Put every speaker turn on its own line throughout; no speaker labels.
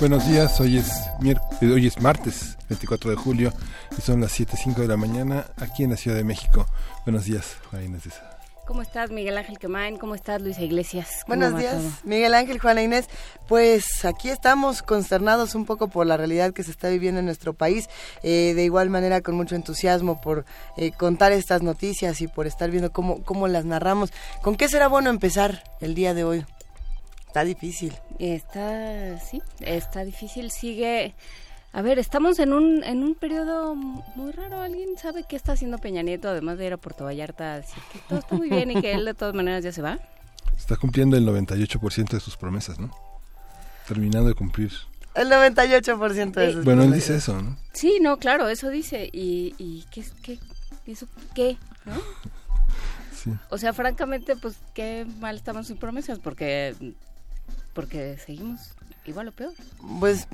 Buenos días, hoy es, hoy es martes 24 de julio y son las 7.05 de la mañana aquí en la Ciudad de México. Buenos días, Juana Inés.
¿Cómo estás, Miguel Ángel Quemain? ¿Cómo estás, Luisa Iglesias?
Buenos días, Miguel Ángel, Juana Inés. Pues aquí estamos consternados un poco por la realidad que se está viviendo en nuestro país, eh, de igual manera con mucho entusiasmo por eh, contar estas noticias y por estar viendo cómo, cómo las narramos. ¿Con qué será bueno empezar el día de hoy? Está difícil.
Está, sí, está difícil. Sigue. A ver, estamos en un, en un periodo muy raro. ¿Alguien sabe qué está haciendo Peña Nieto, además de ir a Puerto Vallarta? Así que todo está muy bien y que él de todas maneras ya se va.
Está cumpliendo el 98% de sus promesas, ¿no? Terminando de cumplir.
El 98% de sus
Bueno, él dice eso, ¿no?
Sí, no, claro, eso dice. ¿Y, y qué, qué, eso qué? ¿no? Sí. O sea, francamente, pues qué mal estamos sus promesas, porque porque seguimos igual o peor.
Pues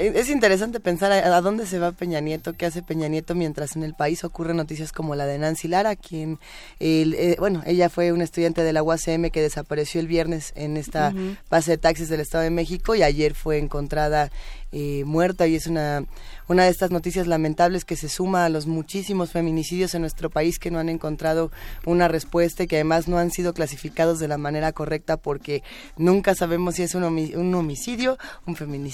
es interesante pensar a, dónde se va Peña Nieto, qué hace Peña Nieto mientras en el país ocurren noticias como la de Nancy Lara, quien, eh, bueno, ella fue una estudiante de la UACM que desapareció el viernes en esta base de taxis del Estado de México y ayer fue encontrada eh, muerta y es una, una de estas noticias lamentables que se suma a los muchísimos feminicidios en nuestro país que no han encontrado una respuesta y que además no han sido clasificados de la manera correcta porque nunca sabemos si es un, un homicidio, un feminicidio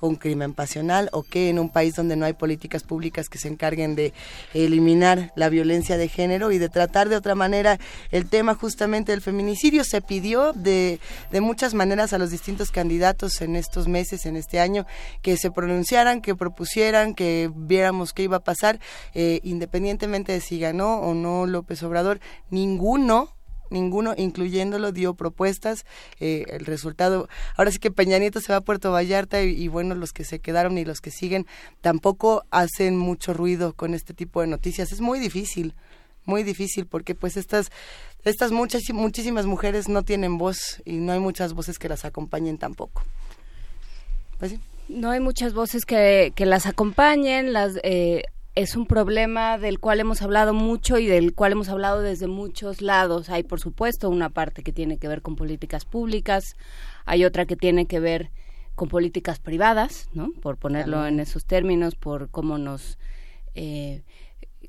un crimen pasional o qué en un país donde no hay políticas públicas que se encarguen de eliminar la violencia de género y de tratar de otra manera el tema justamente del feminicidio. Se pidió de, de muchas maneras a los distintos candidatos en estos meses, en este año, que se pronunciaran, que propusieran, que viéramos qué iba a pasar, eh, independientemente de si ganó o no López Obrador, ninguno ninguno, incluyéndolo, dio propuestas. Eh, el resultado, ahora sí que Peña Nieto se va a Puerto Vallarta y, bueno, los que se quedaron y los que siguen tampoco hacen mucho ruido con este tipo de noticias. Es muy difícil, muy difícil porque pues estas, estas muchas, muchísimas mujeres no tienen voz y no hay muchas voces que las acompañen tampoco.
Pues sí. No hay muchas voces que, que las acompañen, las... Eh, es un problema del cual hemos hablado mucho y del cual hemos hablado desde muchos lados. Hay, por supuesto, una parte que tiene que ver con políticas públicas, hay otra que tiene que ver con políticas privadas, ¿no? Por ponerlo en esos términos, por cómo nos eh,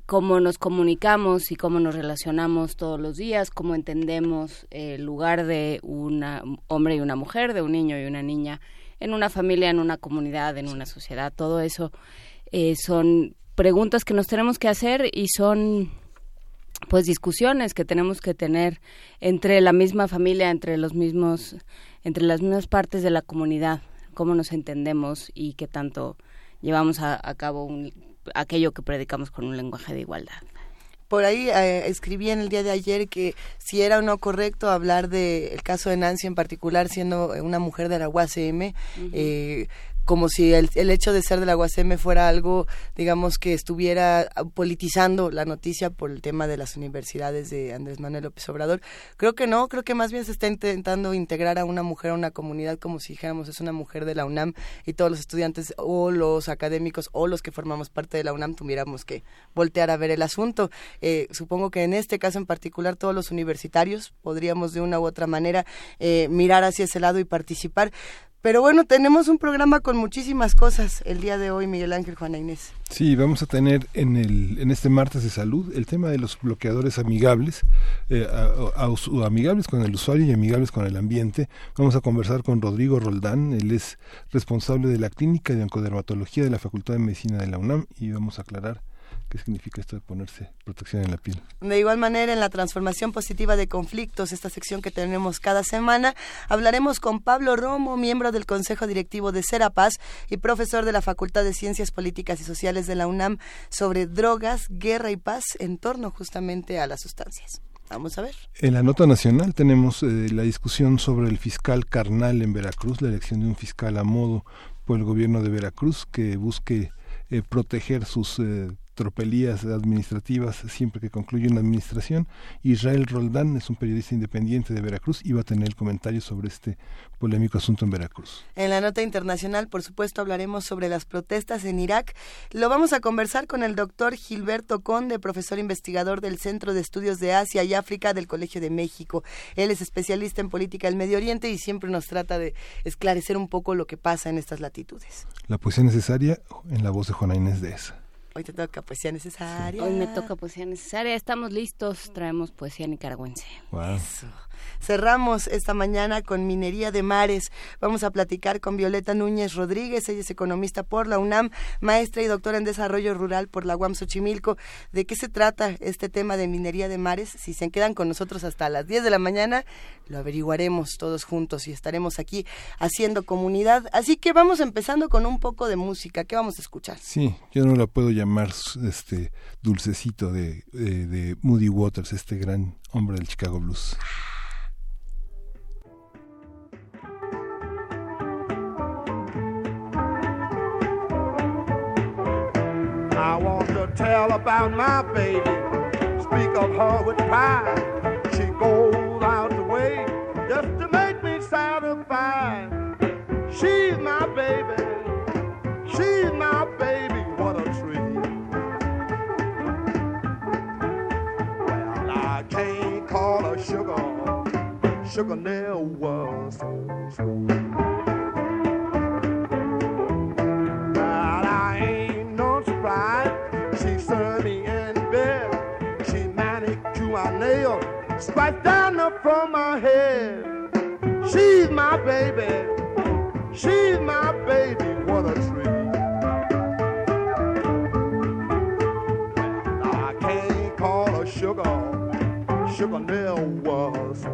cómo nos comunicamos y cómo nos relacionamos todos los días, cómo entendemos el lugar de un hombre y una mujer, de un niño y una niña en una familia, en una comunidad, en una sociedad. Todo eso eh, son preguntas que nos tenemos que hacer y son pues discusiones que tenemos que tener entre la misma familia, entre los mismos, entre las mismas partes de la comunidad, cómo nos entendemos y qué tanto llevamos a, cabo aquello que predicamos con un lenguaje de igualdad
por ahí eh, escribí en el día de ayer que si era o no correcto hablar del caso de Nancy en particular, siendo una mujer de la UACM, eh, como si el, el, hecho de ser de la UACM fuera algo, digamos, que estuviera politizando la noticia por el tema de las universidades de Andrés Manuel López Obrador. Creo que no, creo que más bien se está intentando integrar a una mujer a una comunidad como si dijéramos es una mujer de la UNAM y todos los estudiantes o los académicos o los que formamos parte de la UNAM tuviéramos que voltear a ver el asunto. Eh, supongo que en este caso en particular todos los universitarios podríamos de una u otra manera eh, mirar hacia ese lado y participar pero bueno, tenemos un programa con muchísimas cosas el día de hoy, Miguel Ángel Juana Inés.
Sí, vamos a tener en, el, en este martes de salud el tema de los bloqueadores amigables, eh, amigables con el usuario y amigables con el ambiente. Vamos a conversar con Rodrigo Roldán, él es responsable de la Clínica de Oncodermatología de la Facultad de Medicina de la UNAM y vamos a aclarar ¿Qué significa esto de ponerse protección en la piel?
De igual manera, en la transformación positiva de conflictos, esta sección que tenemos cada semana, hablaremos con Pablo Romo, miembro del Consejo Directivo de Serapaz y profesor de la Facultad de Ciencias Políticas y Sociales de la UNAM, sobre drogas, guerra y paz en torno justamente a las sustancias. Vamos a ver.
En la nota nacional tenemos eh, la discusión sobre el fiscal carnal en Veracruz, la elección de un fiscal a modo por el gobierno de Veracruz que busque eh, proteger sus eh, tropelías administrativas siempre que concluye una administración. Israel Roldán es un periodista independiente de Veracruz y va a tener el comentario sobre este polémico asunto en Veracruz.
En la nota internacional, por supuesto, hablaremos sobre las protestas en Irak. Lo vamos a conversar con el doctor Gilberto Conde, profesor investigador del Centro de Estudios de Asia y África del Colegio de México. Él es especialista en política del Medio Oriente y siempre nos trata de esclarecer un poco lo que pasa en estas latitudes.
La poesía necesaria en la voz de Juana Inés de esa.
Hoy te toca poesía necesaria.
Hoy me toca poesía necesaria. Estamos listos. Traemos poesía nicaragüense.
Wow.
Cerramos esta mañana con Minería de Mares. Vamos a platicar con Violeta Núñez Rodríguez. Ella es economista por la UNAM, maestra y doctora en desarrollo rural por la UAM Xochimilco. ¿De qué se trata este tema de minería de mares? Si se quedan con nosotros hasta las 10 de la mañana, lo averiguaremos todos juntos y estaremos aquí haciendo comunidad. Así que vamos empezando con un poco de música. ¿Qué vamos a escuchar?
Sí, yo no la puedo llamar este dulcecito de, de, de Moody Waters, este gran hombre del Chicago Blues.
I want to tell about my baby, speak of her with pride. She goes out the way just to make me satisfied. She's my baby, she's my baby, what a treat. Well, I can't call her sugar, sugar never was so sweet. Me in bed. She manicure my nails, right down the from my head. She's my baby. She's my baby. What a treat. I can't call her sugar. Sugar never was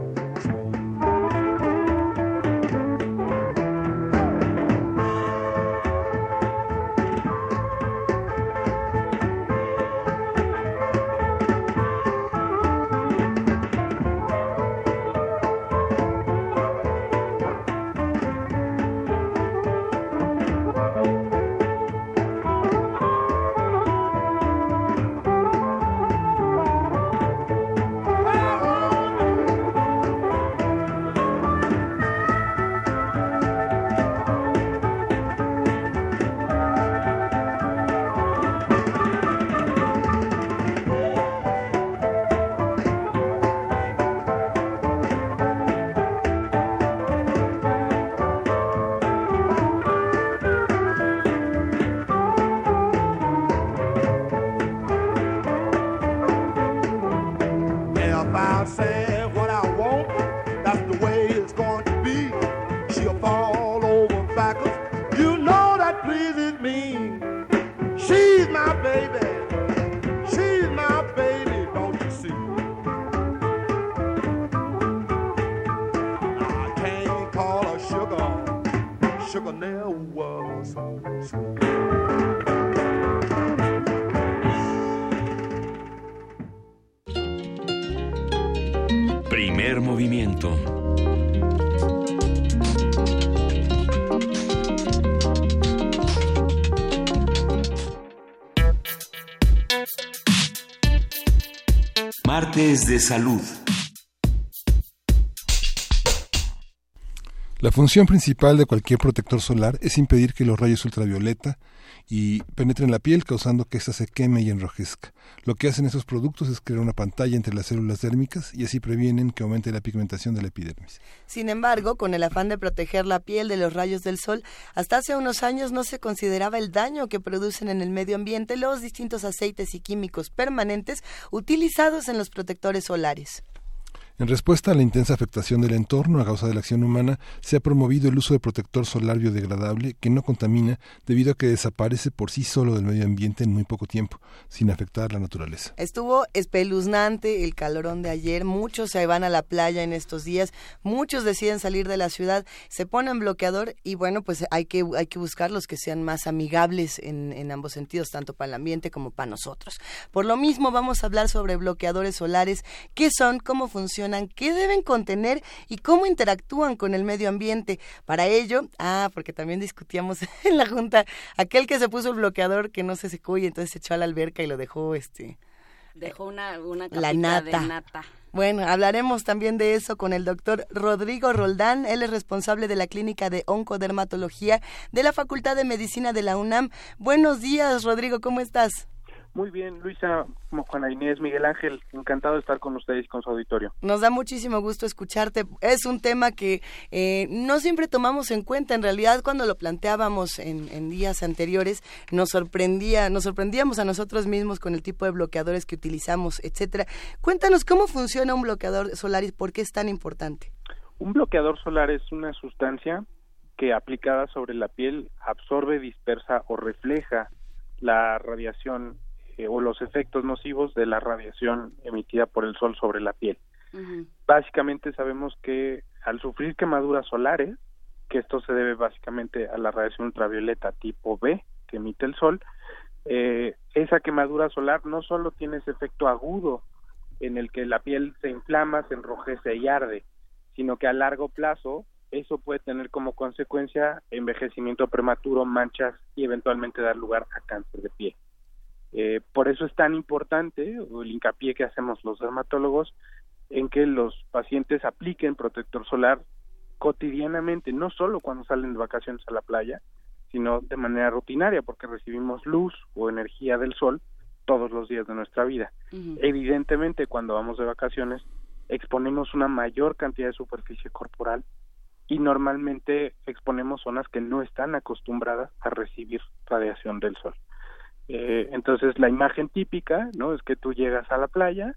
Martes de salud.
La función principal de cualquier protector solar es impedir que los rayos ultravioleta y penetren la piel causando que ésta se queme y enrojezca. Lo que hacen estos productos es crear una pantalla entre las células dérmicas y así previenen que aumente la pigmentación de la epidermis.
Sin embargo, con el afán de proteger la piel de los rayos del sol, hasta hace unos años no se consideraba el daño que producen en el medio ambiente los distintos aceites y químicos permanentes utilizados en los protectores solares.
En respuesta a la intensa afectación del entorno a causa de la acción humana, se ha promovido el uso de protector solar biodegradable que no contamina debido a que desaparece por sí solo del medio ambiente en muy poco tiempo, sin afectar la naturaleza.
Estuvo espeluznante el calorón de ayer, muchos se van a la playa en estos días, muchos deciden salir de la ciudad, se ponen bloqueador y bueno, pues hay que, hay que buscar los que sean más amigables en, en ambos sentidos, tanto para el ambiente como para nosotros. Por lo mismo vamos a hablar sobre bloqueadores solares, qué son, cómo funcionan, qué deben contener y cómo interactúan con el medio ambiente. Para ello, ah, porque también discutíamos en la junta, aquel que se puso el bloqueador que no se secó y entonces se echó a la alberca y lo dejó este
dejó una, una
la nata.
de nata.
Bueno, hablaremos también de eso con el doctor Rodrigo Roldán. Él es responsable de la clínica de oncodermatología de la Facultad de Medicina de la UNAM. Buenos días, Rodrigo, ¿cómo estás?
Muy bien, Luisa, Juana Inés, Miguel Ángel, encantado de estar con ustedes y con su auditorio.
Nos da muchísimo gusto escucharte. Es un tema que eh, no siempre tomamos en cuenta. En realidad, cuando lo planteábamos en, días anteriores, nos sorprendía, nos sorprendíamos a nosotros mismos con el tipo de bloqueadores que utilizamos, etcétera. Cuéntanos cómo funciona un bloqueador solar y por qué es tan importante.
Un bloqueador solar es una sustancia que aplicada sobre la piel absorbe, dispersa o refleja la radiación eh, o los efectos nocivos de la radiación emitida por el sol sobre la piel. Básicamente sabemos que al sufrir quemaduras solares, que esto se debe básicamente a la radiación ultravioleta tipo B que emite el sol, eh, esa quemadura solar no solo tiene ese efecto agudo en el que la piel se inflama, se enrojece y arde, sino que a largo plazo eso puede tener como consecuencia envejecimiento prematuro, manchas y eventualmente dar lugar a cáncer de piel. Eh, por eso es tan importante el hincapié que hacemos los dermatólogos en que los pacientes apliquen protector solar cotidianamente, no solo cuando salen de vacaciones a la playa, sino de manera rutinaria, porque recibimos luz o energía del sol todos los días de nuestra vida. Evidentemente, cuando vamos de vacaciones, exponemos una mayor cantidad de superficie corporal y normalmente exponemos zonas que no están acostumbradas a recibir radiación del sol. Eh, entonces la imagen típica, ¿no? Es que tú llegas a la playa,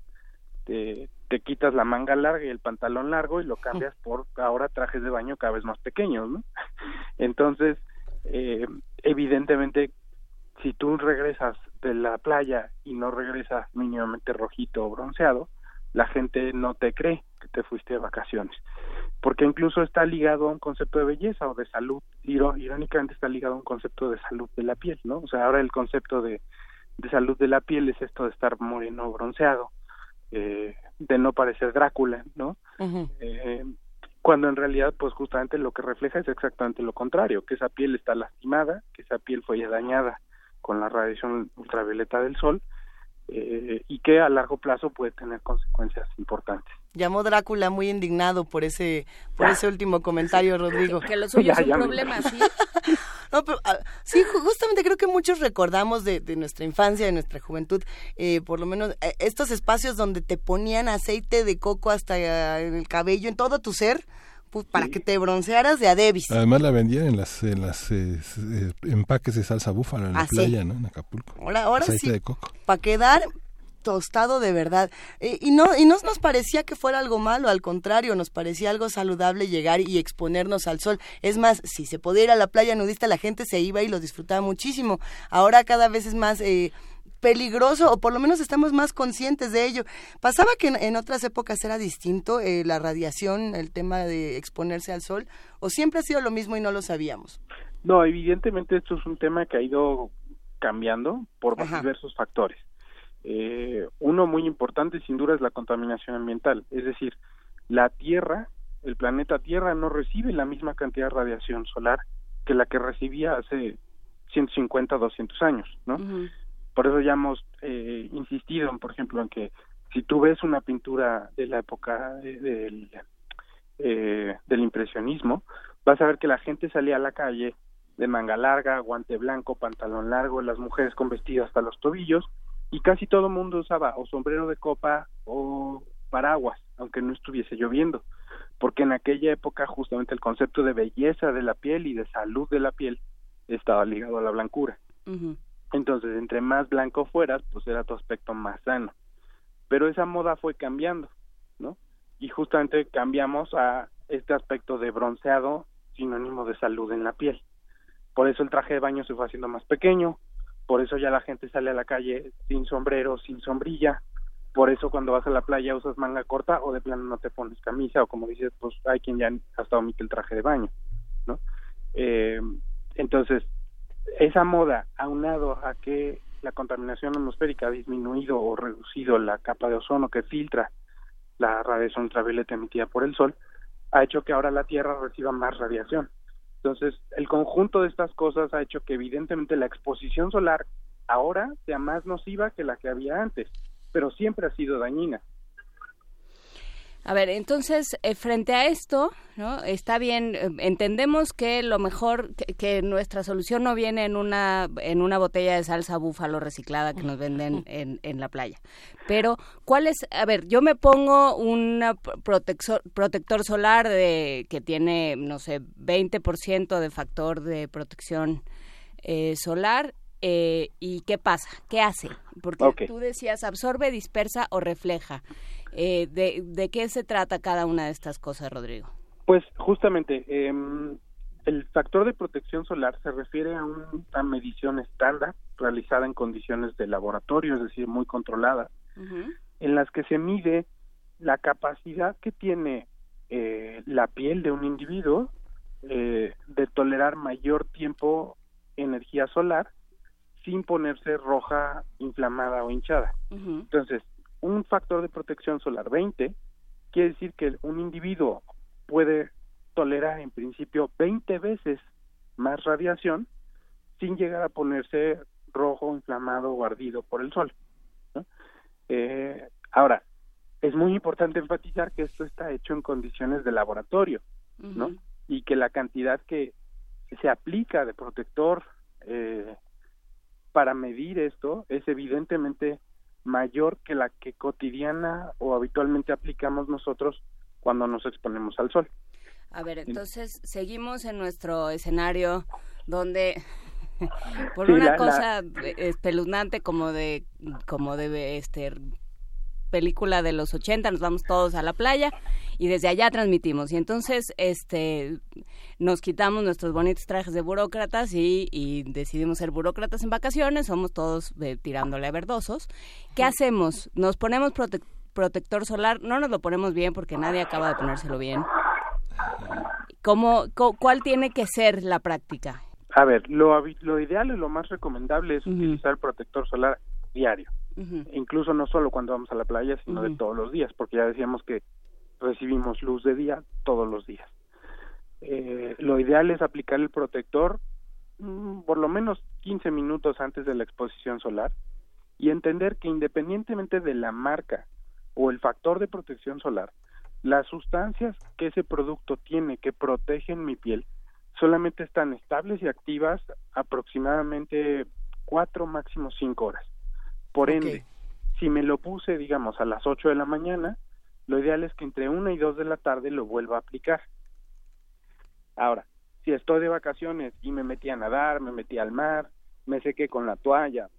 te, te, quitas la manga larga y el pantalón largo y lo cambias por ahora trajes de baño cada vez más pequeños, ¿no? Entonces, eh, evidentemente, si tú regresas de la playa y no regresas mínimamente rojito o bronceado, la gente no te cree que te fuiste de vacaciones porque incluso está ligado a un concepto de belleza o de salud, irónicamente está ligado a un concepto de salud de la piel, ¿no? O sea, ahora el concepto de, de salud de la piel es esto de estar moreno bronceado, eh, de no parecer Drácula, ¿no? eh, cuando en realidad, pues justamente lo que refleja es exactamente lo contrario, que esa piel está lastimada, que esa piel fue ya dañada con la radiación ultravioleta del sol, eh, y que a largo plazo puede tener consecuencias importantes.
Llamó Drácula muy indignado por ese por ese último comentario, Rodrigo.
Que lo suyo es un problema, ¿sí?
no, pero, ah, sí, justamente creo que muchos recordamos de, de nuestra infancia, de nuestra juventud, eh, por lo menos eh, estos espacios donde te ponían aceite de coco hasta en el cabello, en todo tu ser, pues, para que te broncearas de Adebis.
Además la vendían en las en las eh, empaques de salsa búfala en la ah, playa, ¿no? En Acapulco.
Ahora, ahora sí. De coco. Para quedar tostado de verdad. Eh, y no y no nos parecía que fuera algo malo, al contrario, nos parecía algo saludable llegar y exponernos al sol. Es más, si se podía ir a la playa nudista, la gente se iba y lo disfrutaba muchísimo. Ahora cada vez es más eh, peligroso o por lo menos estamos más conscientes de ello. Pasaba que en, otras épocas era distinto eh, la radiación, el tema de exponerse al sol, o siempre ha sido lo mismo y no lo sabíamos.
No, evidentemente esto es un tema que ha ido cambiando por diversos factores. Eh, uno muy importante sin duda es la contaminación ambiental, es decir, la Tierra, el planeta Tierra no recibe la misma cantidad de radiación solar que la que recibía hace 150, 200 años, ¿no? Por eso ya hemos eh, insistido, por ejemplo, en que si tú ves una pintura de la época del, eh, del impresionismo, vas a ver que la gente salía a la calle de manga larga, guante blanco, pantalón largo, las mujeres con vestido hasta los tobillos, y casi todo el mundo usaba o sombrero de copa o paraguas, aunque no estuviese lloviendo, porque en aquella época justamente el concepto de belleza de la piel y de salud de la piel estaba ligado a la blancura. Entonces, entre más blanco fueras, pues era tu aspecto más sano. Pero esa moda fue cambiando, ¿no? y justamente cambiamos a este aspecto de bronceado sinónimo de salud en la piel. Por eso el traje de baño se fue haciendo más pequeño, por eso ya la gente sale a la calle sin sombrero, sin sombrilla, por eso cuando vas a la playa usas manga corta o de plano no te pones camisa o como dices, pues hay quien ya hasta omite el traje de baño, ¿no? Eh, entonces, esa moda, aunado a que la contaminación atmosférica ha disminuido o reducido la capa de ozono que filtra la radiación ultravioleta emitida por el sol, ha hecho que ahora la Tierra reciba más radiación. Entonces, el conjunto de estas cosas ha hecho que evidentemente la exposición solar ahora sea más nociva que la que había antes, pero siempre ha sido dañina.
A ver, entonces, eh, frente a esto, ¿no? Está bien, eh, entendemos que lo mejor, que, nuestra solución no viene en una, en una botella de salsa búfalo reciclada que nos venden en, en la playa. Pero, ¿cuál es? A ver, yo me pongo un protector, protector solar de, que tiene, no sé, 20% de factor de protección eh, solar ¿Y qué pasa? ¿Qué hace? Porque tú decías absorbe, dispersa o refleja. Eh, de, de, qué se trata cada una de estas cosas, Rodrigo?
Pues justamente, em, el factor de protección solar se refiere a una medición estándar realizada en condiciones de laboratorio, es decir, muy controlada, en las que se mide la capacidad que tiene eh, la piel de un individuo eh, de tolerar mayor tiempo energía solar sin ponerse roja, inflamada o hinchada. Entonces, un factor de protección solar 20 quiere decir que un individuo puede tolerar en principio 20 veces más radiación sin llegar a ponerse rojo, inflamado o ardido por el sol. Eh, ahora, es muy importante enfatizar que esto está hecho en condiciones de laboratorio, ¿no? Y que la cantidad que se aplica de protector eh, para medir esto es evidentemente mayor que la que cotidiana o habitualmente aplicamos nosotros cuando nos exponemos al sol.
A ver, entonces seguimos en nuestro escenario donde por una cosa espeluznante como de como de este película de los 80, nos vamos todos a la playa y desde allá transmitimos. Y entonces este nos quitamos nuestros bonitos trajes de burócratas y, decidimos ser burócratas en vacaciones, somos todos eh, tirándole a verdosos. ¿Qué hacemos? Nos ponemos protector solar, no nos lo ponemos bien porque nadie acaba de ponérselo bien. ¿Cómo, ¿Cuál tiene que ser la práctica?
A ver, lo, lo ideal y lo más recomendable es utilizar protector solar diario. Incluso no solo cuando vamos a la playa, sino de todos los días, porque ya decíamos que recibimos luz de día todos los días. Eh, lo ideal es aplicar el protector mm, por lo menos 15 minutos antes de la exposición solar y entender que independientemente de la marca o el factor de protección solar, las sustancias que ese producto tiene que protegen mi piel solamente están estables y activas aproximadamente cuatro máximo cinco horas. Por ende, si me lo puse, digamos, a las 8 de la mañana, lo ideal es que entre una y dos de la tarde lo vuelva a aplicar. Ahora, si estoy de vacaciones y me metí a nadar, me metí al mar, me sequé con la toalla,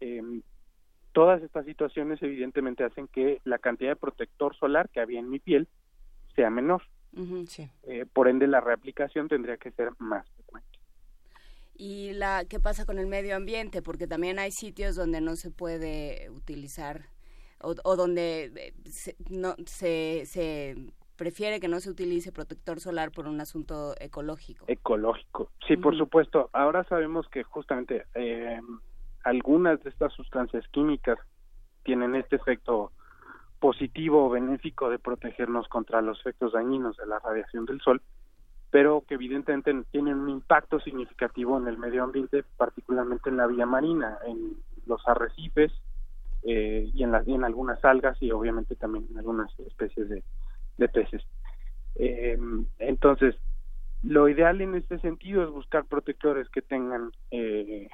eh, todas estas situaciones evidentemente hacen que la cantidad de protector solar que había en mi piel sea menor. Eh, por ende, la reaplicación tendría que ser más frecuente
y la qué pasa con el medio ambiente, porque también hay sitios donde no se puede utilizar o, donde eh, se, no se, se prefiere que no se utilice protector solar por un asunto ecológico.
Ecológico, sí, por supuesto. Ahora sabemos que justamente eh, algunas de estas sustancias químicas tienen este efecto positivo o benéfico de protegernos contra los efectos dañinos de la radiación del sol, pero que evidentemente tienen un impacto significativo en el medio ambiente, particularmente en la vía marina, en los arrecifes eh, y, en en algunas algas y obviamente también en algunas especies de, peces. Eh, entonces, lo ideal en este sentido es buscar protectores que tengan eh,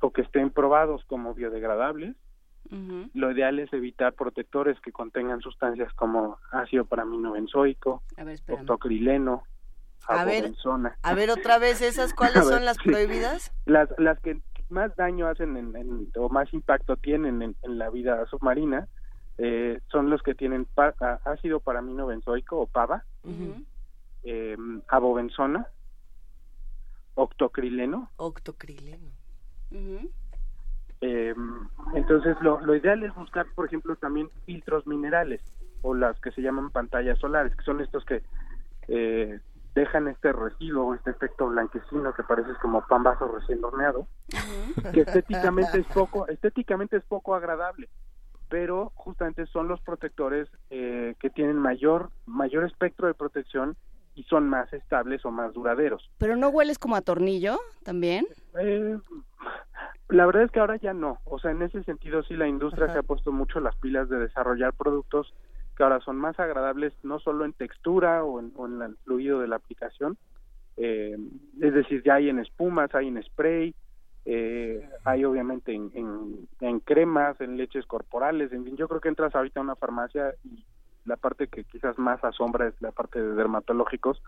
o que estén probados como biodegradables. Lo ideal es evitar protectores que contengan sustancias como ácido paraminobenzoico, octocrileno,
a ver, a ver otra vez esas, ¿cuáles son las prohibidas?
Las, las que más daño hacen en, o más impacto tienen en, la vida submarina eh, son los que tienen pa- ácido paraminobenzoico o PAVA, eh, abobenzona, octocrileno.
Octocrileno.
eh, entonces, lo, lo ideal es buscar, por ejemplo, también filtros minerales o las que se llaman pantallas solares, que son estos que eh, dejan este residuo, este efecto blanquecino que parece como pan vaso recién horneado, que estéticamente es poco, estéticamente es poco agradable, pero justamente son los protectores eh, que tienen mayor mayor espectro de protección y son más estables o más duraderos.
Pero no hueles como a tornillo también.
Eh, la verdad es que ahora ya no, o sea, en ese sentido sí la industria
Ajá.
se ha puesto mucho las pilas de desarrollar productos que ahora son más agradables no solo en textura o en, el fluido de la aplicación, eh, es decir, ya hay en espumas, hay en spray, eh, hay obviamente en, en, en cremas, en leches corporales, en fin, yo creo que entras ahorita a una farmacia y la parte que quizás más asombra es la parte de dermatológicos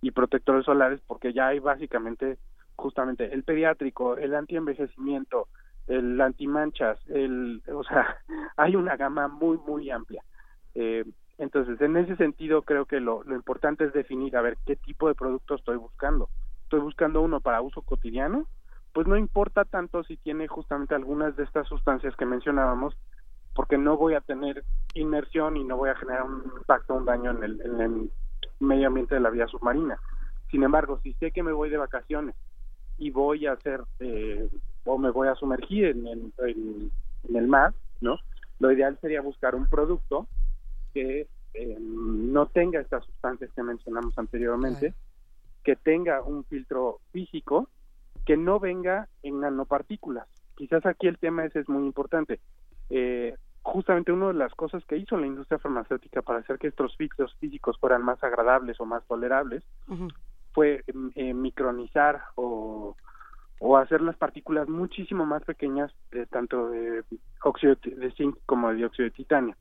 y protectores solares porque ya hay básicamente justamente el pediátrico, el antienvejecimiento, el antimanchas, el, o sea, hay una gama muy muy amplia. Eh, entonces, en ese sentido, creo que lo, lo importante es definir, a ver, qué tipo de producto estoy buscando. Estoy buscando uno para uso cotidiano, pues no importa tanto si tiene justamente algunas de estas sustancias que mencionábamos, porque no voy a tener inmersión y no voy a generar un impacto, un daño en el, en el medio ambiente de la vía submarina. Sin embargo, si sé que me voy de vacaciones y voy a hacer eh, o me voy a sumergir en, en- el mar, ¿no? Lo ideal sería buscar un producto que eh, no tenga estas sustancias que mencionamos anteriormente, que tenga un filtro físico, que no venga en nanopartículas. Quizás aquí el tema ese es muy importante. Eh, justamente una de las cosas que hizo la industria farmacéutica para hacer que estos filtros físicos fueran más agradables o más tolerables fue eh, micronizar o, o hacer las partículas muchísimo más pequeñas de tanto de óxido de zinc como de dióxido de titanio.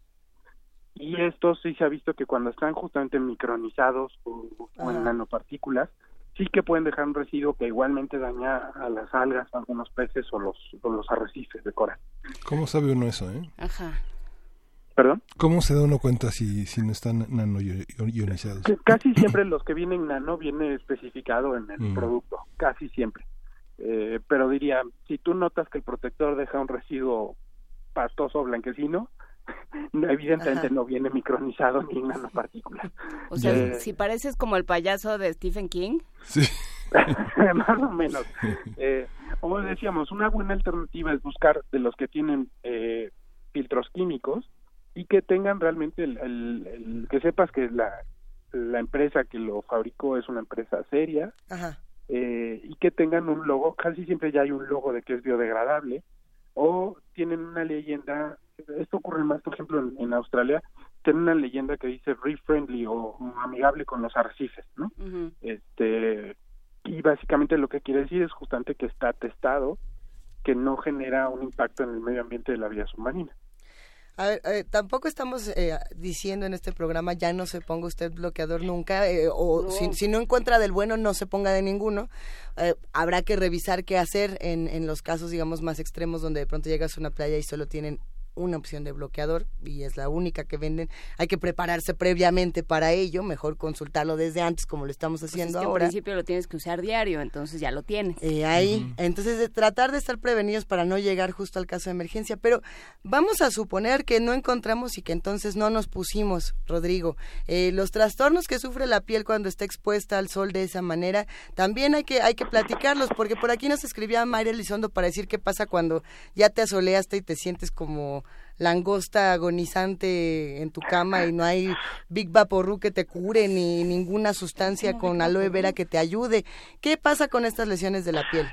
Y esto sí se ha visto que cuando están justamente micronizados o, o en nanopartículas, sí que pueden dejar un residuo que igualmente daña a las algas, a algunos peces o los, o los arrecifes de coral.
¿Cómo sabe uno eso, eh?
Ajá.
¿Perdón?
¿Cómo se da uno cuenta si, si no están nanoionizados?
Casi siempre los que vienen nano viene especificado en el
Mm.
producto, casi siempre. Eh, pero diría, si tú notas que el protector deja un residuo pastoso blanquecino, no, evidentemente
Ajá.
no viene micronizado ni en nanopartículas.
O sea, si pareces como el payaso de Stephen King.
Sí.
Más o menos. Eh, como decíamos, una buena alternativa es buscar de los que tienen eh, filtros químicos y que tengan realmente el, el- el- que sepas que la, la empresa que lo fabricó es una empresa seria,
Ajá.
eh, y que tengan un logo, casi siempre ya hay un logo de que es biodegradable, o tienen una leyenda, esto ocurre más, por ejemplo, en, en Australia, tienen una leyenda que dice reef friendly o, amigable con los arrecifes, ¿no? Este, y básicamente lo que quiere decir es justamente que está testado que no genera un impacto en el medio ambiente de la vía submarina.
A ver, eh, tampoco estamos eh, diciendo en este programa ya no se ponga usted bloqueador nunca eh, o
No.
Si, si no encuentra del bueno no se ponga de ninguno. Eh, habrá que revisar qué hacer en, en los casos digamos más extremos donde de pronto llegas a una playa y solo tienen una opción de bloqueador y es la única que venden. Hay que prepararse previamente para ello, mejor consultarlo desde antes como lo estamos
Pues es
haciendo
que en
ahora.
principio lo tienes que usar diario, entonces ya lo tienes.
Eh, ahí, entonces de tratar de estar prevenidos para no llegar justo al caso de emergencia, pero vamos a suponer que no encontramos y que entonces no nos pusimos, Rodrigo. Eh, los trastornos que sufre la piel cuando está expuesta al sol de esa manera, también hay que hay que platicarlos, porque por aquí nos escribía Mayra Elizondo para decir qué pasa cuando ya te asoleaste y te sientes como langosta agonizante en tu cama y no hay Big Vaporru que te cure ni ninguna sustancia con aloe vera que te ayude. ¿Qué pasa con estas lesiones de la piel?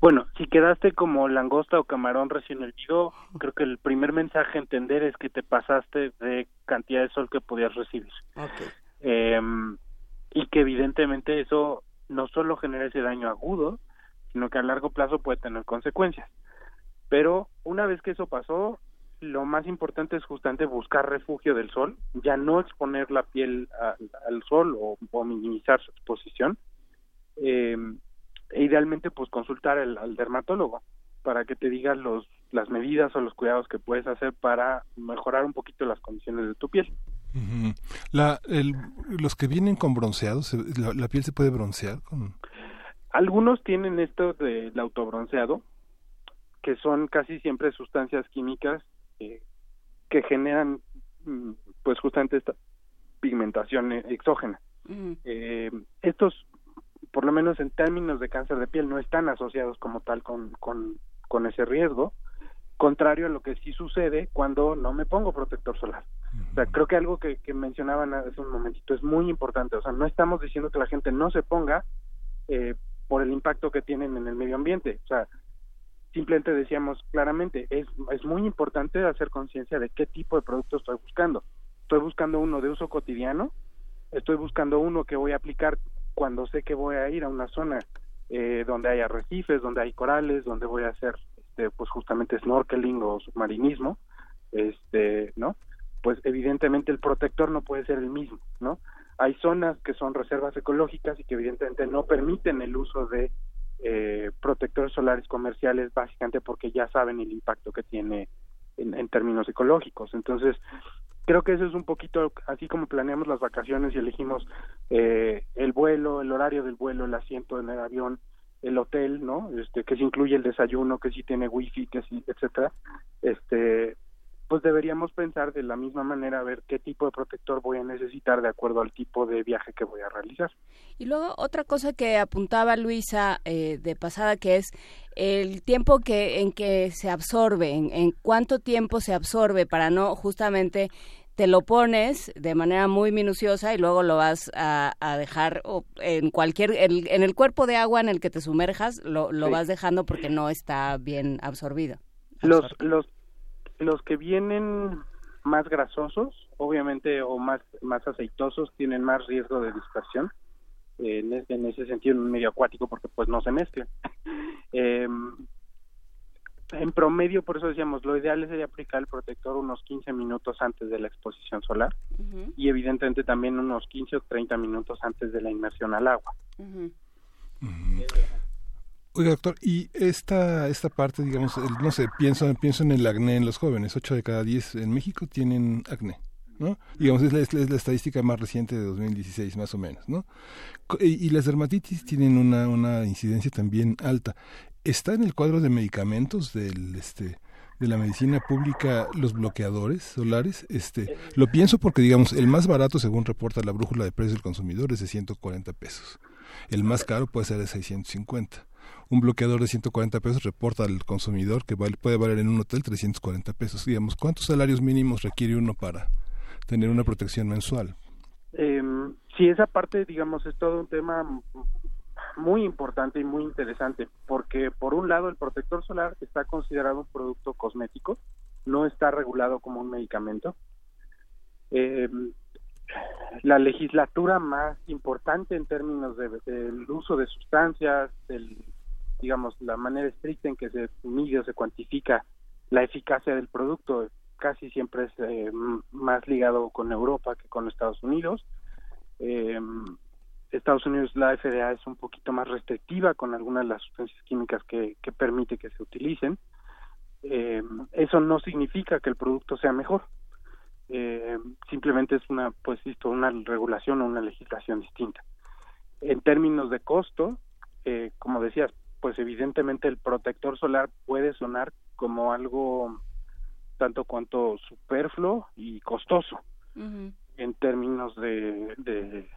Bueno, si quedaste como langosta o camarón recién herido, creo que el primer mensaje a entender es que te pasaste de cantidad de sol que podías recibir. Eh, y que evidentemente eso no solo genera ese daño agudo, sino que a largo plazo puede tener consecuencias. Pero una vez que eso pasó, lo más importante es justamente buscar refugio del sol, ya no exponer la piel a- al sol o, o minimizar su exposición. Eh, e idealmente pues consultar al, al dermatólogo para que te diga los las medidas o los cuidados que puedes hacer para mejorar un poquito las condiciones de tu piel.
la, el, los que vienen con bronceados, la, la, piel se puede broncear con...
Algunos tienen esto del autobronceado, que son casi siempre sustancias químicas eh, que generan mm, pues justamente esta pigmentación exógena. eh, estos, por lo menos en términos de cáncer de piel, no están asociados como tal con, con, con ese riesgo, contrario a lo que sí sucede cuando no me pongo protector solar. O sea, creo que algo que, que mencionaban hace un momentito es muy importante. O sea, no estamos diciendo que la gente no se ponga eh, por el impacto que tienen en el medio ambiente. O sea, simplemente decíamos claramente, es, es muy importante hacer conciencia de qué tipo de producto estoy buscando. Estoy buscando uno de uso cotidiano, estoy buscando uno que voy a aplicar cuando sé que voy a ir a una zona eh, donde hay arrecifes, donde hay corales, donde voy a hacer este, pues justamente snorkeling o submarinismo, este, ¿no? Pues evidentemente el protector no puede ser el mismo, ¿no? Hay zonas que son reservas ecológicas y que evidentemente no permiten el uso de eh, protectores solares comerciales básicamente porque ya saben el impacto que tiene en, términos ecológicos. Entonces, creo que eso es un poquito así como planeamos las vacaciones y elegimos eh, el vuelo, el horario del vuelo, el asiento en el avión, el hotel, ¿no? Este, que si incluye el desayuno, que si tiene wifi, que si, etcétera. Este, pues deberíamos pensar de la misma manera a ver qué tipo de protector voy a necesitar de acuerdo al tipo de viaje que voy a realizar.
Y luego otra cosa que apuntaba Luisa eh, de pasada que es el tiempo que en que se absorbe, en, en cuánto tiempo se absorbe para no justamente te lo pones de manera muy minuciosa y luego lo vas a, a dejar en cualquier el, en el cuerpo de agua en el que te sumerjas lo, lo sí. vas dejando porque no está bien absorbido.
Los los los que vienen más grasosos, obviamente, o más, más aceitosos, tienen más riesgo de dispersión. Eh, en, ese, en, ese, sentido, en un medio acuático, porque pues no se mezclan. eh, en promedio, por eso decíamos, lo ideal sería aplicar el protector unos 15 minutos antes de la exposición solar uh -huh. y evidentemente también unos 15 o 30 minutos antes de la inmersión al agua. Uh -huh.
Uh -huh. Oiga, doctor, y esta, esta parte, digamos, el, no sé, pienso, pienso en el acné en los jóvenes. 8 de cada 10 en México tienen acné. ¿no? Digamos, es la, es la, estadística más reciente de 2016, más o menos, ¿no? Y, las dermatitis tienen una, una incidencia también alta. ¿Está en el cuadro de medicamentos del, este, de la medicina pública los bloqueadores solares? Este, lo pienso porque, digamos, el más barato, según reporta la brújula de precios del consumidor, es de 140 pesos. El más caro puede ser de 650 un bloqueador de 140 pesos reporta al consumidor que vale, puede valer en un hotel 340 pesos. Digamos, ¿cuántos salarios mínimos requiere uno para tener una protección mensual?
Eh, sí, esa parte, digamos, es todo un tema muy importante y muy interesante, porque por un lado el protector solar está considerado un producto cosmético, no está regulado como un medicamento. Eh, la legislatura más importante en términos del de, de uso de sustancias, del digamos, la manera estricta en que se mide o se cuantifica la eficacia del producto casi siempre es eh, más ligado con Europa que con Estados Unidos. Eh, Estados Unidos, la FDA es un poquito más restrictiva con algunas de las sustancias químicas que, permite que se utilicen. Eh, eso no significa que el producto sea mejor. simplemente es una, pues, visto una regulación o una legislación distinta. En términos de costo, como decías, pues evidentemente el protector solar puede sonar como algo tanto cuanto superfluo y costoso uh -huh. en términos de, de,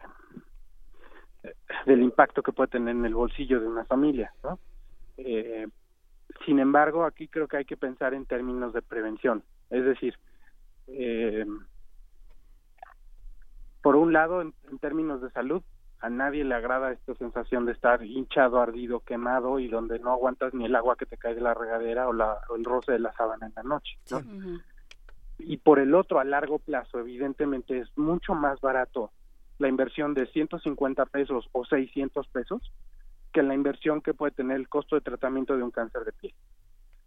del impacto que puede tener en el bolsillo de una familia ¿no? Eh, sin embargo aquí creo que hay que pensar en términos de prevención es decir eh, por un lado en, en términos de salud a nadie le agrada esta sensación de estar hinchado, ardido, quemado y donde no aguantas ni el agua que te cae de la regadera o, la, o el roce de la sábana en la noche. ¿no? Sí. Uh -huh. Y por el otro, a largo plazo, evidentemente es mucho más barato la inversión de 150 pesos o 600 pesos que la inversión que puede tener el costo de tratamiento de un cáncer de piel.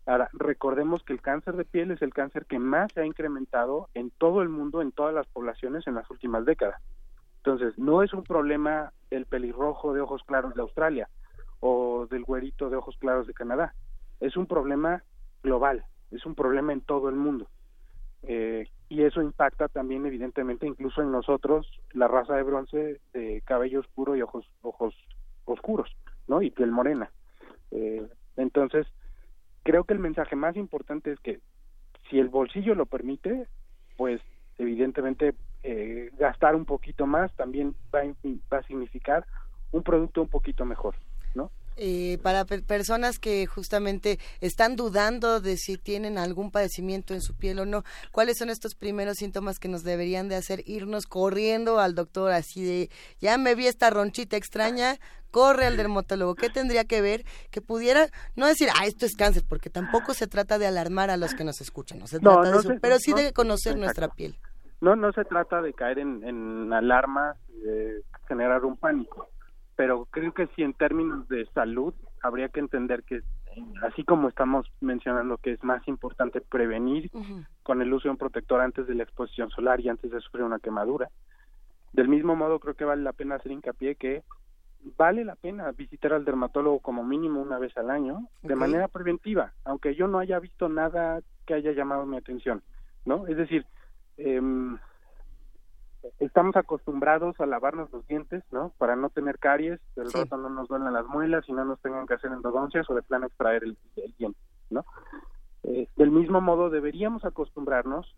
Ahora, recordemos que el cáncer de piel es el cáncer que más se ha incrementado en todo el mundo, en todas las poblaciones en las últimas décadas. Entonces, no es un problema del pelirrojo de ojos claros de Australia o del güerito de ojos claros de Canadá. Es un problema global. es un problema en todo el mundo. Eh, y eso impacta también evidentemente incluso en nosotros, la raza de bronce de cabello oscuro y ojos ojos oscuros, ¿no? Y piel morena. Eh, entonces, creo que el mensaje más importante es que si el bolsillo lo permite, pues evidentemente eh, gastar un poquito más también va va a significar un producto un poquito mejor, ¿no?
eh, para personas que justamente están dudando de si tienen algún padecimiento en su piel o no, ¿cuáles son estos primeros síntomas que nos deberían de hacer irnos corriendo al doctor así de, ya me vi esta ronchita extraña, corre al dermatólogo? ¿Qué tendría que ver que pudiera, no decir, ah, esto es cáncer, porque tampoco se trata de alarmar a los que nos escuchan, no se trata de eso, pero sí de conocer nuestra piel.
No, no se trata de caer en, en alarma, de generar un pánico pero creo que sí en términos de salud habría que entender que así como estamos mencionando que es más importante prevenir con el uso de un protector antes de la exposición solar y antes de sufrir una quemadura. Del mismo modo creo que vale la pena hacer hincapié que vale la pena visitar al dermatólogo como mínimo una vez al año de manera preventiva, aunque yo no haya visto nada que haya llamado mi atención, ¿no? Es decir, eh, estamos acostumbrados a lavarnos los dientes, ¿no? Para no tener caries, del rato no nos duelen las muelas y no nos tengan que hacer endodoncias o de plano extraer el, diente, ¿no? Eh, del mismo modo deberíamos acostumbrarnos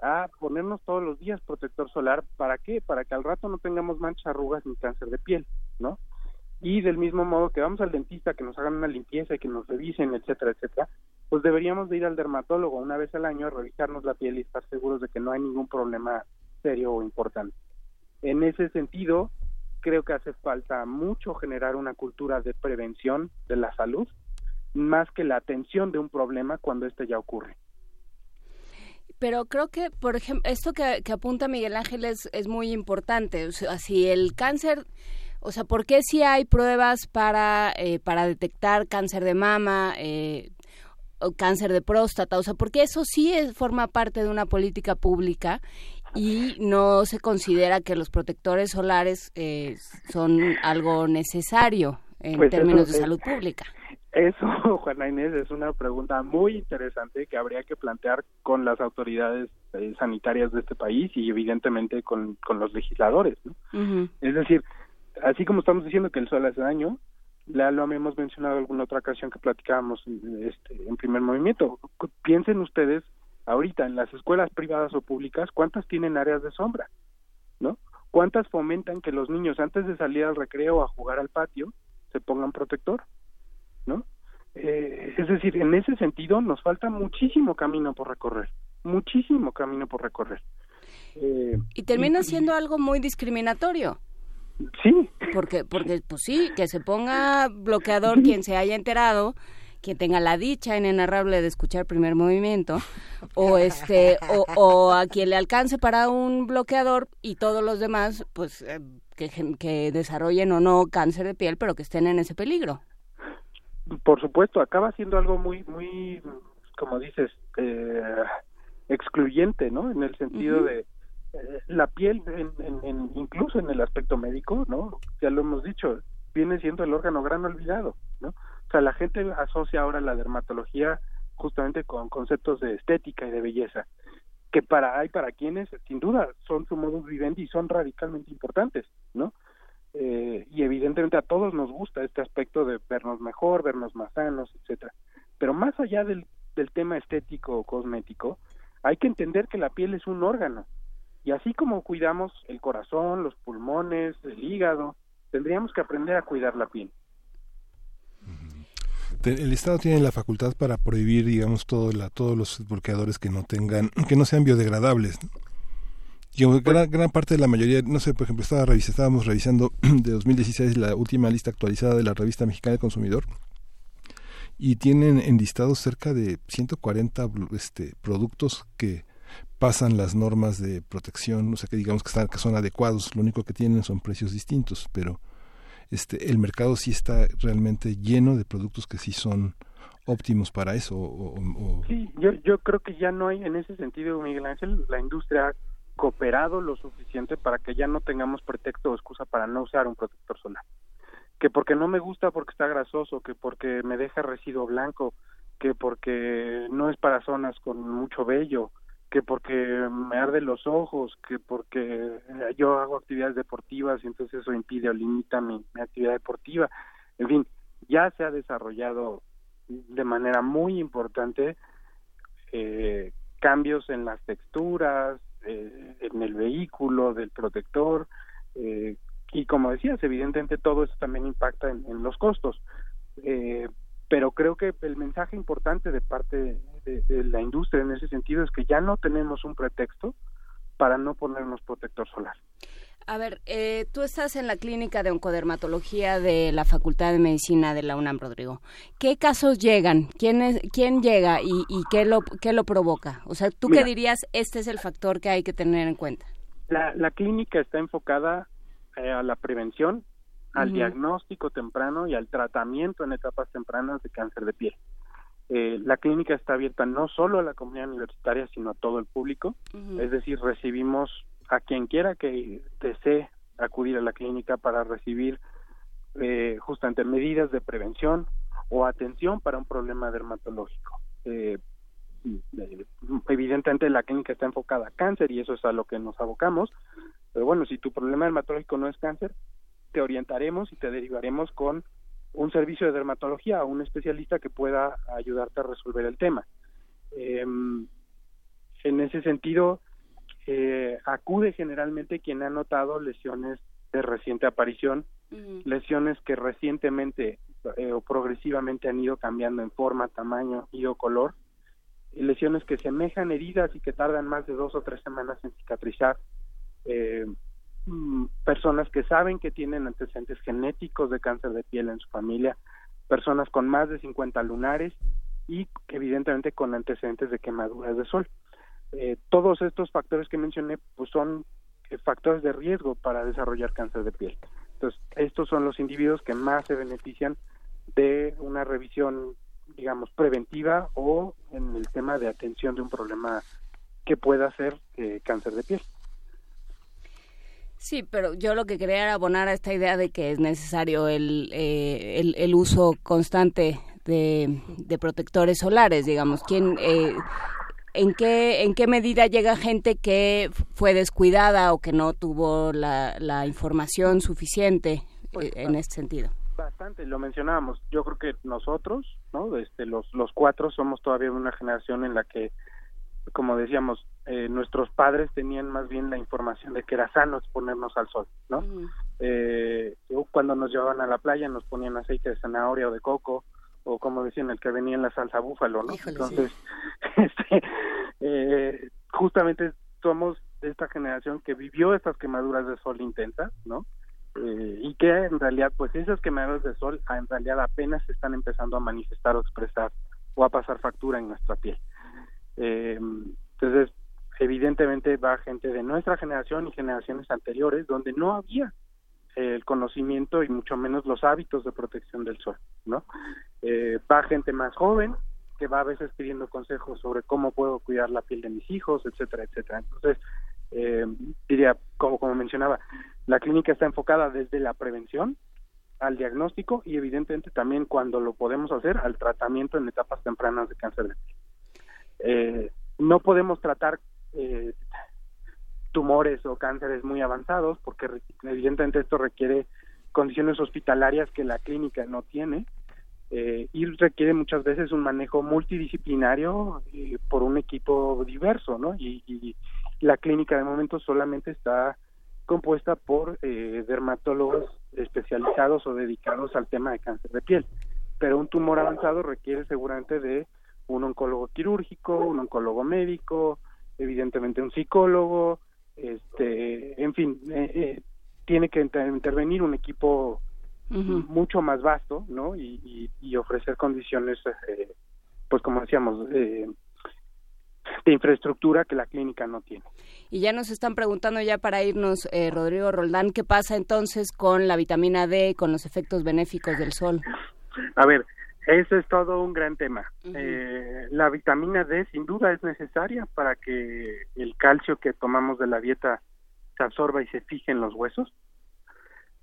a ponernos todos los días protector solar, ¿para qué? Para que al rato no tengamos manchas, arrugas ni cáncer de piel, ¿no? Y del mismo modo que vamos al dentista, que nos hagan una limpieza y que nos revisen, etcétera, etcétera, pues deberíamos de ir al dermatólogo una vez al año a revisarnos la piel y estar seguros de que no hay ningún problema serio o importante. En ese sentido, creo que hace falta mucho generar una cultura de prevención de la salud, más que la atención de un problema cuando este ya ocurre.
Pero creo que, por ejemplo, esto que, apunta Miguel Ángel es, es muy importante. O sea, si el cáncer, o sea, ¿por qué si hay pruebas para, eh, para detectar cáncer de mama, eh, cáncer de próstata? O sea, porque eso sí es, forma parte de una política pública y no se considera que los protectores solares eh, son algo necesario en pues términos de salud pública.
Eso, Juana Inés, es una pregunta muy interesante que habría que plantear con las autoridades eh, sanitarias de este país y evidentemente con, con los legisladores. ¿no? Es decir, así como estamos diciendo que el sol hace daño, ya lo hemos mencionado en alguna otra ocasión que platicábamos este, en primer movimiento. Piensen ustedes ahorita en las escuelas privadas o públicas, ¿cuántas tienen áreas de sombra? ¿No? ¿Cuántas fomentan que los niños antes de salir al recreo a jugar al patio se pongan protector? ¿No? Eh, es decir, en ese sentido nos falta muchísimo camino por recorrer, muchísimo camino por recorrer.
Eh, y termina siendo algo muy discriminatorio.
Sí.
Porque, porque, pues sí, que se ponga bloqueador quien se haya enterado quien tenga la dicha inenarrable de escuchar primer movimiento o este o, a quien le alcance para un bloqueador y todos los demás pues eh, que, que desarrollen o no cáncer de piel pero que estén en ese peligro.
Por supuesto acaba siendo algo muy muy como dices eh, excluyente no en el sentido de la piel en, incluso en el aspecto médico no ya lo hemos dicho viene siendo el órgano gran olvidado no o sea, la gente asocia ahora la dermatología justamente con conceptos de estética y de belleza, que para hay para quienes, sin duda, son su modus vivendi y son radicalmente importantes, ¿no? Eh, y evidentemente a todos nos gusta este aspecto de vernos mejor, vernos más sanos, etcétera. Pero más allá del, del tema estético o cosmético, hay que entender que la piel es un órgano. Y así como cuidamos el corazón, los pulmones, el hígado, tendríamos que aprender a cuidar la piel
el Estado tiene la facultad para prohibir, digamos, todo la, todos los bloqueadores que no tengan, que no sean biodegradables. gran, gran, parte de la mayoría, no sé, por ejemplo, estaba revisando, estábamos revisando de 2016 la última lista actualizada de la revista mexicana del consumidor y tienen enlistados cerca de 140 este, productos que pasan las normas de protección, o sea, que digamos que, están, que son adecuados, lo único que tienen son precios distintos, pero este, el mercado sí está realmente lleno de productos que sí son óptimos para eso. O,
Sí, yo, yo creo que ya no hay, en ese sentido, Miguel Ángel, la industria ha cooperado lo suficiente para que ya no tengamos pretexto o excusa para no usar un protector solar. Que porque no me gusta porque está grasoso, que porque me deja residuo blanco, que porque no es para zonas con mucho vello, que porque me arde los ojos, que porque yo hago actividades deportivas y entonces eso impide o limita mi, actividad deportiva. En fin, ya se ha desarrollado de manera muy importante eh, cambios en las texturas, eh, en el vehículo del protector, eh, y como decías, evidentemente todo eso también impacta en, los costos. Eh, pero creo que el mensaje importante de parte de, la industria en ese sentido es que ya no tenemos un pretexto para no ponernos protector solar.
A ver, eh, tú estás en la clínica de oncodermatología de la Facultad de Medicina de la UNAM, Rodrigo. ¿Qué casos llegan? ¿Quién, es, quién llega y, qué, lo, qué lo provoca? O sea, ¿tú qué dirías? Este es el factor que hay que tener en cuenta.
La, la clínica está enfocada eh, a la prevención, al diagnóstico temprano y al tratamiento en etapas tempranas de cáncer de piel. Eh, la clínica está abierta no solo a la comunidad universitaria, sino a todo el público. Es decir, recibimos a quien quiera que desee acudir a la clínica para recibir eh, justamente medidas de prevención o atención para un problema dermatológico. Eh, evidentemente la clínica está enfocada a cáncer y eso es a lo que nos abocamos, pero bueno, si tu problema dermatológico no es cáncer, te orientaremos y te derivaremos con un servicio de dermatología o un especialista que pueda ayudarte a resolver el tema. Em, en ese sentido, eh, acude generalmente quien ha notado lesiones de reciente aparición, lesiones que recientemente eh, o progresivamente han ido cambiando en forma, tamaño y o color, lesiones que semejan heridas y que tardan más de dos o tres semanas en cicatrizar, eh, mm, personas que saben que tienen antecedentes genéticos de cáncer de piel en su familia, personas con más de 50 lunares y evidentemente con antecedentes de quemaduras de sol. Eh, todos estos factores que mencioné pues son eh, factores de riesgo para desarrollar cáncer de piel. Entonces, estos son los individuos que más se benefician de una revisión digamos, preventiva o en el tema de atención de un problema que pueda ser eh, cáncer de piel.
Sí, pero yo lo que quería era abonar a esta idea de que es necesario el, eh, el, uso constante de, de, protectores solares, digamos. ¿Quién, eh, en, qué, ¿En qué medida llega gente que fue descuidada o que no tuvo la, la información suficiente pues, en este sentido?
Bastante, lo mencionábamos. Yo creo que nosotros, ¿no? Este, los, los cuatro somos todavía una generación en la que, como decíamos, eh, nuestros padres tenían más bien la información de que era sano exponernos al sol, ¿no? eh, cuando nos llevaban a la playa nos ponían aceite de zanahoria o de coco, o como decían, el que venía en la salsa búfalo, ¿no? Entonces, este, eh, justamente somos de esta generación que vivió estas quemaduras de sol intensas, ¿no? Eh, y que en realidad pues esas quemaduras de sol en realidad apenas se están empezando a manifestar o expresar o a pasar factura en nuestra piel. Eh, entonces, evidentemente va gente de nuestra generación y generaciones anteriores donde no había el conocimiento y mucho menos los hábitos de protección del sol, ¿no? Eh, va gente más joven que va a veces pidiendo consejos sobre cómo puedo cuidar la piel de mis hijos, etcétera, etcétera. Entonces, eh, diría, como, como mencionaba, la clínica está enfocada desde la prevención al diagnóstico y evidentemente también cuando lo podemos hacer al tratamiento en etapas tempranas de cáncer de piel. Eh, no podemos tratar eh, tumores o cánceres muy avanzados porque evidentemente esto requiere condiciones hospitalarias que la clínica no tiene eh, y requiere muchas veces un manejo multidisciplinario eh, por un equipo diverso, ¿no? Y, y, la clínica de momento solamente está compuesta por eh, dermatólogos especializados o dedicados al tema de cáncer de piel. Pero un tumor avanzado requiere seguramente de un oncólogo quirúrgico, un oncólogo médico, evidentemente un psicólogo, este, en fin, eh, eh, tiene que intervenir un equipo mucho más vasto, ¿no? Y, y, ofrecer condiciones, eh, pues como decíamos, eh, de infraestructura que la clínica no tiene.
Y ya nos están preguntando ya para irnos, eh, Rodrigo Roldán, ¿qué pasa entonces con la vitamina D, con los efectos benéficos del sol?
A ver, eso es todo un gran tema. eh, la vitamina D sin duda es necesaria para que el calcio que tomamos de la dieta se absorba y se fije en los huesos.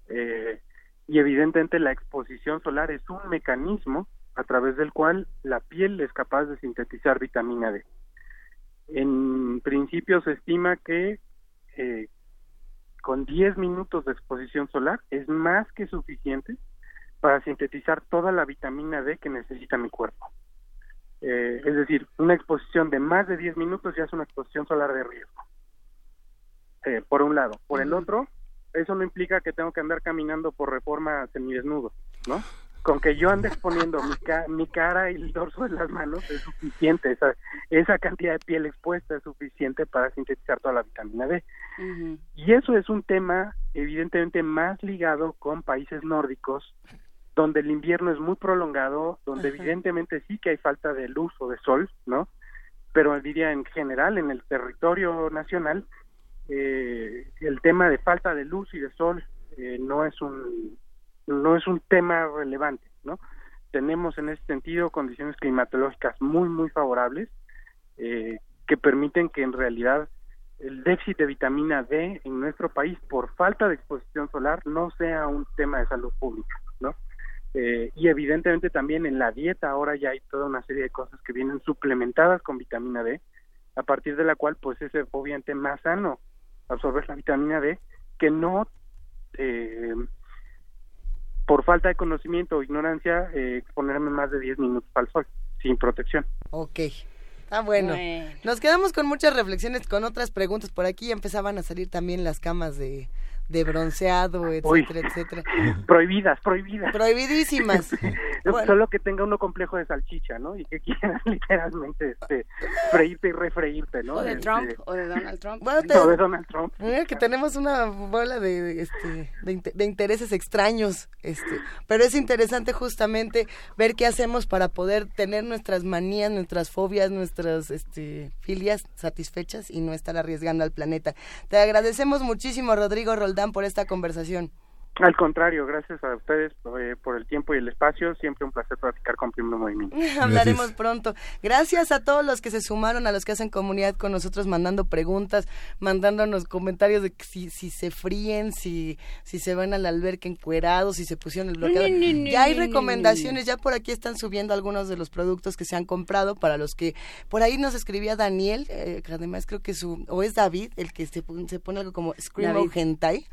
Eh, y evidentemente la exposición solar es un mecanismo a través del cual la piel es capaz de sintetizar vitamina D. En principio se estima que eh, con 10 minutos de exposición solar es más que suficiente para sintetizar toda la vitamina D que necesita mi cuerpo. Eh, es decir, una exposición de más de 10 minutos ya es una exposición solar de riesgo. Eh, por un lado. Por el otro, eso no implica que tengo que andar caminando por reforma semidesnudo, ¿no? Con que yo ande exponiendo mi, mi cara y el dorso de las manos es suficiente, esa, esa cantidad de piel expuesta es suficiente para sintetizar toda la vitamina D. Y eso es un tema evidentemente más ligado con países nórdicos, donde el invierno es muy prolongado, donde evidentemente sí que hay falta de luz o de sol, ¿no? Pero diría en general, en el territorio nacional, eh, el tema de falta de luz y de sol eh, no es un no es un tema relevante, ¿no? Tenemos en ese sentido condiciones climatológicas muy muy favorables eh, que permiten que en realidad el déficit de vitamina D en nuestro país por falta de exposición solar no sea un tema de salud pública, ¿no? Eh, y evidentemente también en la dieta ahora ya hay toda una serie de cosas que vienen suplementadas con vitamina D, a partir de la cual pues es obviamente más sano absorber la vitamina D que no eh, por falta de conocimiento o ignorancia eh, exponerme más de 10 minutos al sol sin protección.
Ok. Ah, bueno. Nos quedamos con muchas reflexiones, con otras preguntas. Por aquí empezaban a salir también las camas de, de bronceado, etcétera, etcétera.
Prohibidas, prohibidas.
Prohibidísimas.
Solo que tenga uno complejo de salchicha, ¿no? Y que quieras literalmente este, freírte y refreírte, ¿no?
O de
Este,
Trump, o de Donald Trump.
Bueno, te-
o de Donald Trump.
Mira que tenemos una bola de, este, de, inte- de intereses extraños, este, pero es interesante justamente ver qué hacemos para poder tener nuestras manías, nuestras fobias, nuestras este, filias satisfechas y no estar arriesgando al planeta. Te agradecemos muchísimo, Rodrigo Roldán, por esta conversación.
Al contrario, gracias a ustedes eh, por el tiempo y el espacio. Siempre un placer platicar con Primer Movimiento.
Hablaremos pronto. Gracias a todos los que se sumaron, a los que hacen comunidad con nosotros, mandando preguntas, mandándonos comentarios de que si, si se fríen, si, si se van al alberca encuerados, si se pusieron el bloqueador.
No, no, no,
ya hay recomendaciones, ya por aquí están subiendo algunos de los productos que se han comprado para los que... Por ahí nos escribía Daniel, eh, que además creo que su... o es David, el que se, se pone algo como Screamo. Hentai.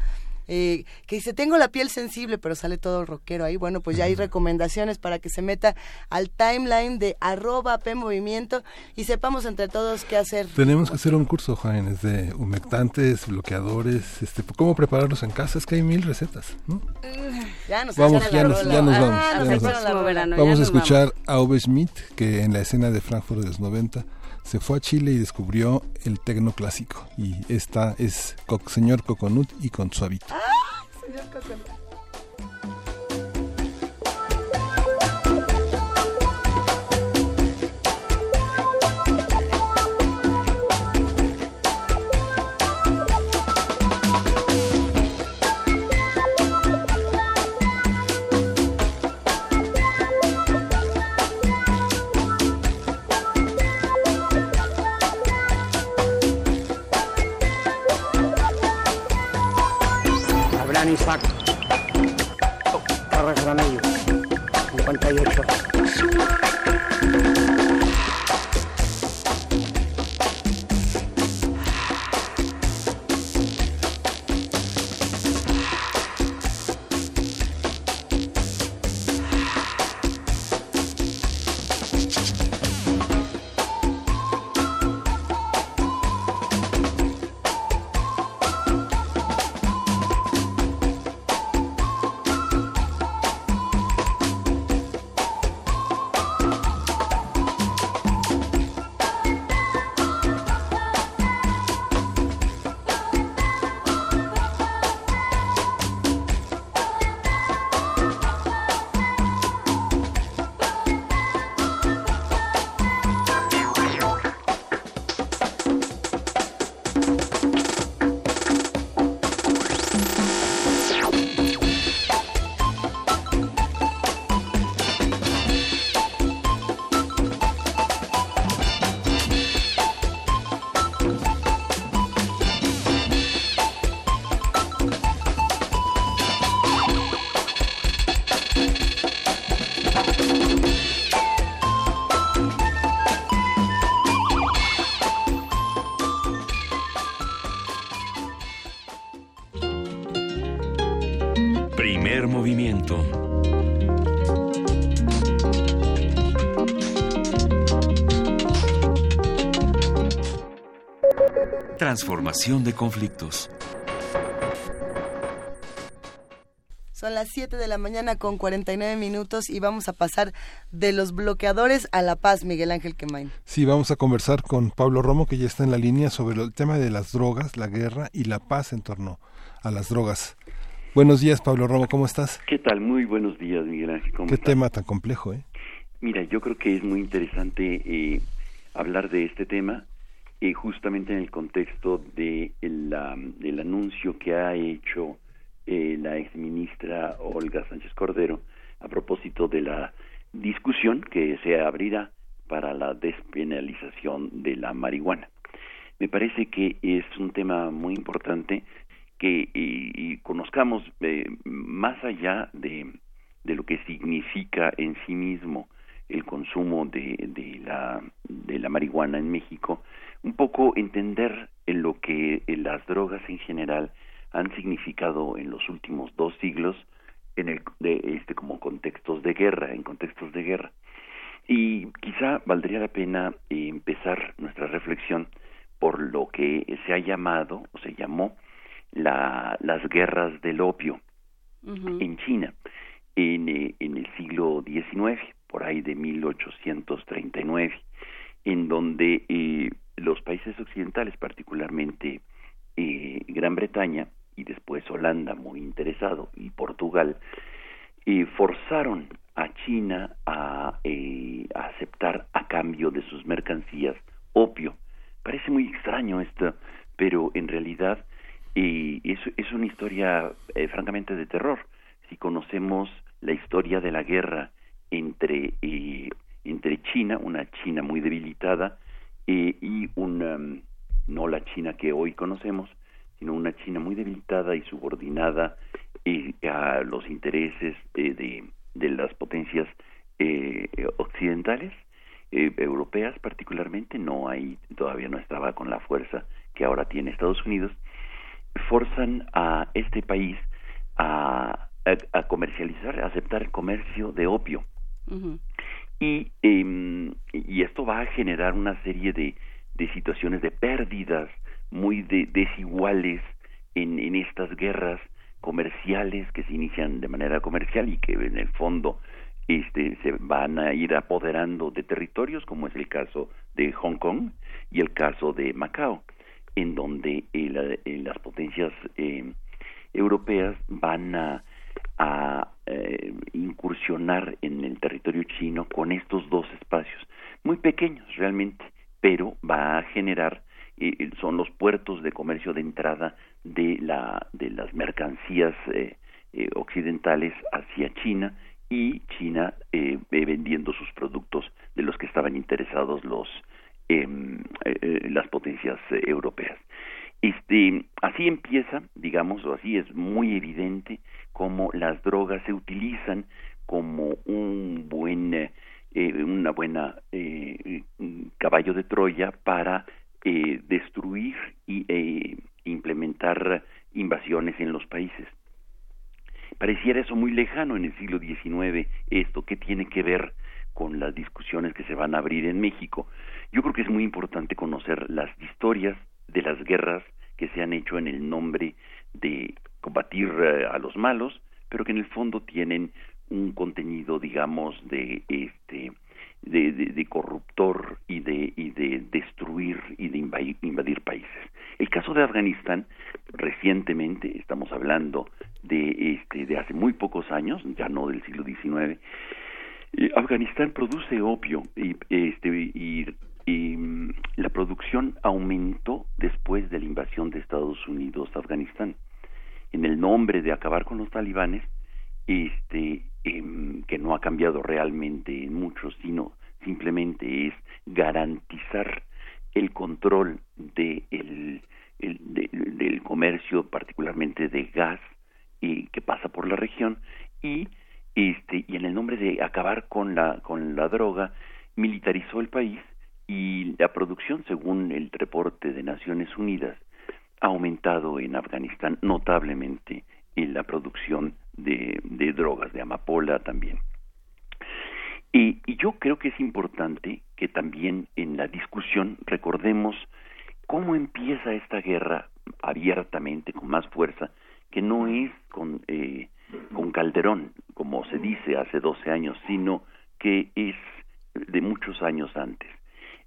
Eh, que dice, tengo la piel sensible, pero sale todo rockero ahí. Bueno, pues ya hay recomendaciones para que se meta al timeline de arroba P Movimiento y sepamos entre todos qué hacer.
Tenemos que hacer un curso, jóvenes, de humectantes, bloqueadores, este, cómo prepararlos en casa. Es que hay mil recetas. ¿no?
Ya nos
Vamos, ya
la
nos-
rola.
ya nos
Ah,
vamos, ya nos vamos.
la
ya
Vamos a escuchar a Ove Schmidt, que en la escena de Frankfurt de los 90 se fue a Chile y descubrió el tecno clásico. Y esta es Señor Coconut y con Suavito.
Señor Coconut.
Abraham Isaac. Torres Granello. 58.
Transformación de conflictos.
Son las 7 de la mañana con 49 minutos y vamos a pasar de los bloqueadores a la paz, Miguel Ángel Quemain.
Sí, vamos a conversar con Pablo Romo, que ya está en la línea sobre el tema de las drogas, la guerra y la paz en torno a las drogas. Buenos días, Pablo Romo, ¿cómo estás?
¿Qué tal? Muy buenos días, Miguel Ángel. ¿Cómo
Qué
estás?
tema tan complejo, ¿eh?
Mira, yo creo que es muy interesante eh, hablar de este tema eh, justamente en el contexto de la, del anuncio que ha hecho eh, la exministra Olga Sánchez Cordero a propósito de la discusión que se abrirá para la despenalización de la marihuana. Me parece que es un tema muy importante que conozcamos eh, más allá de, de lo que significa en sí mismo el consumo de, de, la, de la marihuana en México, un poco entender en lo que eh, las drogas en general han significado en los últimos dos siglos en el de este como contextos de guerra, en contextos de guerra. Y quizá valdría la pena eh, empezar nuestra reflexión por lo que se ha llamado o se llamó la, las guerras del opio en China en, eh, en el siglo XIX, por ahí de 1839, en donde eh, los países occidentales, particularmente eh, Gran Bretaña y después Holanda, muy interesado, y Portugal, eh, forzaron a China a, eh, aceptar a cambio de sus mercancías opio. Parece muy extraño esto, pero en realidad eh, es, es una historia eh, francamente de terror. Si conocemos la historia de la guerra entre, entre China, una China muy debilitada, eh, y una, mm, no la China que hoy conocemos, sino una China muy debilitada y subordinada eh, a los intereses de, de las potencias eh, occidentales, eh, europeas particularmente, no hay, todavía no estaba con la fuerza que ahora tiene Estados Unidos, forzan a este país a, a, comercializar, a aceptar el comercio de opio. Y, eh, y esto va a generar una serie de, de situaciones de pérdidas muy de, desiguales en, estas guerras comerciales que se inician de manera comercial y que en el fondo este, se van a ir apoderando de territorios como es el caso de Hong Kong y el caso de Macao en donde eh, la, eh, las potencias eh, europeas van a eh, incursionar en el territorio chino con estos dos espacios muy pequeños realmente pero va a generar eh, son los puertos de comercio de entrada de la de las mercancías eh, eh, occidentales hacia China y China eh, vendiendo sus productos de los que estaban interesados los em, eh, las potencias europeas. Este, así empieza, digamos, o así es muy evidente cómo las drogas se utilizan como un buen, eh, una buena eh, caballo de Troya para eh, destruir y eh, implementar invasiones en los países. Pareciera eso muy lejano en el siglo XIX, esto, ¿qué tiene que ver con las discusiones que se van a abrir en México? Yo creo que es muy importante conocer las historias de las guerras que se han hecho en el nombre de combatir eh, a los malos, pero que en el fondo tienen un contenido, digamos, de este de, de, corruptor y de, y de destruir y de invadir, invadir, países. El caso de Afganistán, recientemente, estamos hablando de, este, de hace muy pocos años, ya no del siglo XIX, eh, Afganistán produce opio y, este, y, mm, la producción aumentó después de la invasión de Estados Unidos a Afganistán. En el nombre de acabar con los talibanes, este, eh, que no ha cambiado realmente en mucho, sino simplemente es garantizar el control de el, el, de, del comercio, particularmente de gas, eh, que pasa por la región, y este y en el nombre de acabar con la con la droga militarizó el país y la producción según el reporte de Naciones Unidas ha aumentado en Afganistán notablemente en la producción de, drogas, de amapola también. Y, y, yo creo que es importante que también en la discusión recordemos cómo empieza esta guerra abiertamente, con más fuerza, que no es con, eh, con Calderón, como se dice hace 12 años, sino que es de muchos años antes.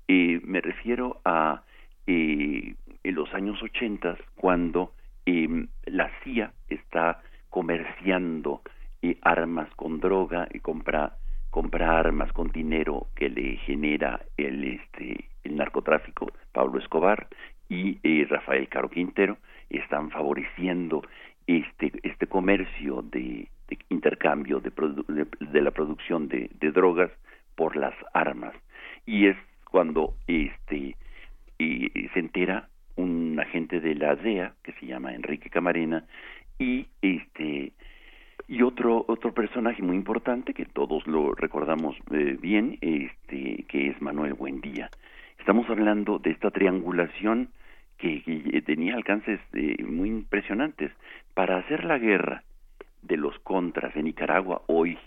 Eh, me refiero a eh, en los años 80, cuando eh, la CIA está comerciando eh, armas con droga y compra compra armas con dinero que le genera el este el narcotráfico Pablo Escobar y eh, Rafael Caro Quintero están favoreciendo este este comercio de, intercambio de, de, de, la producción de, de drogas por las armas. Y es cuando este y se entera un agente de la DEA que se llama Enrique Camarena y este y otro otro personaje muy importante que todos lo recordamos eh, bien este que es Manuel Buendía. Estamos hablando de esta triangulación que, tenía alcances eh, muy impresionantes. Para hacer la guerra de los contras en Nicaragua hoy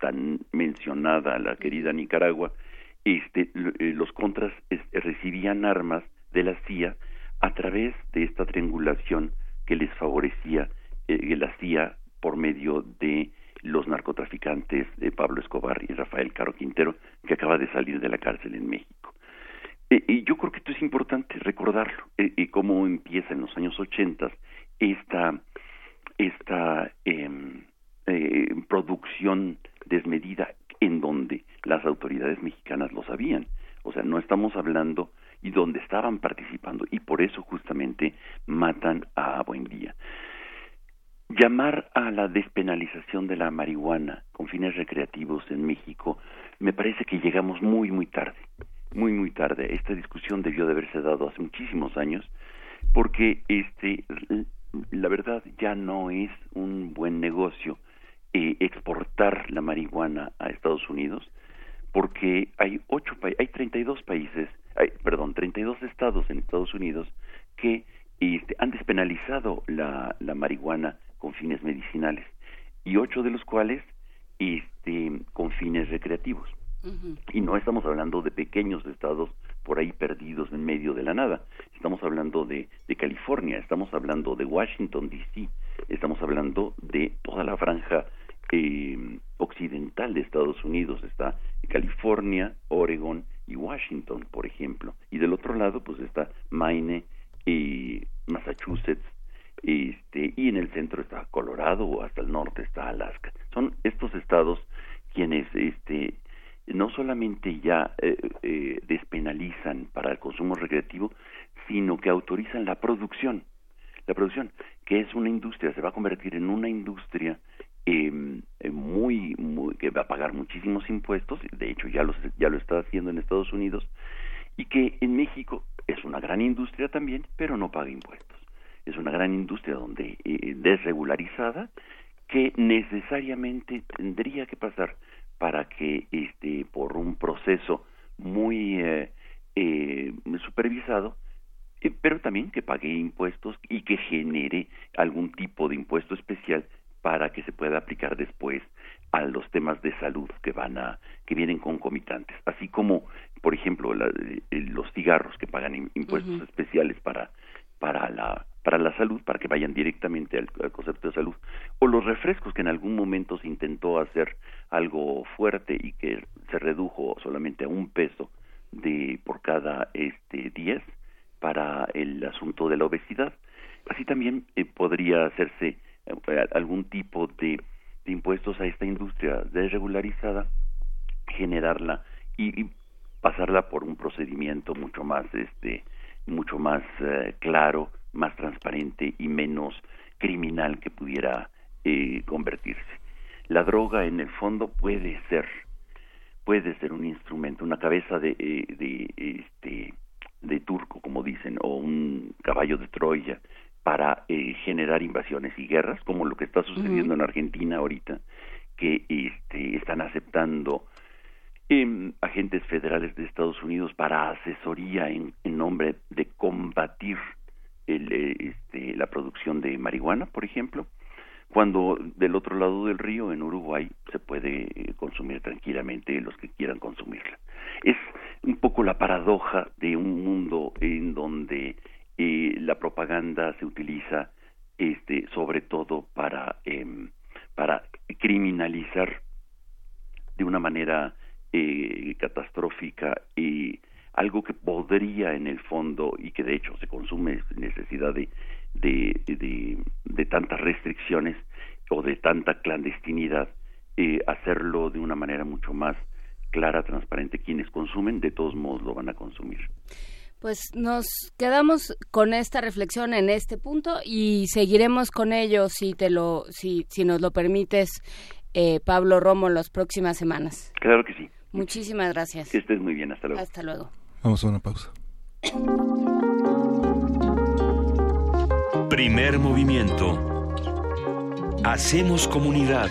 tan mencionada la querida Nicaragua este eh, los contras recibían armas de la CIA a través de esta triangulación que les favorecía eh, la CIA por medio de los narcotraficantes de Pablo Escobar y Rafael Caro Quintero, que acaba de salir de la cárcel en México. Eh, y yo creo que esto es importante recordarlo, eh, y cómo empieza en los años 80 esta, esta em, eh, producción desmedida en donde las autoridades mexicanas lo sabían. O sea, no estamos hablando y donde estaban participando y por eso justamente matan a Buendía. Llamar a la despenalización de la marihuana con fines recreativos en México me parece que llegamos muy muy tarde, muy muy tarde. Esta discusión debió de haberse dado hace muchísimos años porque este la verdad ya no es un buen negocio eh, exportar la marihuana a Estados Unidos porque hay ocho hay 32 países hay, perdón, 32 estados en Estados Unidos que este, han despenalizado la, la marihuana con fines medicinales y ocho de los cuales este, con fines recreativos. Y no estamos hablando de pequeños estados por ahí perdidos en medio de la nada. Estamos hablando de, de California, estamos hablando de Washington, D.C., estamos hablando de toda la franja eh, occidental de Estados Unidos. Está California, Oregon y Washington, por ejemplo. Y del otro lado, pues está Maine y Massachusetts, este, y en el centro está Colorado o hasta el norte está Alaska. Son estos estados quienes este, no solamente ya eh, eh, despenalizan para el consumo recreativo, sino que autorizan la producción. La producción, que es una industria, se va a convertir en una industria eh, muy, muy, que va a pagar muchísimos impuestos, de hecho ya, los, ya lo está haciendo en Estados Unidos, y que en México es una gran industria también, pero no paga impuestos. Es una gran industria donde eh, desregularizada que necesariamente tendría que pasar para que este por un proceso muy eh, eh, supervisado eh, pero también que pague impuestos y que genere algún tipo de impuesto especial para que se pueda aplicar después a los temas de salud que van a que vienen concomitantes así como por ejemplo la, eh, los cigarros que pagan impuestos uh -huh. especiales para para la para la salud para que vayan directamente al, al, concepto de salud o los refrescos que en algún momento se intentó hacer algo fuerte y que se redujo solamente a un peso de por cada este 10 para el asunto de la obesidad así también eh, podría hacerse algún tipo de, de, impuestos a esta industria desregularizada, generarla y, y, pasarla por un procedimiento mucho más, este, mucho más eh, claro, más transparente y menos criminal que pudiera eh, convertirse. La droga, en el fondo, puede ser, puede ser un instrumento, una cabeza de, eh, de, este, de turco, como dicen, o un caballo de Troya, para eh, generar invasiones y guerras, como lo que está sucediendo uh -huh. en Argentina ahorita, que este, están aceptando eh, agentes federales de Estados Unidos para asesoría en, en nombre de combatir el, eh, este, la producción de marihuana, por ejemplo, cuando del otro lado del río, en Uruguay, se puede consumir tranquilamente los que quieran consumirla. Es un poco la paradoja de un mundo en donde eh, la propaganda se utiliza este, sobre todo para, em, para criminalizar de una manera eh, catastrófica y algo que podría en el fondo y que de hecho se consume sin necesidad de, de, de, tantas restricciones o de tanta clandestinidad, eh, hacerlo de una manera mucho más clara, transparente. Quienes consumen, de todos modos lo van a consumir.
Pues nos quedamos con esta reflexión en este punto y seguiremos con ello si te lo, si, si nos lo permites, eh, Pablo Romo, en las próximas semanas.
Claro que sí.
Muchísimas gracias.
Que estés muy bien. Hasta luego.
Hasta luego.
Vamos a una pausa.
Primer movimiento. Hacemos comunidad.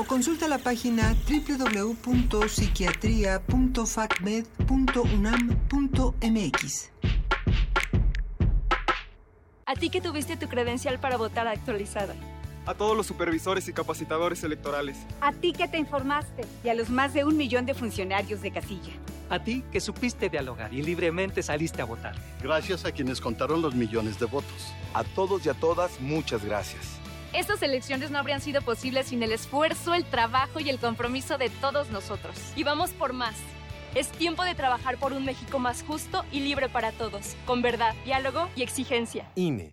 o consulta la página www.psiquiatria.facmed.unam.mx.
A ti que tuviste tu credencial para votar actualizada.
A todos los supervisores y capacitadores electorales.
A ti que te informaste y a los más de un millón de funcionarios de casilla.
A ti que supiste dialogar y libremente saliste a votar.
Gracias a quienes contaron los millones de votos.
A todos y a todas, muchas gracias.
Estas elecciones no habrían sido posibles sin el esfuerzo, el trabajo y el compromiso de todos nosotros. Y vamos por más. Es tiempo de trabajar por un México más justo y libre para todos, con verdad, diálogo y exigencia.
INE.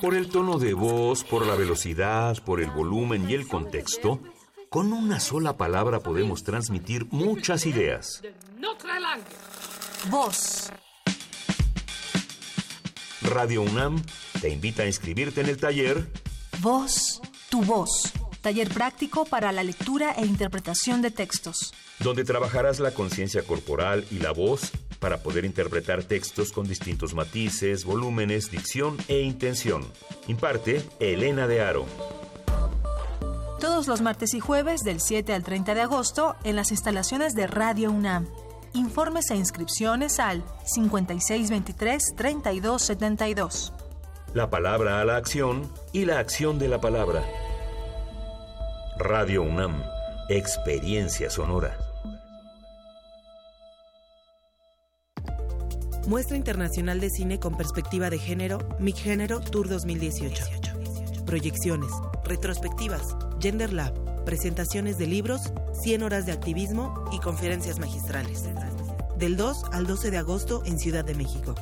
Por el tono de voz, por la velocidad, por el volumen y el contexto, con una sola palabra podemos transmitir muchas ideas.
Voz.
Radio UNAM te invita a inscribirte en el taller
Voz, tu voz. Taller práctico para la lectura e interpretación de textos.
donde trabajarás la conciencia corporal y la voz para poder interpretar textos con distintos matices, volúmenes, dicción e intención. Imparte Elena de Aro.
Todos los martes y jueves del 7 al 30 de agosto en las instalaciones de Radio UNAM. Informes e inscripciones al 5623-3272.
La palabra a la acción y la acción de la palabra. Radio UNAM, experiencia sonora.
Muestra Internacional de Cine con Perspectiva de Género, Mi Género Tour 2018. Proyecciones, retrospectivas, Gender Lab, presentaciones de libros, 100 horas de activismo y conferencias magistrales. Del 2 al 12 de agosto en Ciudad de México.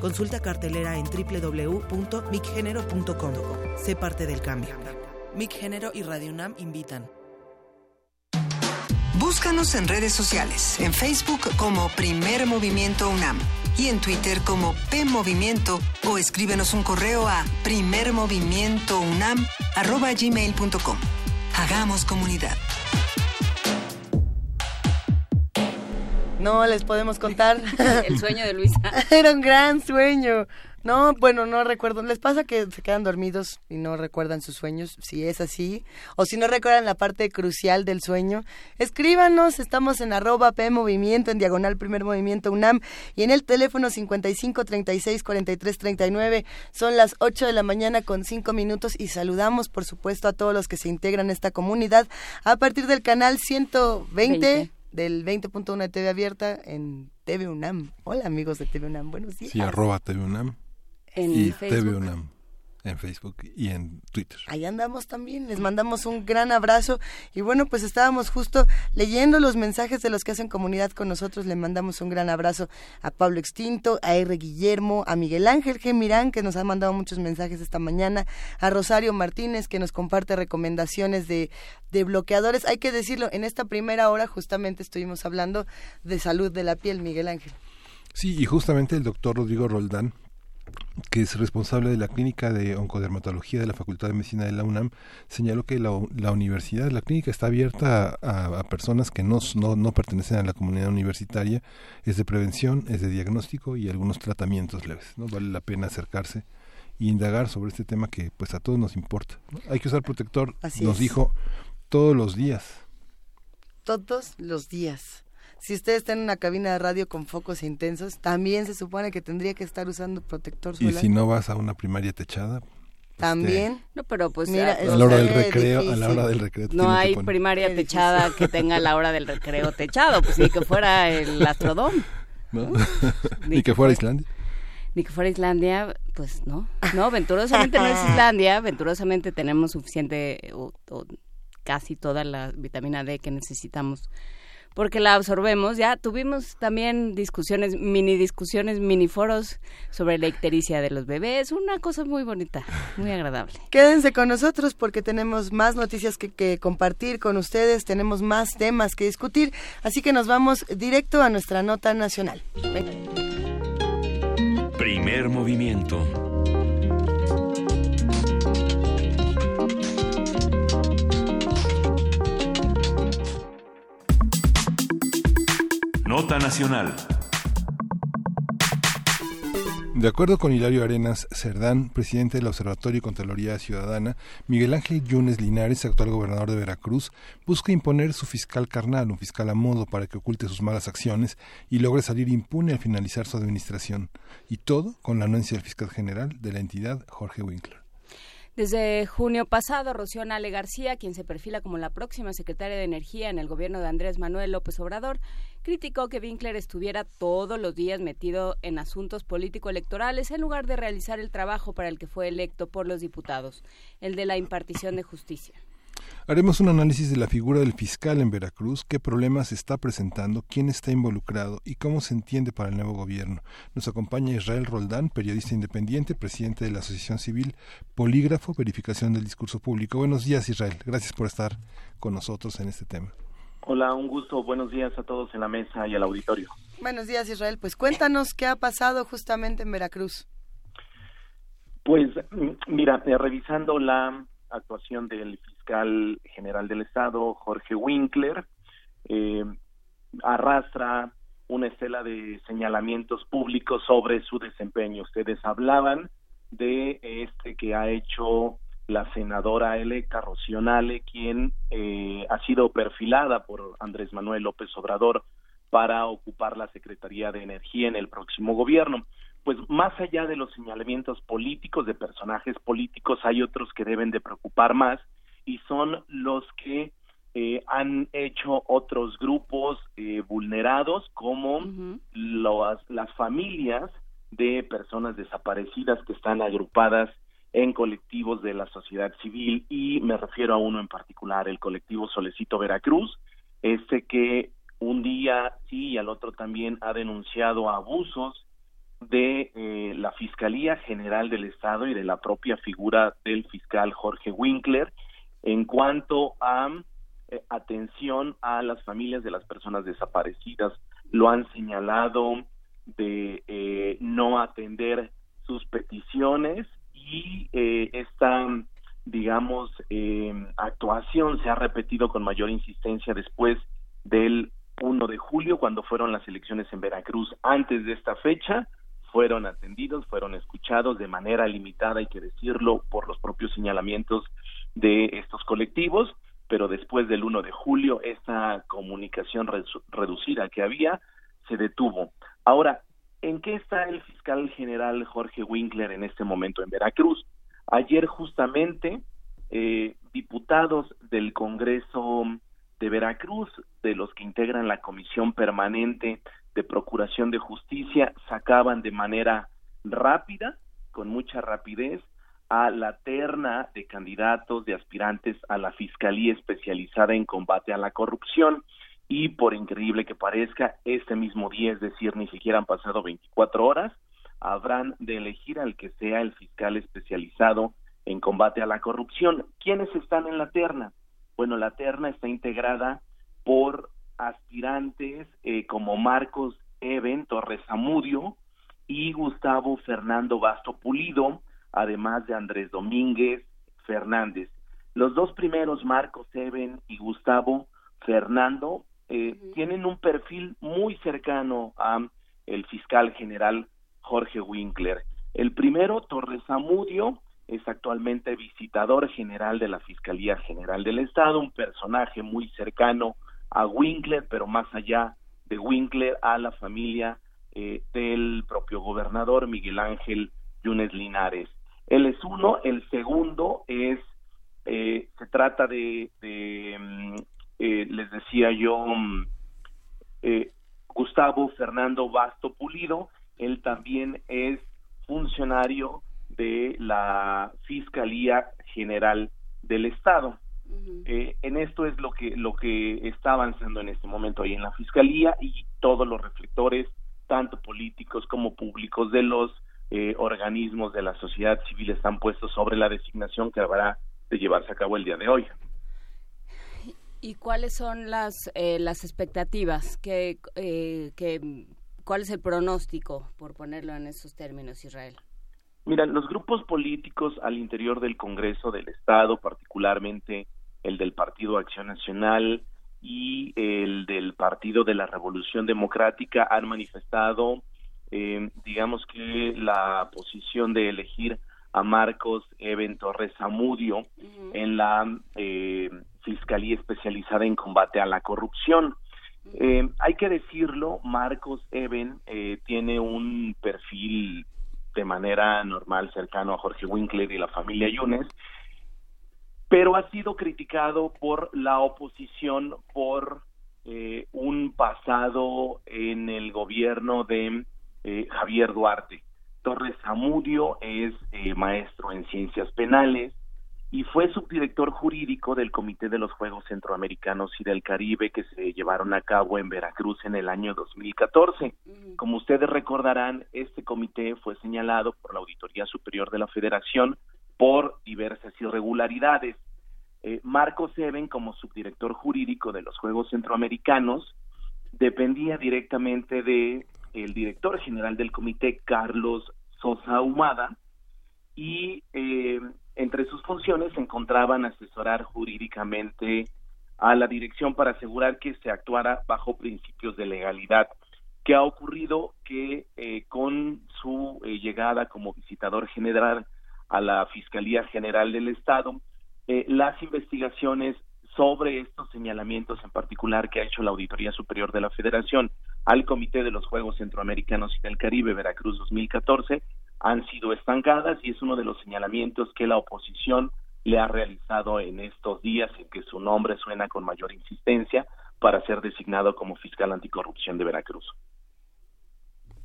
Consulta cartelera en www.micgénero.com. Sé parte del cambio. Mic Género y Radio UNAM invitan.
Búscanos en redes sociales, en Facebook como Primer Movimiento UNAM y en Twitter como P Movimiento o escríbenos un correo a primermovimientounam@gmail.com. Hagamos comunidad.
No les podemos contar.
El sueño de Luisa.
Era un gran sueño. No, bueno, no recuerdo. ¿Les pasa que se quedan dormidos y no recuerdan sus sueños? Si es así. O si no recuerdan la parte crucial del sueño. Escríbanos. Estamos en arroba P Movimiento, en diagonal Primer Movimiento UNAM. Y en el teléfono 55 36 43 39. Son las 8 de la mañana con 5 minutos. Y saludamos, por supuesto, a todos los que se integran a esta comunidad a partir del canal 120.
20.
del 20.1 de TV Abierta en TV UNAM. Hola amigos de TV UNAM, buenos días.
Sí, arroba TV UNAM
En
y
Facebook.
TV UNAM en Facebook y en Twitter.
Ahí andamos también, les mandamos un gran abrazo y bueno, pues estábamos justo leyendo los mensajes de los que hacen comunidad con nosotros, le mandamos un gran abrazo a Pablo Extinto, a R. Guillermo, a Miguel Ángel G. Mirán, que nos ha mandado muchos mensajes esta mañana, a Rosario Martínez, que nos comparte recomendaciones de, de bloqueadores. Hay que decirlo, en esta primera hora justamente estuvimos hablando de salud de la piel, Miguel Ángel.
Sí, y justamente el doctor Rodrigo Roldán, que es responsable de la clínica de oncodermatología de la Facultad de Medicina de la UNAM, señaló que la, la universidad, la clínica está abierta a, personas que no, no, no pertenecen a la comunidad universitaria, es de prevención, es de diagnóstico y algunos tratamientos leves. ¿no? Vale la pena acercarse e indagar sobre este tema que pues a todos nos importa. ¿no? Hay que usar protector,
Así
nos
es.
dijo todos los días.
todos los días. Si usted está en una cabina de radio con focos intensos, también se supone que tendría que estar usando protector
Y
solar.
si no vas a una primaria techada,
también.
No, pero pues
Mira,
a la hora del recreo, a
difícil.
la hora del recreo.
no
que
hay
poner-
primaria techada que tenga la hora del recreo techado, pues ni que fuera el Astrodome,
¿no?
Ni
Ni
que
que fuera
fuera-
Islandia.
ni que fuera Islandia, pues no. No, venturosamente no es Islandia, venturosamente tenemos suficiente o, o casi toda la vitamina D que necesitamos porque la absorbemos. Ya tuvimos también discusiones, mini discusiones, mini foros sobre la ictericia de los bebés, una cosa muy bonita, muy agradable.
Quédense con nosotros porque tenemos más noticias que, que compartir con ustedes, tenemos más temas que discutir, así que nos vamos directo a nuestra nota nacional. Venga.
Primer movimiento. Nota nacional.
De acuerdo con Hilario Arenas Cerdán, presidente del Observatorio y Contraloría Ciudadana, Miguel Ángel Yunes Linares, actual gobernador de Veracruz, busca imponer su fiscal carnal, un fiscal a modo para que oculte sus malas acciones y logre salir impune al finalizar su administración. Y todo con la anuencia del fiscal general de la entidad, Jorge Winkler.
Desde junio pasado, Rocío Nale García, quien se perfila como la próxima secretaria de Energía en el gobierno de Andrés Manuel López Obrador, criticó que Winkler estuviera todos los días metido en asuntos político-electorales en lugar de realizar el trabajo para el que fue electo por los diputados, el de la impartición de justicia.
Haremos un análisis de la figura del fiscal en Veracruz, qué problemas se está presentando, quién está involucrado y cómo se entiende para el nuevo gobierno. Nos acompaña Israel Roldán, periodista independiente, presidente de la Asociación Civil Polígrafo, Verificación del Discurso Público. Buenos días, Israel. Gracias por estar con nosotros en este tema.
Hola, un gusto. Buenos días a todos en la mesa y al auditorio.
Buenos días Israel, pues cuéntanos qué ha pasado justamente en Veracruz.
Pues mira, eh, revisando la actuación del fiscal general del Estado, Jorge Winkler, eh, arrastra una estela de señalamientos públicos sobre su desempeño. Ustedes hablaban de este que ha hecho la senadora electa Rocío Nale, quien eh, ha sido perfilada por Andrés Manuel López Obrador para ocupar la Secretaría de Energía en el próximo gobierno. Pues más allá de los señalamientos políticos de personajes políticos, hay otros que deben de preocupar más y son los que eh, han hecho otros grupos eh, vulnerados como los- las familias de personas desaparecidas que están agrupadas en colectivos de la sociedad civil y me refiero a uno en particular, el colectivo Solecito Veracruz, este que un día sí y al otro también ha denunciado abusos de eh, la Fiscalía General del Estado y de la propia figura del fiscal Jorge Winkler en cuanto a eh, atención a las familias de las personas desaparecidas. Lo han señalado de eh, no atender sus peticiones y esta digamos, actuación se ha repetido con mayor insistencia después del 1 de julio, cuando fueron las elecciones en Veracruz. Antes de esta fecha, fueron atendidos, fueron escuchados de manera limitada, hay que decirlo, por los propios señalamientos de estos colectivos, pero después del 1 de julio, esta comunicación reducida que había se detuvo. Ahora, ¿en qué está el fiscal general Jorge Winkler en este momento en Veracruz? Ayer justamente eh, diputados del Congreso de Veracruz, de los que integran la comisión permanente de Procuración de Justicia, sacaban de manera rápida, con mucha rapidez, a la terna de candidatos, de aspirantes a la Fiscalía especializada en combate a la corrupción. Y por increíble que parezca, este mismo día, es decir, ni siquiera han pasado 24 horas, habrán de elegir al que sea el fiscal especializado en combate a la corrupción. ¿Quiénes están en la terna? Bueno, la terna está integrada por aspirantes eh, como Marcos Eben Torres Amudio y Gustavo Fernando Basto Pulido, además de Andrés Domínguez Fernández. Los dos primeros, Marcos Eben y Gustavo Fernando, eh, tienen un perfil muy cercano a el fiscal general Jorge Winkler. El primero, Torres Amudio, es actualmente visitador general de la Fiscalía General del Estado, un personaje muy cercano a Winkler, pero más allá de Winkler, a la familia eh, del propio gobernador Miguel Ángel Yunes Linares. Él es uno, el segundo es, eh, se trata de, mm, eh, les decía yo, mm, Gustavo Fernando Basto Pulido, él también es funcionario de la Fiscalía General del Estado. Eh, en esto es lo que lo que está avanzando en este momento ahí en la fiscalía y todos los reflectores, tanto políticos como públicos de los eh, organismos de la sociedad civil están puestos sobre la designación que habrá de llevarse a cabo el día de hoy.
¿Y cuáles son las eh, las expectativas que, que cuál es el pronóstico por ponerlo en esos términos, Israel?
Mira, los grupos políticos al interior del Congreso del Estado, particularmente el del Partido Acción Nacional y el del Partido de la Revolución Democrática, han manifestado, eh, digamos que la posición de elegir a Marcos Eben Torres Amudio en la eh, Fiscalía Especializada en Combate a la Corrupción. Eh, hay que decirlo, Marcos Eben tiene un perfil de manera normal cercano a Jorge Winkler y la familia Yunes, pero ha sido criticado por la oposición por eh, un pasado en el gobierno de eh, Javier Duarte. Torres Zamudio es eh, maestro en ciencias penales, y fue subdirector jurídico del Comité de los Juegos Centroamericanos y del Caribe que se llevaron a cabo en Veracruz en el año 2014. Como ustedes recordarán, este comité fue señalado por la Auditoría Superior de la Federación por diversas irregularidades. Eh, Marco Seven, como subdirector jurídico de los Juegos Centroamericanos, dependía directamente de el director general del comité, Carlos Sosa Humada, y eh, entre sus funciones se encontraban asesorar jurídicamente a la dirección para asegurar que se actuara bajo principios de legalidad. ¿Qué ha ocurrido? Que eh, con su eh, llegada como visitador general a la Fiscalía General del Estado, eh, las investigaciones sobre estos señalamientos en particular que ha hecho la Auditoría Superior de la Federación al Comité de los Juegos Centroamericanos y del Caribe Veracruz 2014 han sido estancadas y es uno de los señalamientos que la oposición le ha realizado en estos días en que su nombre suena con mayor insistencia para ser designado como fiscal anticorrupción de Veracruz.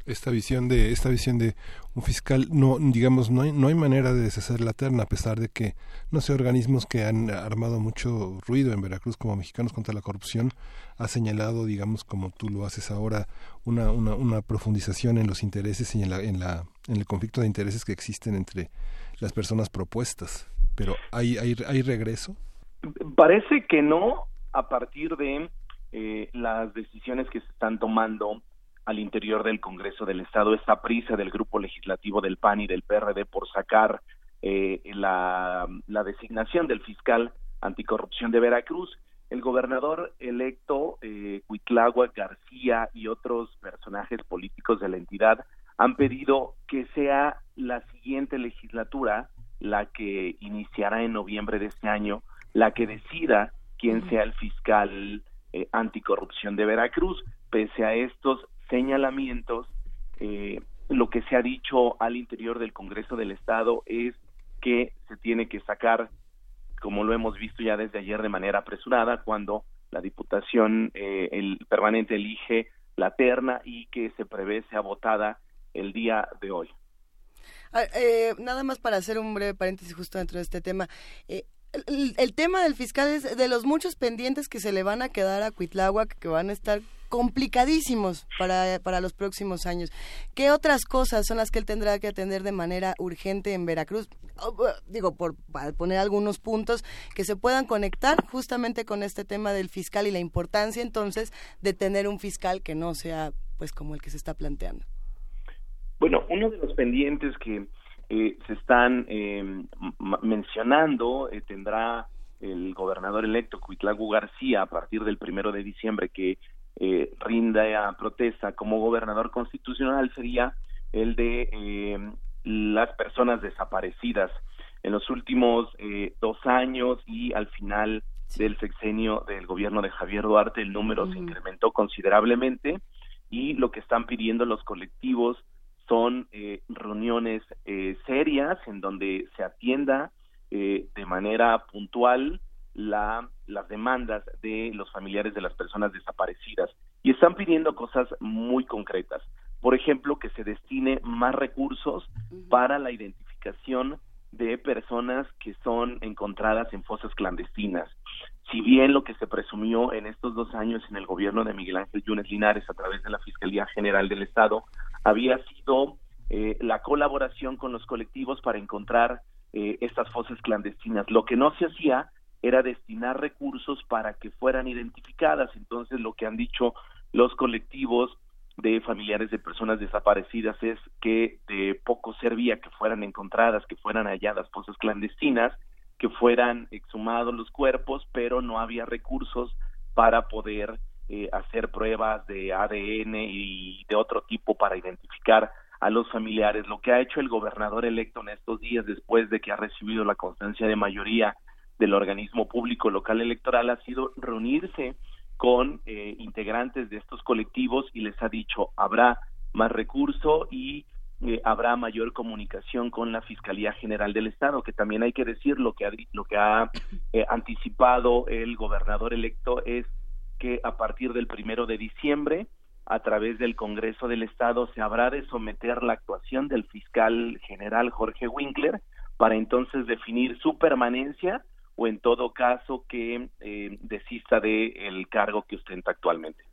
Esta visión de esta visión de un fiscal no digamos no hay, no hay manera de deshacer la terna a pesar de que no sé organismos que han armado mucho ruido en Veracruz como mexicanos contra la corrupción ha señalado digamos como tú lo haces ahora una, una, profundización en los intereses y en la, en la en el conflicto de intereses que existen entre las personas propuestas. Pero hay hay, hay regreso
parece que no a partir de eh, las decisiones que se están tomando al interior del Congreso del Estado, esta prisa del grupo legislativo del PAN y del PRD por sacar eh, la, designación del fiscal anticorrupción de Veracruz. El gobernador electo, eh, García y otros personajes políticos de la entidad han pedido que sea la siguiente legislatura la que iniciará en noviembre de este año, la que decida quién sea el fiscal eh, anticorrupción de Veracruz. Pese a estos señalamientos, eh, lo que se ha dicho al interior del Congreso del Estado es que se tiene que sacar, como lo hemos visto ya desde ayer de manera apresurada, cuando la Diputación eh, el permanente elige la terna y que se prevé sea votada el día de hoy.
Ah, eh, nada más para hacer un breve paréntesis justo dentro de este tema. El, tema del fiscal es de los muchos pendientes que se le van a quedar a Cuitláhuac, que van a estar complicadísimos para, para los próximos años. ¿Qué otras cosas son las que él tendrá que atender de manera urgente en Veracruz? Oh, digo, por poner algunos puntos que se puedan conectar justamente con este tema del fiscal y la importancia entonces de tener un fiscal que no sea pues como el que se está planteando.
Bueno, uno de los pendientes que eh, se están em, mencionando eh, tendrá el gobernador electo Cuitlago García a partir del primero de diciembre que eh, rinda a protesta como gobernador constitucional sería el de eh, las personas desaparecidas en los últimos eh, dos años y al final del sexenio del gobierno de Javier Duarte el número se incrementó considerablemente y lo que están pidiendo los colectivos son eh, reuniones eh, serias en donde se atienda eh, de manera puntual la, las demandas de los familiares de las personas desaparecidas y están pidiendo cosas muy concretas. Por ejemplo, que se destine más recursos para la identificación de personas que son encontradas en fosas clandestinas. Si bien lo que se presumió en estos dos años en el gobierno de Miguel Ángel Yunes Linares a través de la Fiscalía General del Estado había sido eh, la colaboración con los colectivos para encontrar eh, estas fosas clandestinas. Lo que no se hacía era destinar recursos para que fueran identificadas. Entonces, lo que han dicho los colectivos de familiares de personas desaparecidas es que de poco servía que fueran encontradas, que fueran halladas fosas clandestinas, que fueran exhumados los cuerpos, pero no había recursos para poder eh, hacer pruebas de ADN y de otro tipo para identificar a los familiares. Lo que ha hecho el gobernador electo en estos días, después de que ha recibido la constancia de mayoría del organismo público local electoral ha sido reunirse con eh, integrantes de estos colectivos y les ha dicho habrá más recurso y eh, habrá mayor comunicación con la Fiscalía General del Estado, que también hay que decir lo que ha, lo que ha eh, anticipado el gobernador electo es que a partir del primero de diciembre, a través del Congreso del Estado, se habrá de someter la actuación del fiscal general Jorge Winkler para entonces definir su permanencia o en todo caso que eh, desista del el cargo que ostenta actualmente.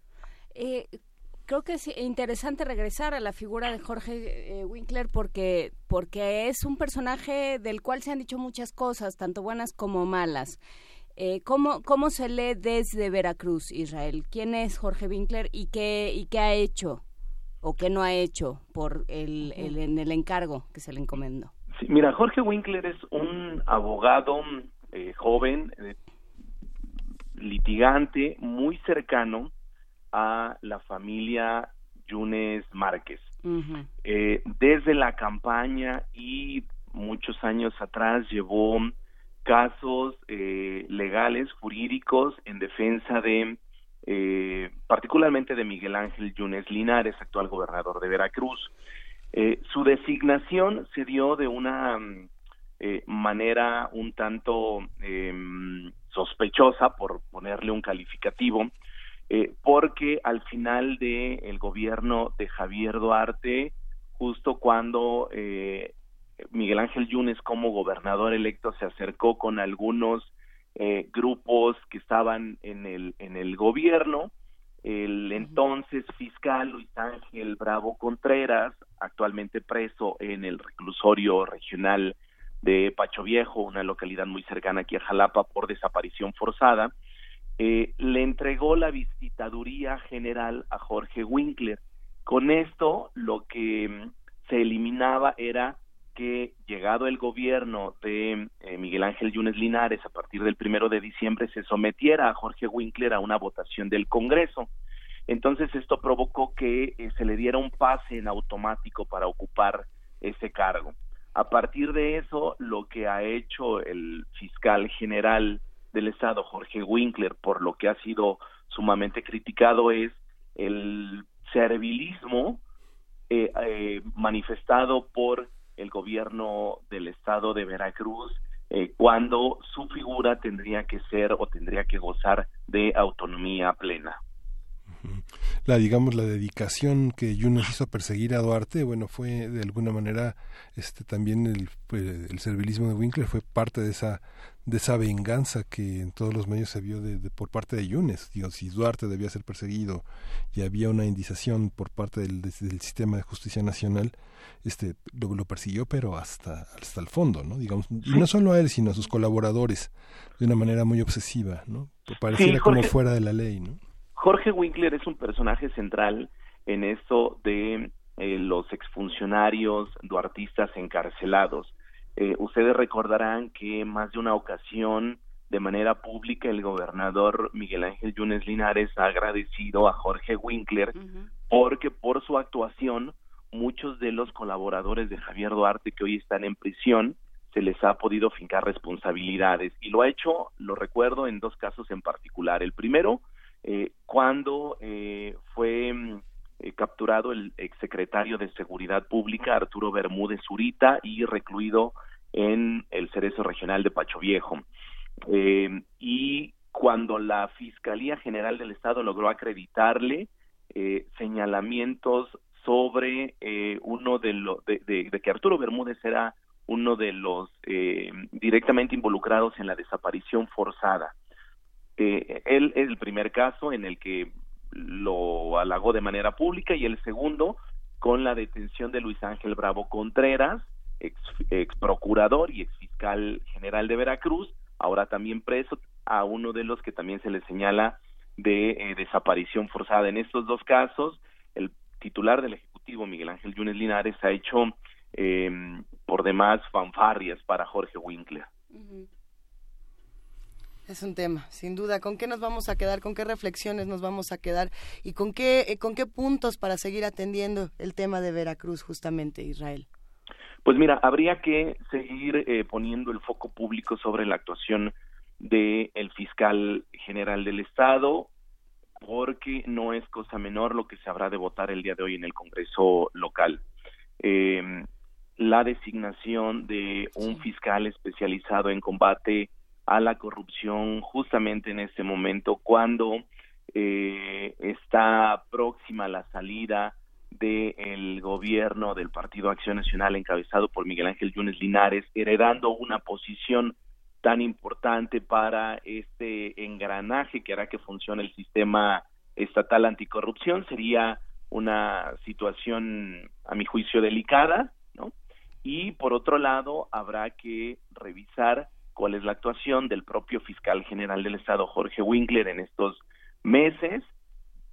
Eh, creo que es interesante regresar a la figura de Jorge eh, Winkler porque porque es un personaje del cual se han dicho muchas cosas, tanto buenas como malas. Eh, ¿cómo, ¿Cómo se lee desde Veracruz, Israel? ¿Quién es Jorge Winkler y qué, y qué ha hecho o qué no ha hecho por el, el, en el encargo que se le encomendó?
Sí, mira, Jorge Winkler es un abogado eh, joven, eh, litigante, muy cercano a la familia Yunes Márquez. eh, desde la campaña y muchos años atrás llevó casos eh, legales, jurídicos, en defensa de, eh, particularmente de Miguel Ángel Yunes Linares, actual gobernador de Veracruz. Eh, su designación se dio de una mm, eh, manera un tanto em, sospechosa, por ponerle un calificativo, eh, porque al final del el gobierno de Javier Duarte, justo cuando eh, Miguel Ángel Yunes como gobernador electo se acercó con algunos eh, grupos que estaban en el, en el gobierno, el entonces fiscal Luis Ángel Bravo Contreras, actualmente preso en el reclusorio regional de Pacho Viejo, una localidad muy cercana aquí a Jalapa por desaparición forzada, eh, le entregó la visitaduría general a Jorge Winkler. Con esto lo que mm, se eliminaba era que llegado el gobierno de eh, Miguel Ángel Yunes Linares a partir del primero de diciembre se sometiera a Jorge Winkler a una votación del Congreso. Entonces esto provocó que eh, se le diera un pase en automático para ocupar ese cargo. A partir de eso, lo que ha hecho el fiscal general del Estado, Jorge Winkler, por lo que ha sido sumamente criticado, es el servilismo eh, manifestado por el gobierno del estado de Veracruz eh, cuando su figura tendría que ser o tendría que gozar de autonomía plena
la digamos la dedicación que Yunes hizo a perseguir a Duarte bueno fue de alguna manera este también el, el servilismo de Winkler fue parte de esa de esa venganza que en todos los medios se vio de, por parte de Yunes. Digo, si Duarte debía ser perseguido y había una indización por parte del, del sistema de justicia nacional, este lo, lo, persiguió, pero hasta, hasta el fondo, ¿no? Digamos, y no solo a él, sino a sus colaboradores, de una manera muy obsesiva, ¿no? Pareciera como fuera de la ley, ¿no?
Jorge Winkler es un personaje central en esto de eh, los exfuncionarios duartistas encarcelados. Eh, ustedes recordarán que más de una ocasión, de manera pública, el gobernador Miguel Ángel Yunes Linares ha agradecido a Jorge Winkler porque por su actuación muchos de los colaboradores de Javier Duarte que hoy están en prisión se les ha podido fincar responsabilidades. Y lo ha hecho, lo recuerdo, en dos casos en particular. El primero, eh, cuando eh, fue eh, capturado el exsecretario de Seguridad Pública, Arturo Bermúdez Zurita, y recluido en el Cerezo Regional de Pacho Viejo. Eh, y cuando la Fiscalía General del Estado logró acreditarle eh, señalamientos sobre uno de los de, de, que Arturo Bermúdez era uno de los directamente involucrados en la desaparición forzada. Él es el primer caso en el que lo halagó de manera pública y el segundo con la detención de Luis Ángel Bravo Contreras, ex, procurador y ex fiscal general de Veracruz, ahora también preso, a uno de los que también se le señala de eh, desaparición forzada. En estos dos casos, el titular del Ejecutivo, Miguel Ángel Yunes Linares, ha hecho eh, por demás fanfarrias para Jorge Winkler.
Es un tema, sin duda. ¿Con qué nos vamos a quedar? ¿Con qué reflexiones nos vamos a quedar? ¿Y con qué, eh, con qué puntos para seguir atendiendo el tema de Veracruz, justamente, Israel?
Pues mira, habría que seguir eh, poniendo el foco público sobre la actuación del el fiscal general del Estado, porque no es cosa menor lo que se habrá de votar el día de hoy en el Congreso local. Eh, la designación de un fiscal especializado en combate a la corrupción justamente en este momento cuando eh, está próxima la salida del gobierno del Partido Acción Nacional encabezado por Miguel Ángel Yunes Linares, heredando una posición tan importante para este engranaje que hará que funcione el sistema estatal anticorrupción, sería una situación, a mi juicio, delicada, ¿no? Y por otro lado, habrá que revisar cuál es la actuación del propio fiscal general del Estado, Jorge Winkler, en estos meses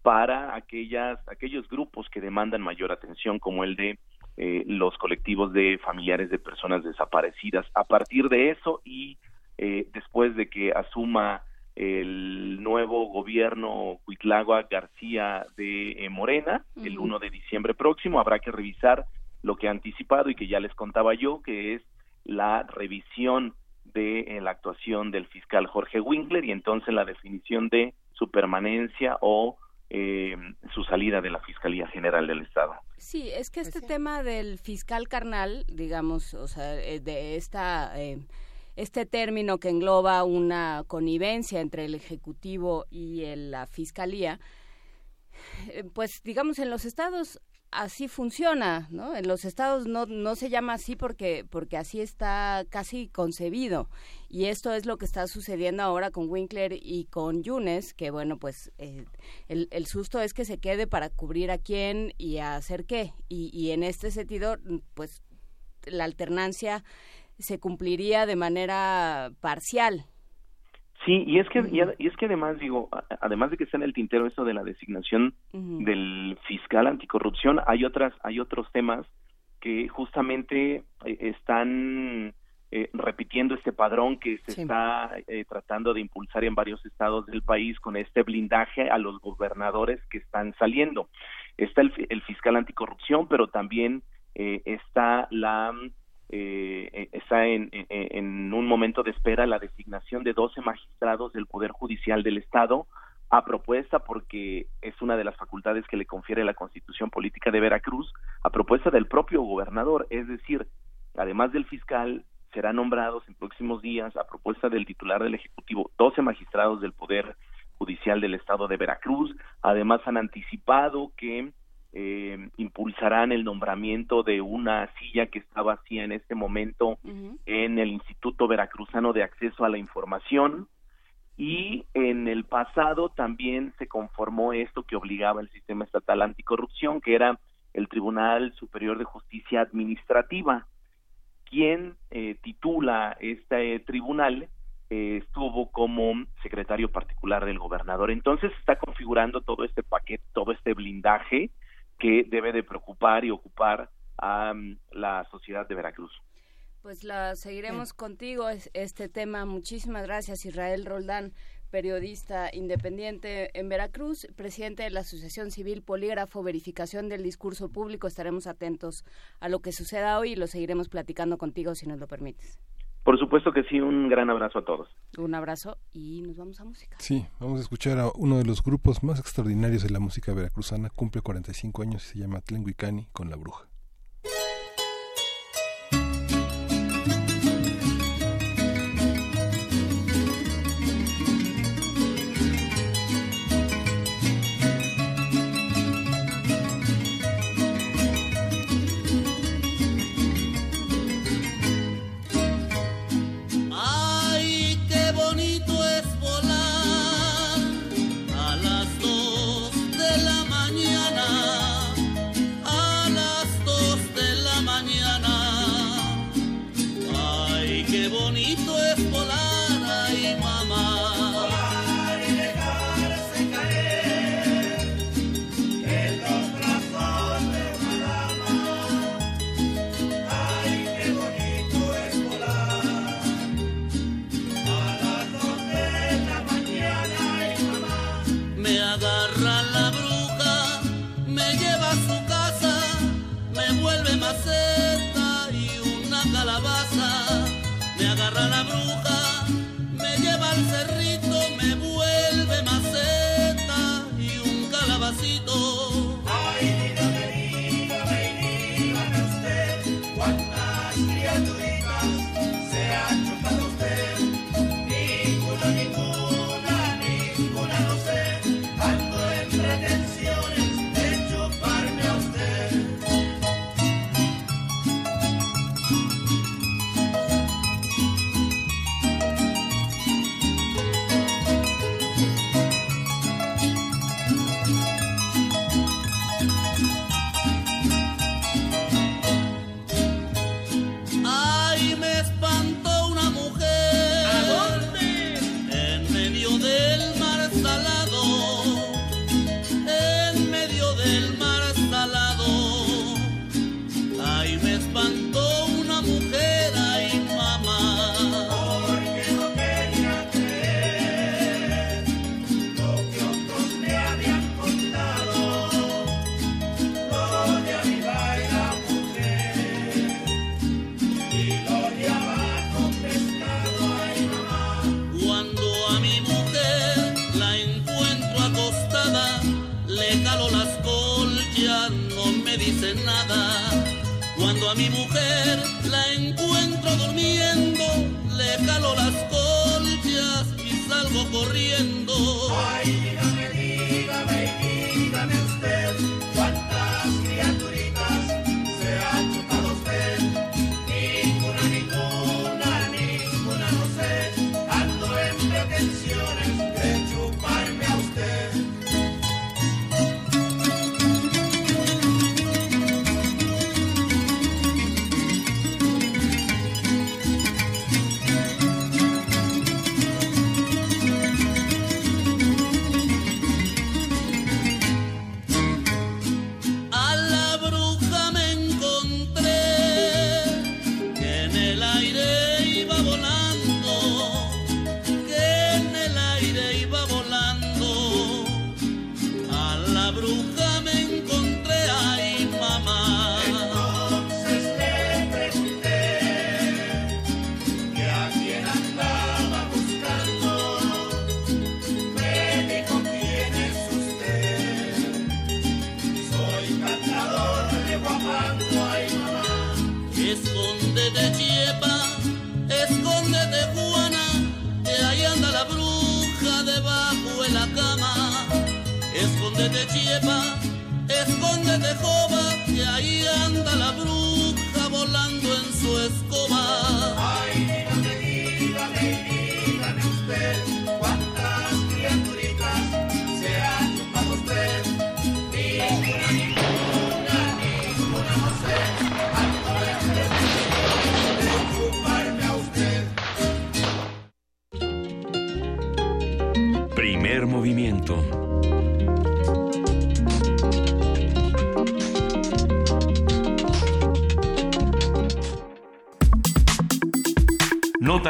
para aquellas, aquellos grupos que demandan mayor atención, como el de eh, los colectivos de familiares de personas desaparecidas. A partir de eso y eh, después de que asuma el nuevo gobierno Cuitlagua García de eh, Morena, el 1 de diciembre próximo, habrá que revisar lo que ha anticipado y que ya les contaba yo, que es la revisión de eh, la actuación del fiscal Jorge Winkler y entonces la definición de su permanencia o eh, su salida de la Fiscalía General del Estado.
Sí, es que este tema del fiscal carnal, digamos, o sea, eh, de esta este término que engloba una connivencia entre el Ejecutivo y la Fiscalía, eh, pues digamos en los estados así funciona, ¿no? En los estados no, no se llama así porque, porque así está casi concebido. Y esto es lo que está sucediendo ahora con Winkler y con Yunes, que bueno, pues eh, el, el, susto es que se quede para cubrir a quién y a hacer qué. Y, y en este sentido, pues la alternancia se cumpliría de manera parcial,
Sí, y es que y, es que además digo, además de que está en el tintero eso de la designación del fiscal anticorrupción, hay otras hay otros temas que justamente eh, están eh, repitiendo este padrón que se está eh, tratando de impulsar en varios estados del país con este blindaje a los gobernadores que están saliendo. Está el, el fiscal anticorrupción, pero también está la eh, eh, está en, en, un momento de espera la designación de 12 magistrados del Poder Judicial del Estado a propuesta, porque es una de las facultades que le confiere la Constitución Política de Veracruz, a propuesta del propio gobernador, es decir, además del fiscal, serán nombrados en próximos días, a propuesta del titular del Ejecutivo, 12 magistrados del Poder Judicial del Estado de Veracruz. Además, han anticipado que eh, impulsarán el nombramiento de una silla que está vacía en este momento en el Instituto Veracruzano de Acceso a la Información y en el pasado también se conformó esto que obligaba el sistema estatal anticorrupción, que era el Tribunal Superior de Justicia Administrativa. Quien eh, titula este tribunal eh, estuvo como secretario particular del gobernador. Entonces está configurando todo este paquete, todo este blindaje que debe de preocupar y ocupar a mm, la sociedad de Veracruz.
Pues la seguiremos contigo este tema. Muchísimas gracias Israel Roldán, periodista independiente en Veracruz, presidente de la Asociación Civil Polígrafo Verificación del Discurso Público. Estaremos atentos a lo que suceda hoy y lo seguiremos platicando contigo si nos lo permites.
Por supuesto que sí, un gran abrazo a todos.
Un abrazo y nos vamos a música.
Sí, vamos a escuchar a uno de los grupos más extraordinarios de la música veracruzana, cumple 45 años y se llama Tlenguicani con la bruja.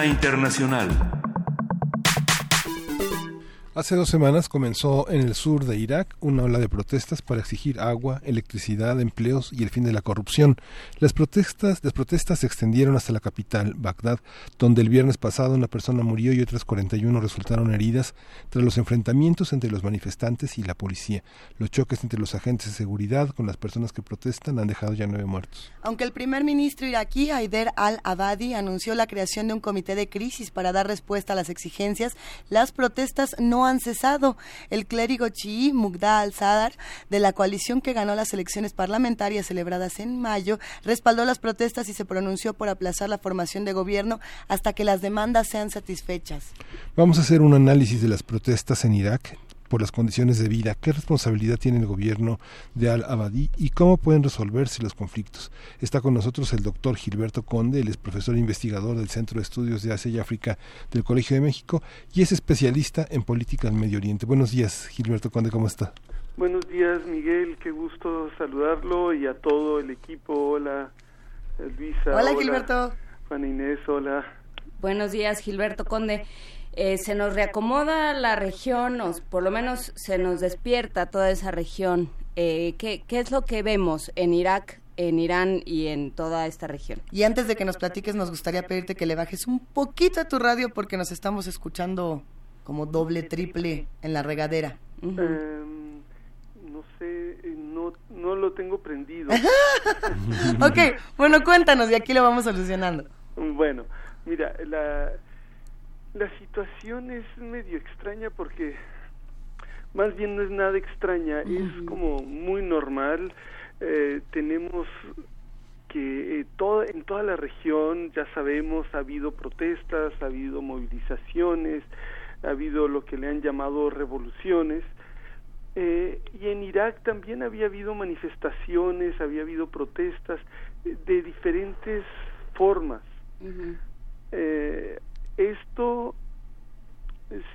Internacional.
Hace dos semanas comenzó en el sur de Irak una ola de protestas para exigir agua, electricidad, empleos y el fin de la corrupción. Las protestas, las protestas se extendieron hasta la capital, Bagdad, donde el viernes pasado una persona murió y otras 41 resultaron heridas tras los enfrentamientos entre los manifestantes y la policía. Los choques entre los agentes de seguridad con las personas que protestan han dejado ya nueve muertos.
Aunque el primer ministro iraquí, Haider al-Abadi, anunció la creación de un comité de crisis para dar respuesta a las exigencias, las protestas no han cesado. El clérigo chií Mugda al-Sadar, de la coalición que ganó las elecciones parlamentarias celebradas en mayo, respaldó las protestas y se pronunció por aplazar la formación de gobierno hasta que las demandas sean satisfechas.
Vamos a hacer un análisis de las protestas en Irak por las condiciones de vida, qué responsabilidad tiene el gobierno de Al-Abadi y cómo pueden resolverse los conflictos. Está con nosotros el doctor Gilberto Conde, él es profesor e investigador del Centro de Estudios de Asia y África del Colegio de México y es especialista en política en Medio Oriente. Buenos días, Gilberto Conde, ¿cómo está?
Buenos días, Miguel, qué gusto saludarlo y a todo el equipo. Hola, Luisa.
Hola, Gilberto.
Juana Inés, hola.
Buenos días, Gilberto Conde. Eh, se nos reacomoda la región, o por lo menos se nos despierta toda esa región. Eh, ¿qué, ¿Qué es lo que vemos en Irak, en Irán y en toda esta región?
Y antes de que nos platiques, nos gustaría pedirte que le bajes un poquito a tu radio porque nos estamos escuchando como doble, triple en la regadera.
Em, no sé, eh, no, no lo tengo prendido.
ok, bueno, cuéntanos y aquí lo vamos solucionando.
Bueno, mira, la, la situación es medio extraña porque más bien no es nada extraña, es como muy normal. Eh, tenemos que eh, todo, en toda la región, ya sabemos, ha habido protestas, ha habido movilizaciones, ha habido lo que le han llamado revoluciones. Eh, y en Irak también había habido manifestaciones, había habido protestas eh, de diferentes formas. Eh, esto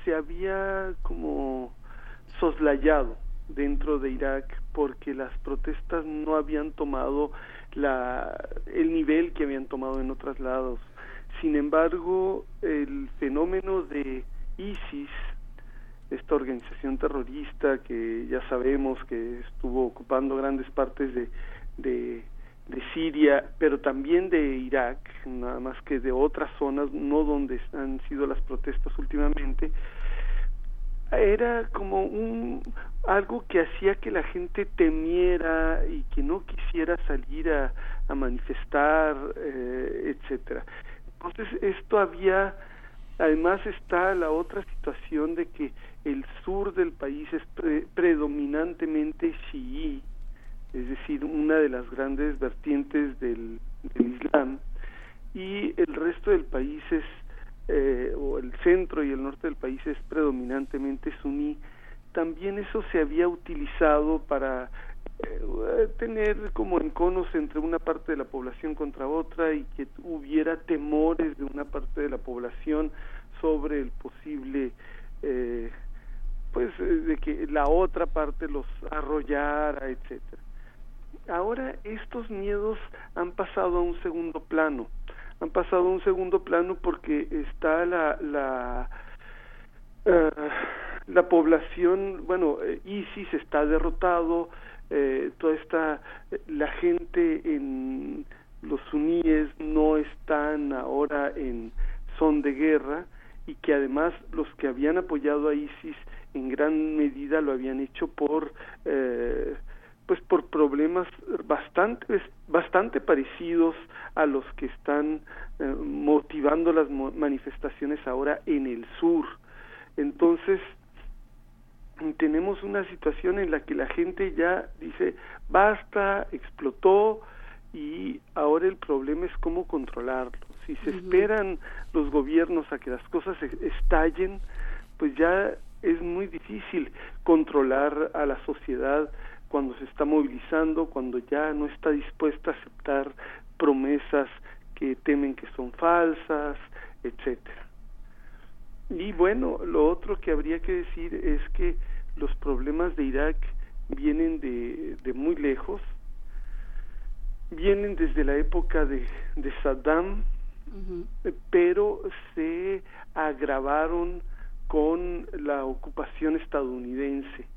se había como soslayado dentro de Irak porque las protestas no habían tomado la, el nivel que habían tomado en otros lados. Sin embargo, el fenómeno de ISIS, esta organización terrorista que ya sabemos que estuvo ocupando grandes partes de, de, de Siria, pero también de Irak, nada más que de otras zonas, no donde han sido las protestas últimamente, era como un algo que hacía que la gente temiera y que no quisiera salir a, manifestar, eh, etcétera. entonces esto había, además está la otra situación de que el sur del país es predominantemente chií, es decir, una de las grandes vertientes del, Islam, y el resto del país es, eh, o el centro y el norte del país es predominantemente suní, también eso se había utilizado para eh, tener como enconos entre una parte de la población contra otra y que hubiera temores de una parte de la población sobre el posible eh, pues eh, de que la otra parte los arrollara etcétera ahora estos miedos han pasado a un segundo plano. Han pasado a un segundo plano porque está la la la población bueno ISIS está derrotado eh, toda esta la gente en los suníes no están ahora en son de guerra y que además los que habían apoyado a ISIS en gran medida lo habían hecho por eh, pues por problemas bastante bastante parecidos a los que están eh, motivando las manifestaciones ahora en el sur entonces tenemos una situación en la que la gente ya dice basta, explotó y ahora el problema es cómo controlarlo. Si se esperan los gobiernos a que las cosas estallen, pues ya es muy difícil controlar a la sociedad cuando se está movilizando, cuando ya no está dispuesta a aceptar promesas que temen que son falsas, etcétera. Y bueno, lo otro que habría que decir es que los problemas de Irak vienen de, de muy lejos, vienen desde la época de, de Saddam, pero se agravaron con la ocupación estadounidense.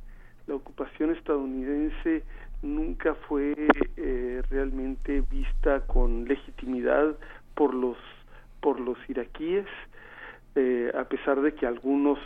La ocupación estadounidense nunca fue eh, realmente vista con legitimidad por los por los iraquíes eh, a pesar de que algunos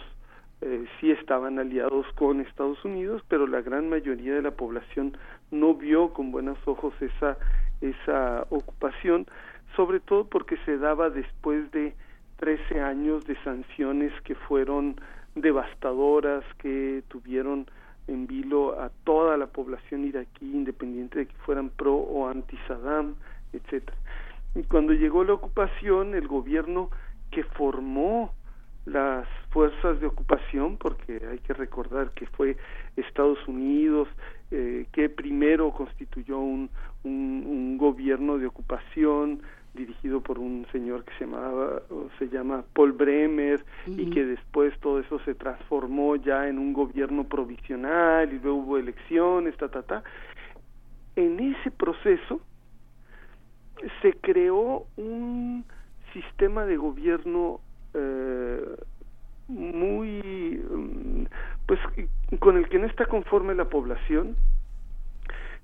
eh, sí estaban aliados con Estados Unidos, pero la gran mayoría de la población no vio con buenos ojos esa, esa ocupación, sobre todo porque se daba después de 13 años de sanciones que fueron devastadoras, que tuvieron en vilo a toda la población iraquí, independiente de que fueran pro o anti Saddam, etcétera. Y cuando llegó la ocupación, el gobierno que formó las fuerzas de ocupación, porque hay que recordar que fue Estados Unidos eh, que primero constituyó un, un, gobierno de ocupación dirigido por un señor que se llamaba o se llama Paul Bremer y que después todo eso se transformó ya en un gobierno provisional y luego hubo elecciones, ta ta ta. En ese proceso se creó un sistema de gobierno eh, muy mm, pues con el que no está conforme la población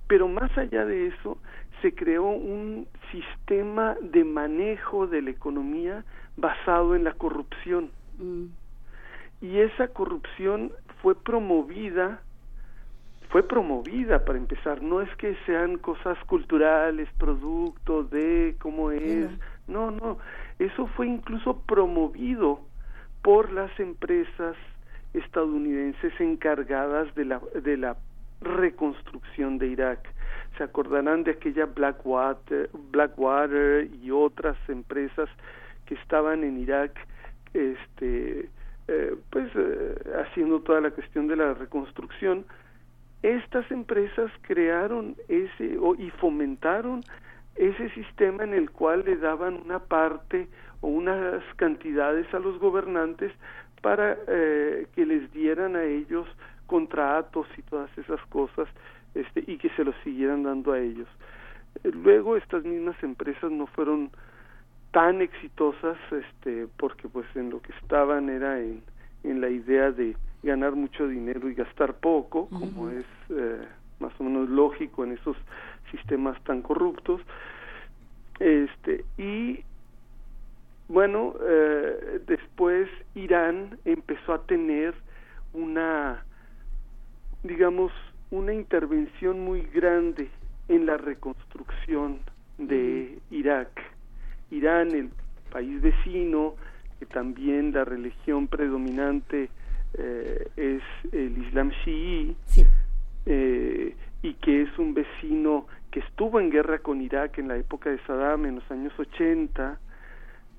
pero más allá de eso se creó un sistema de manejo de la economía basado en la corrupción. Mm. y esa corrupción fue promovida fue promovida para empezar. No es que sean cosas culturales producto de cómo es. No no. Eso fue incluso promovido por las empresas estadounidenses encargadas de la, de la reconstrucción de Irak. Se acordarán de aquella Blackwater, Blackwater y otras empresas que estaban en Irak, este, eh, pues eh, haciendo toda la cuestión de la reconstrucción. Estas empresas crearon ese y fomentaron ese sistema en el cual le daban una parte o unas cantidades a los gobernantes para eh, que les dieran a ellos contratos y todas esas cosas este, y que se los siguieran dando a ellos. Luego estas mismas empresas no fueron tan exitosas este, porque pues en lo que estaban era en, en la idea de ganar mucho dinero y gastar poco, como es eh, más o menos lógico en esos sistemas tan corruptos este y bueno eh, después Irán empezó a tener una digamos una intervención muy grande en la reconstrucción de Irak. Irán el país vecino, que también la religión predominante eh, es el Islam chií, eh, y que es un vecino que estuvo en guerra con Irak en la época de Saddam en los años 80,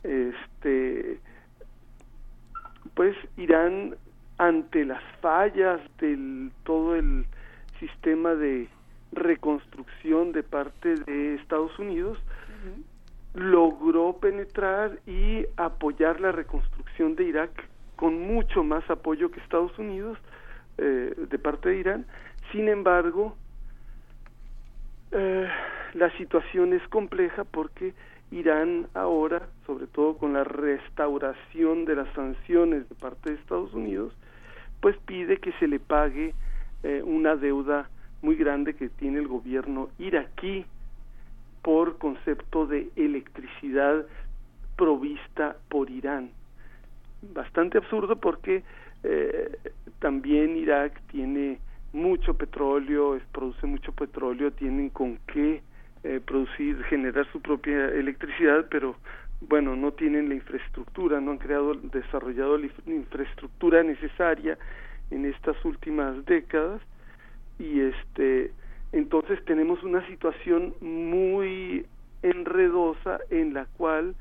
este, pues Irán ante las fallas del todo el sistema de reconstrucción de parte de Estados Unidos, logró penetrar y apoyar la reconstrucción de Irak con mucho más apoyo que Estados Unidos eh, de parte de Irán. Sin embargo, eh, la situación es compleja porque Irán ahora, sobre todo con la restauración de las sanciones de parte de Estados Unidos, pues pide que se le pague eh, una deuda muy grande que tiene el gobierno iraquí por concepto de electricidad provista por Irán. Bastante absurdo porque eh, también Irak tiene mucho petróleo, produce mucho petróleo, tienen con qué eh, producir, generar su propia electricidad, pero bueno, no tienen la infraestructura, no han creado, desarrollado la infraestructura necesaria en estas últimas décadas. Y este entonces tenemos una situación muy enredosa en la cual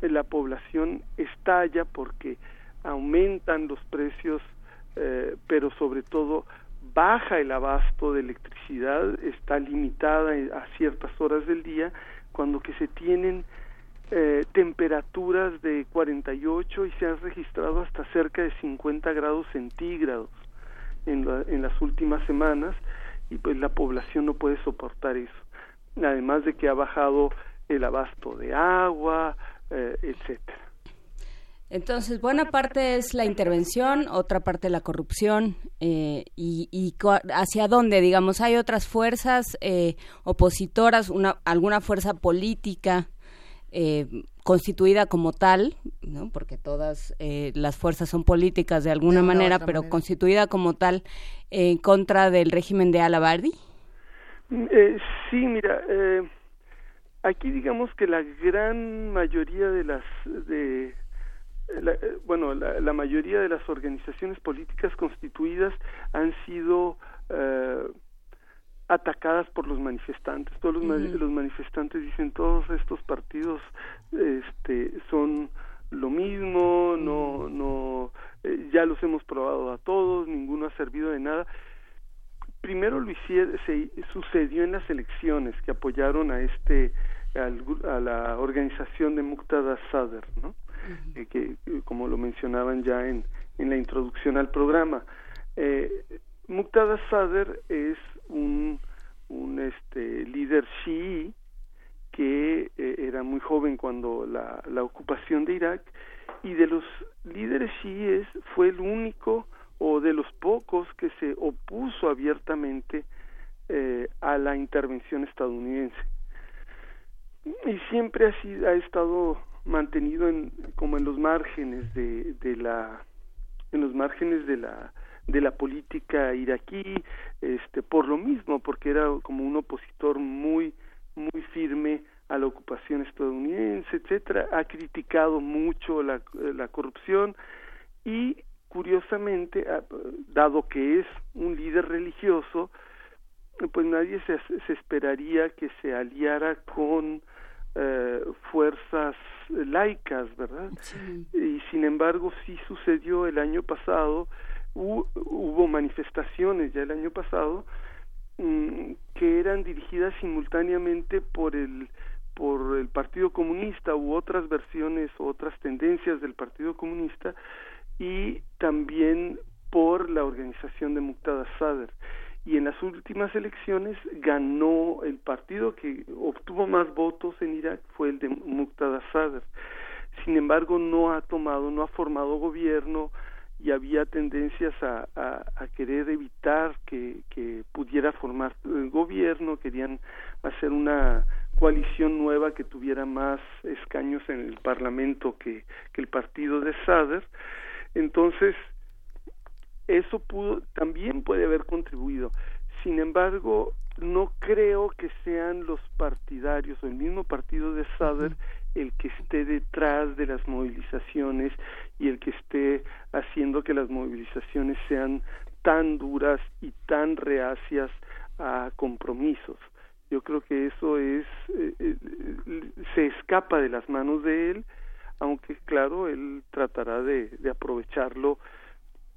la población estalla porque aumentan los precios eh, pero sobre todo baja el abasto de electricidad está limitada a ciertas horas del día cuando que se tienen eh, temperaturas de 48 y se han registrado hasta cerca de 50 grados centígrados en, en las últimas semanas y pues la población no puede soportar eso. Además de que ha bajado el abasto de agua, eh, etcétera.
Entonces, buena parte es la intervención, otra parte la corrupción eh, y, y, hacia dónde, digamos, hay otras fuerzas eh, opositoras, una, alguna fuerza política eh, constituida como tal, ¿no? porque todas eh, las fuerzas son políticas de alguna manera, pero constituida como tal en contra del régimen de Alabardi?
Mm, eh, sí, mira, eh, aquí digamos que la gran mayoría de las de la, bueno la, la, mayoría de las organizaciones políticas constituidas han sido eh, atacadas por los manifestantes. Todos los, los, manifestantes dicen todos estos partidos este, son lo mismo, no, no, eh, ya los hemos probado a todos, ninguno ha servido de nada. Primero lo hicieron, se sucedió en las elecciones que apoyaron a este a la organización de Muqtada Sadr, ¿no? Eh, que como lo mencionaban ya en, en la introducción al programa. Eh, Muqtada Sadr es un, un este, líder chií que eh, era muy joven cuando la, la ocupación de Irak y de los líderes chiíes fue el único o de los pocos que se opuso abiertamente eh, a la intervención estadounidense. Y siempre ha, sido, ha estado mantenido en, como en los márgenes de, de la en los márgenes de la de la política iraquí, este, por lo mismo, porque era como un opositor muy, muy firme a la ocupación estadounidense, etcétera, ha criticado mucho la, la corrupción y curiosamente, dado que es un líder religioso, pues nadie se, se esperaría que se aliara con eh, fuerzas laicas, ¿verdad? Y sin embargo sí sucedió el año pasado hubo manifestaciones ya el año pasado mm, que eran dirigidas simultáneamente por el por el Partido Comunista. U otras versiones u otras tendencias del Partido Comunista y también por la organización de Muqtada Sadr. Y en las últimas elecciones ganó el partido que obtuvo más votos en Irak fue el de Muqtada Sadr. Sin embargo no ha tomado no ha formado gobierno y había tendencias a, a, querer evitar que, que pudiera formar el gobierno, querían hacer una coalición nueva que tuviera más escaños en el Parlamento que, que el partido de Sader. Entonces, eso pudo, también puede haber contribuido. Sin embargo, no creo que sean los partidarios o el mismo partido de Sader el que esté detrás de las movilizaciones y el que esté haciendo que las movilizaciones sean tan duras y tan reacias a compromisos. Yo creo que eso es eh, eh, se escapa de las manos de él, aunque claro él tratará de, de aprovecharlo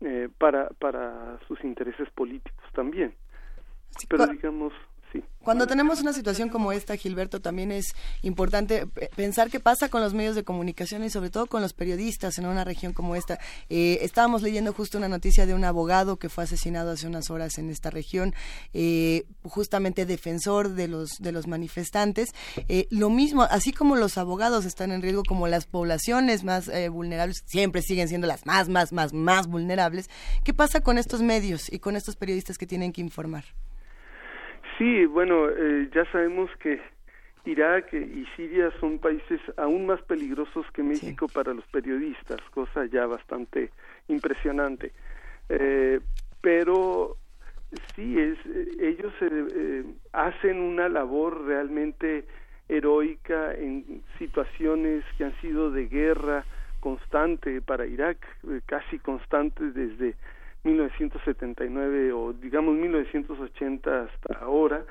eh, para para sus intereses políticos también. Pero digamos
cuando tenemos una situación como esta, Gilberto, también es importante pensar qué pasa con los medios de comunicación y sobre todo con los periodistas en una región como esta. Eh, estábamos leyendo justo una noticia de un abogado que fue asesinado hace unas horas en esta región, eh, justamente defensor de los de los manifestantes. Eh, lo mismo, así como los abogados están en riesgo, como las poblaciones más vulnerables siempre siguen siendo las más, más, más, más vulnerables. ¿Qué pasa con estos medios y con estos periodistas que tienen que informar?
Sí, bueno, eh, ya sabemos que Irak y Siria son países aún más peligrosos que México para los periodistas, cosa ya bastante impresionante. Eh, pero sí, es, ellos eh, hacen una labor realmente heroica en situaciones que han sido de guerra constante para Irak, casi constante desde 1979 o digamos 1980 hasta ahora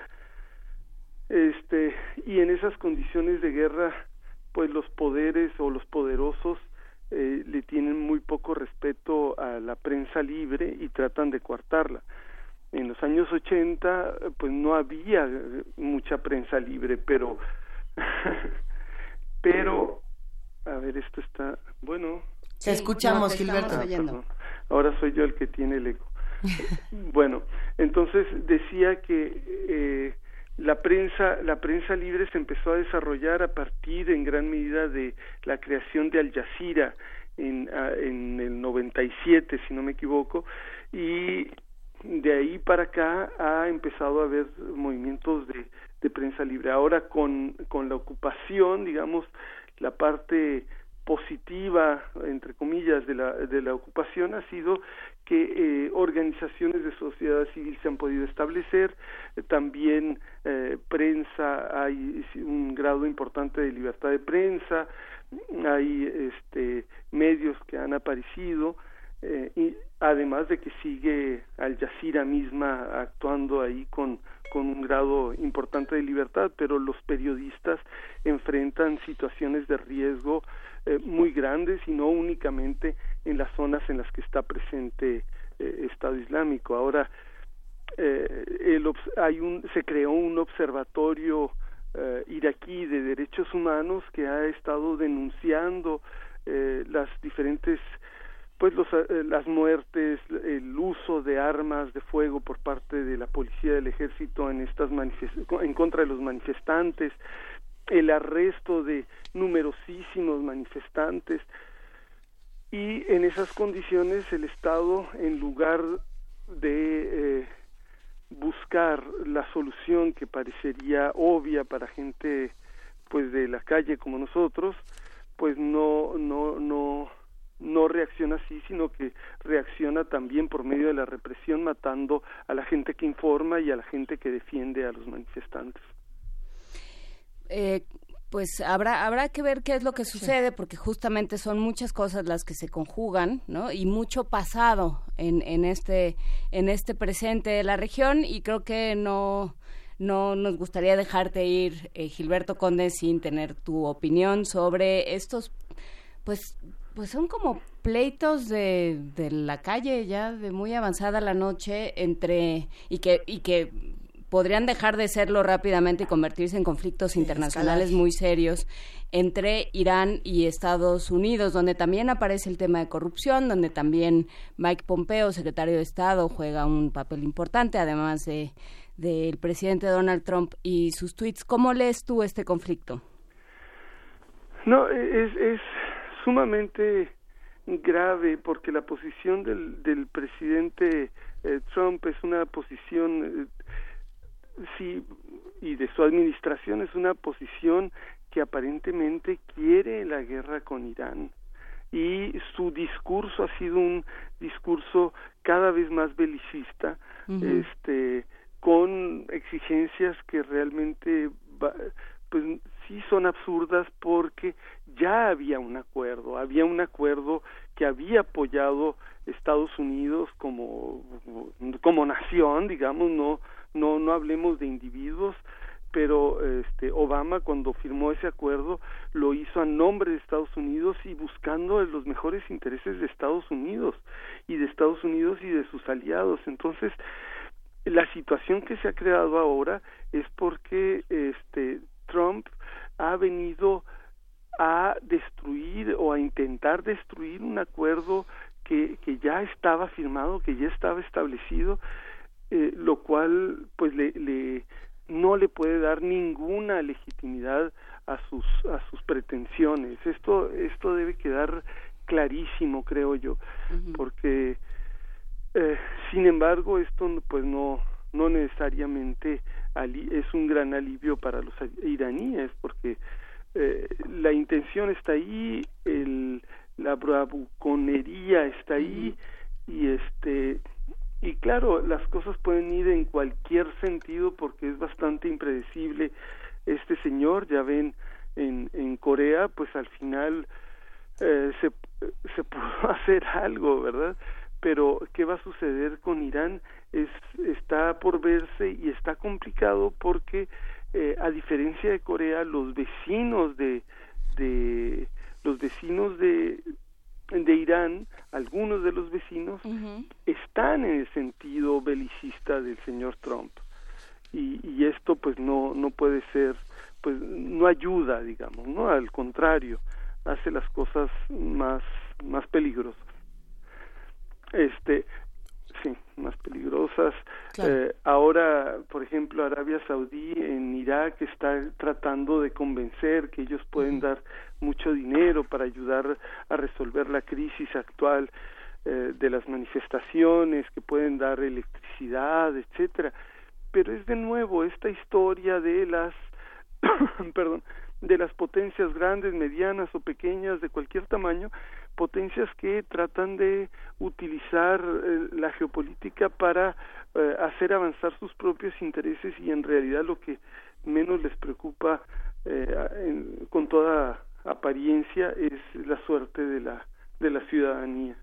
este y en esas condiciones de guerra pues los poderes o los poderosos eh, le tienen muy poco respeto a la prensa libre y tratan de coartarla. En los años 80 pues no había mucha prensa libre pero pero a ver esto está bueno.
Te escuchamos Gilberto
ahora soy yo el que tiene el eco. bueno, entonces decía que eh, la prensa la prensa libre se empezó a desarrollar a partir en gran medida de la creación de Al Jazeera en, en el 97 si no me equivoco y de ahí para acá ha empezado a haber movimientos de, de prensa libre ahora con con la ocupación digamos la parte positiva, entre comillas, de la, de la ocupación ha sido que eh, organizaciones de sociedad civil se han podido establecer, eh, también eh, prensa, hay un grado importante de libertad de prensa, hay este, medios que han aparecido, y además de que sigue Al Jazeera misma actuando ahí con, con un grado importante de libertad, pero los periodistas enfrentan situaciones de riesgo eh, muy grandes y no únicamente en las zonas en las que está presente eh, Estado Islámico. Ahora eh, el, hay un, se creó un observatorio iraquí de derechos humanos que ha estado denunciando las diferentes pues los, las muertes, el uso de armas de fuego por parte de la policía del ejército en estas en contra de los manifestantes, el arresto de numerosísimos manifestantes y en esas condiciones el Estado en lugar de eh, buscar la solución que parecería obvia para gente pues de la calle como nosotros pues no no no no reacciona así, sino que reacciona también por medio de la represión, matando a la gente que informa y a la gente que defiende a los manifestantes.
Eh, pues habrá habrá que ver qué es lo que sucede porque justamente son muchas cosas las que se conjugan no y mucho pasado en, en este en este presente de la región y creo que no no nos gustaría dejarte ir eh, Gilberto Conde sin tener tu opinión sobre estos pues pues son como pleitos de, de la calle ya de muy avanzada la noche entre y que y que podrían dejar de serlo rápidamente y convertirse en conflictos internacionales muy serios entre Irán y Estados Unidos, donde también aparece el tema de corrupción, donde también Mike Pompeo, secretario de Estado, juega un papel importante, además de del presidente Donald Trump y sus tweets. ¿Cómo lees tú este conflicto?
No, es, es sumamente grave porque la posición del, del presidente eh, Trump es una posición eh, sí, y de su administración es una posición que aparentemente quiere la guerra con Irán. Y su discurso ha sido un discurso cada vez más belicista este con exigencias que realmente pues sí son absurdas porque ya había un acuerdo, había un acuerdo que había apoyado Estados Unidos como como nación, digamos, no no no hablemos de individuos, pero este Obama cuando firmó ese acuerdo lo hizo a nombre de Estados Unidos y buscando los mejores intereses de Estados Unidos y de Estados Unidos y de sus aliados. Entonces, la situación que se ha creado ahora es porque este Trump ha venido a destruir o a intentar destruir un acuerdo que, que ya estaba firmado, que ya estaba establecido, eh, lo cual pues le, le no le puede dar ninguna legitimidad a sus a sus pretensiones. Esto esto debe quedar clarísimo, creo yo, porque eh, sin embargo esto pues no no necesariamente es un gran alivio para los iraníes porque eh, la intención está ahí, el, la bravuconería está ahí y este y claro las cosas pueden ir en cualquier sentido porque es bastante impredecible este señor ya ven en, en Corea pues al final eh, se se pudo hacer algo verdad pero qué va a suceder con Irán es está por verse y está complicado porque eh, a diferencia de Corea los vecinos de de los vecinos de de Irán, algunos de los vecinos, están en el sentido belicista del señor Trump. Y, y, esto pues no, no puede ser, pues no ayuda, digamos, ¿no? Al contrario, hace las cosas más, más peligrosas. Este, sí, más peligrosas. Eh, ahora, por ejemplo, Arabia Saudí en Irak está tratando de convencer que ellos pueden dar mucho dinero para ayudar a resolver la crisis actual eh, de las manifestaciones, que pueden dar electricidad, etcétera. Pero es de nuevo esta historia de las, perdón, de las potencias grandes, medianas o pequeñas de cualquier tamaño potencias que tratan de utilizar eh, la geopolítica para eh, hacer avanzar sus propios intereses y en realidad lo que menos les preocupa eh, con toda apariencia es la suerte de la de la ciudadanía.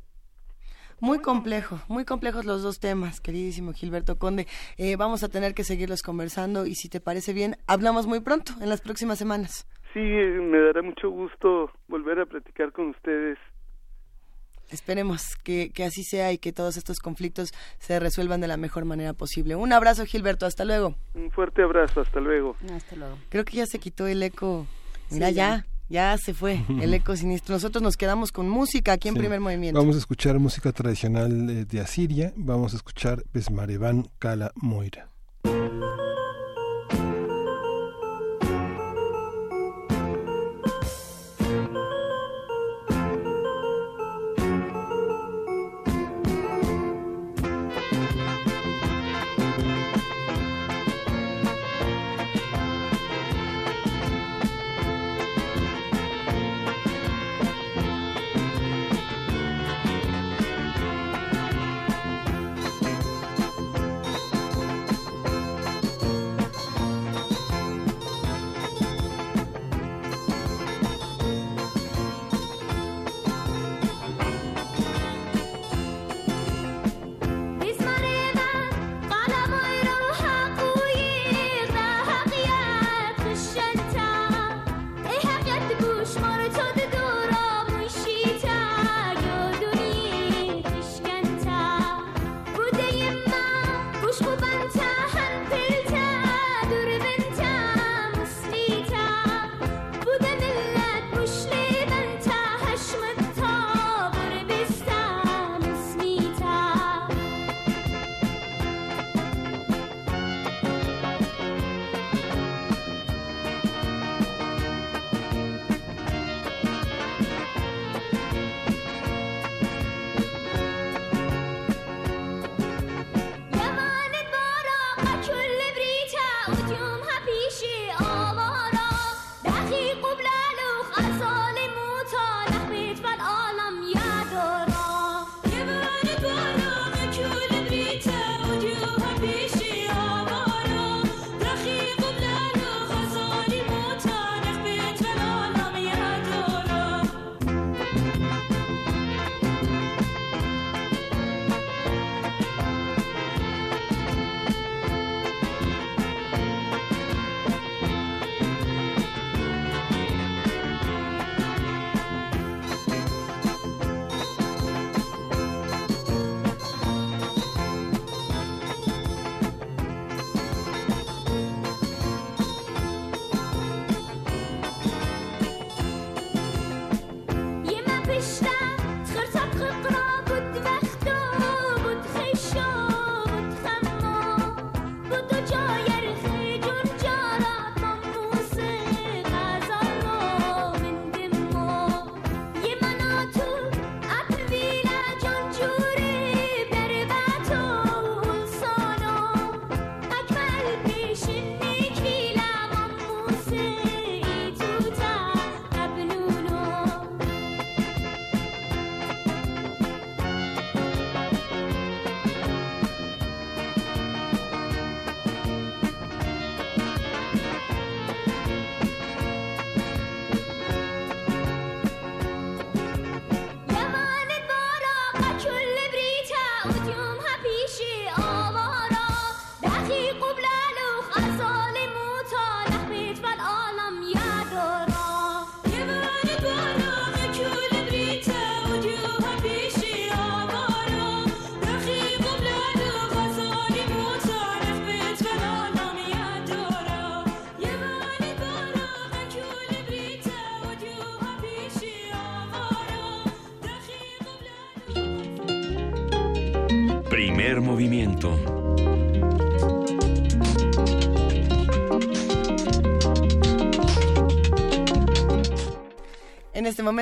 Muy complejo, muy complejos los dos temas, queridísimo Gilberto Conde. vamos a tener que seguirlos conversando y si te parece bien, hablamos muy pronto, en las próximas semanas.
Sí, me dará mucho gusto volver a platicar con ustedes
Esperemos que, que, así sea y que todos estos conflictos se resuelvan de la mejor manera posible. Un abrazo, Gilberto. Hasta luego.
Un fuerte abrazo. Hasta luego.
Hasta luego.
Creo que ya se quitó el eco. Mira, ya. ya. se fue el eco sinistro. Nosotros nos quedamos con música aquí en primer movimiento.
Vamos a escuchar música tradicional eh, de Asiria. Vamos a escuchar Besmarevan Kala Moira.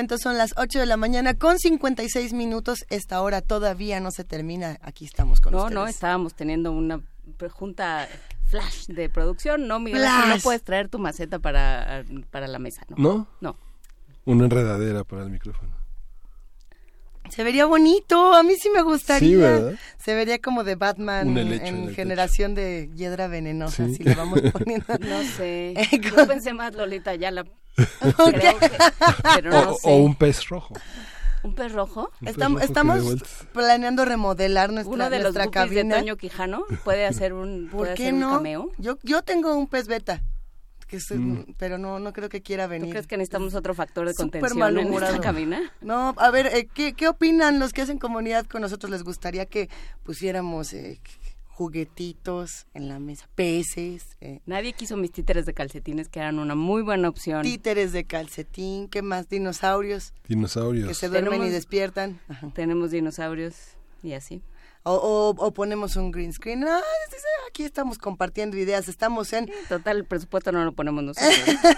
Momento son las 8 de la mañana con 56 minutos. Esta hora todavía no se termina. Aquí estamos con
no,
ustedes.
No, estábamos teniendo una junta flash de producción. No, Miguel, no puedes traer tu maceta para, para la mesa. ¿no?
¿No?
No.
Una enredadera para el micrófono.
Se vería bonito, a mí sí me gustaría.
Sí, ¿verdad?
Se vería como de Batman en,
en
generación de hiedra venenosa, sí. si le vamos poniendo.
no sé. Yo pensé más Lolita ya la Creo que, pero no
o,
sé.
o, un pez rojo.
¿Un pez rojo?
Un
estamos
pez rojo
estamos planeando remodelar nuestra,
Uno de
nuestra
los
cabina.
de Toño Quijano puede hacer un,
¿Por
puede
qué
hacer
no?
un cameo.
Yo, yo tengo un pez beta. Que es,
Mm.
Pero no, no creo que quiera venir.
¿Tú crees que necesitamos otro factor de
Súper
contención en
malhumorado.
esta cabina?
No, a ver, eh, ¿qué, ¿qué opinan los que hacen comunidad con nosotros? ¿Les gustaría que pusiéramos eh, juguetitos en la mesa, peces, eh,
Nadie quiso mis títeres de calcetines, que eran una muy buena opción.
títeres de calcetín, ¿qué más? Dinosaurios
Dinosaurios.
que se duermen y despiertan. Ajá.
Tenemos dinosaurios y así.
O, o, o ponemos un green screen. Ah, aquí estamos compartiendo ideas. Estamos en
Total, el presupuesto no lo ponemos nosotros.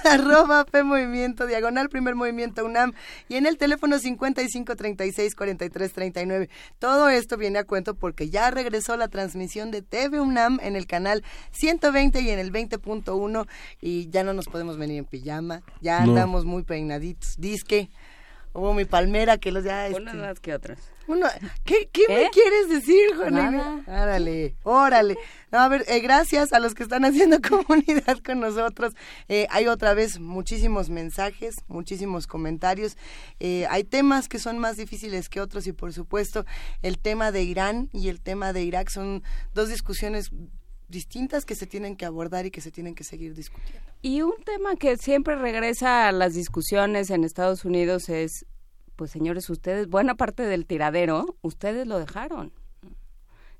arroba P Movimiento, diagonal Primer Movimiento UNAM y en el teléfono 55 36 43 39. Todo esto viene a cuento porque ya regresó la transmisión de TV UNAM en el canal 120 y en el 20.1 y ya no nos podemos venir en pijama, ya
No.
andamos muy peinaditos. Disque, hubo mi palmera que los ya... este,
Unas más que otras.
uno- ¿Qué, qué me
¿Eh?
quieres decir, Juana?
Nada.
Órale, órale. No, a ver, eh, gracias a los que están haciendo comunidad con nosotros. Eh, hay otra vez muchísimos mensajes, muchísimos comentarios. Eh, hay temas que son más difíciles que otros y por supuesto el tema de Irán y el tema de Irak son dos discusiones distintas que se tienen que abordar y que se tienen que seguir discutiendo.
Y un tema que siempre regresa a las discusiones en Estados Unidos es, pues señores, ustedes, buena parte del tiradero, ustedes lo dejaron.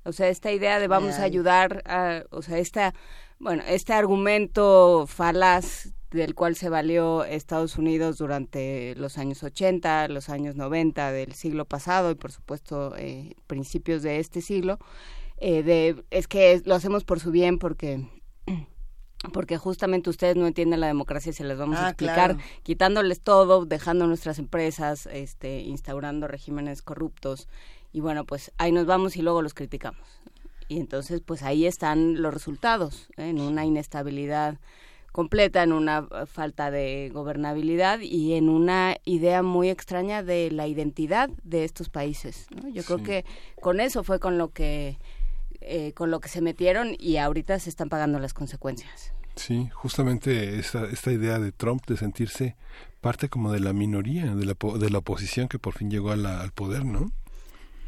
O sea, esta idea de vamos a
Ay.
ayudar a, o sea, esta, bueno, este argumento falaz del cual se valió Estados Unidos durante los años 80, los años 90 del siglo pasado y por supuesto eh, principios de este siglo, eh, de, es que lo hacemos por su bien porque porque justamente ustedes no entienden la democracia y se les vamos a
Ah,
explicar
claro.
quitándoles todo, dejando nuestras empresas, este, instaurando regímenes corruptos y bueno, pues ahí nos vamos y luego los criticamos. Y entonces pues ahí están los resultados, ¿eh? en una inestabilidad completa, en una falta de gobernabilidad y en una idea muy extraña de la identidad de estos países. ¿no? Yo creo que con eso fue con lo que eh, con lo que se metieron y ahorita se están pagando las consecuencias.
Sí, justamente esta, esta idea de Trump de sentirse parte como de la minoría, de la, de la oposición que por fin llegó a la- al poder, ¿no?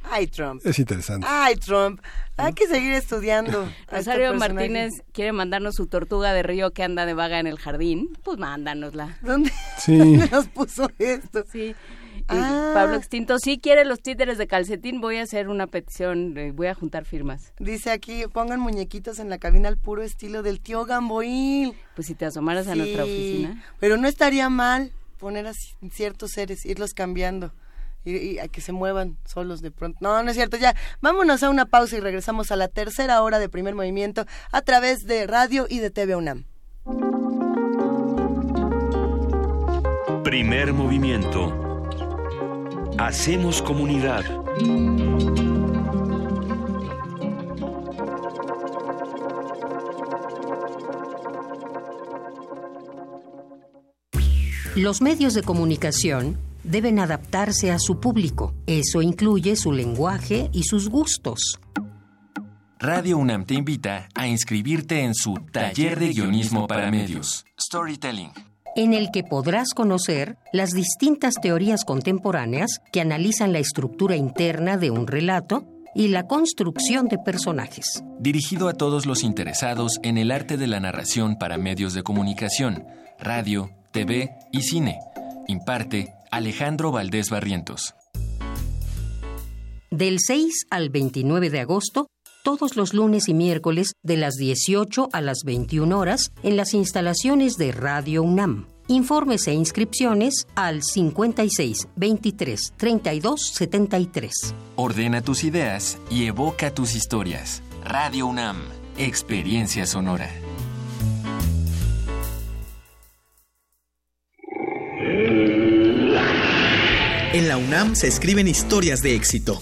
Ay, Trump.
Es interesante.
Ay, Trump. Hay que seguir estudiando. este
Rosario. Martínez quiere mandarnos su tortuga de río que anda de vaga en el jardín. Pues mándanosla.
¿Dónde,
Sí.
dónde nos puso esto?
Sí. Y
Ah.
Pablo Extinto sí quiere los títeres de calcetín. Voy a hacer una petición, eh, voy a juntar firmas.
Dice aquí, pongan muñequitos en la cabina al puro estilo del tío Gamboín.
Pues si te asomaras a nuestra oficina.
Pero no estaría mal poner así ciertos seres, irlos cambiando. Y, y a que se muevan solos de pronto. No, no es cierto. Ya, vámonos a una pausa y regresamos a la tercera hora de primer movimiento a través de radio y de TV UNAM.
Primer movimiento. Hacemos comunidad.
Los medios de comunicación deben adaptarse a su público. Eso incluye su lenguaje y sus gustos.
Radio UNAM te invita a inscribirte en su taller de guionismo para medios, Storytelling.
En el que podrás conocer las distintas teorías contemporáneas que analizan la estructura interna de un relato y la construcción de personajes.
Dirigido a todos los interesados en el arte de la narración para medios de comunicación, radio, TV y cine. Imparte Alejandro Valdés Barrientos.
Del 6 al 29 de agosto, todos los lunes y miércoles de las 18 a las 21 horas en las instalaciones de Radio UNAM. Informes e inscripciones al 56 23 32 73.
Ordena tus ideas y evoca tus historias. Radio UNAM, Experiencia Sonora.
En la UNAM se escriben historias de éxito.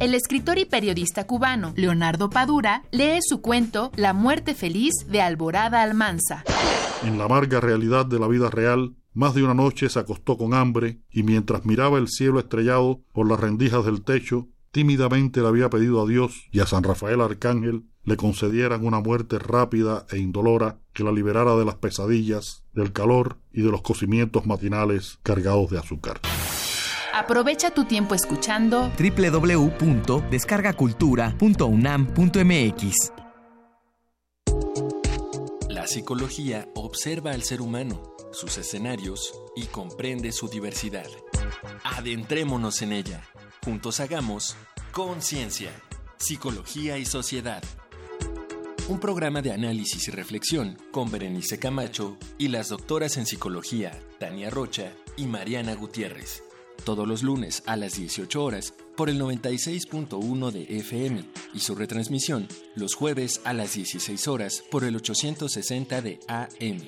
El escritor y periodista cubano Leonardo Padura lee su cuento La muerte feliz de Alborada Almanza.
En la amarga realidad de la vida real, más de una noche se acostó con hambre y mientras miraba el cielo estrellado por las rendijas del techo, tímidamente le había pedido a Dios y a San Rafael Arcángel le concedieran una muerte rápida e indolora que la liberara de las pesadillas, del calor y de los cocimientos matinales cargados de azúcar.
Aprovecha tu tiempo escuchando
www.descargacultura.unam.mx.
La psicología observa al ser humano, sus escenarios y comprende su diversidad. Adentrémonos en ella. Juntos hagamos conciencia, psicología y sociedad. Un programa de análisis y reflexión con Berenice Camacho y las doctoras en psicología Tania Rocha y Mariana Gutiérrez todos los lunes a las 18 horas por el 96.1 de FM y su retransmisión los jueves a las 16 horas por el 860 de AM.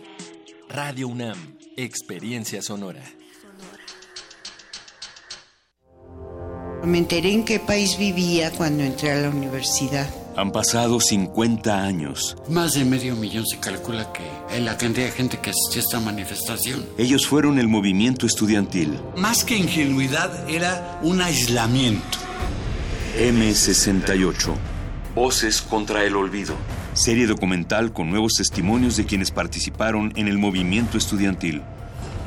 Radio UNAM, Experiencia Sonora.
Me enteré en qué país vivía cuando entré a la universidad.
Han pasado 50 años.
Más de medio millón se calcula que es la cantidad de gente que asistió a esta manifestación.
Ellos fueron el movimiento estudiantil.
Más que ingenuidad, era un aislamiento.
M68. Voces contra el olvido. Serie documental con nuevos testimonios de quienes participaron en el movimiento estudiantil.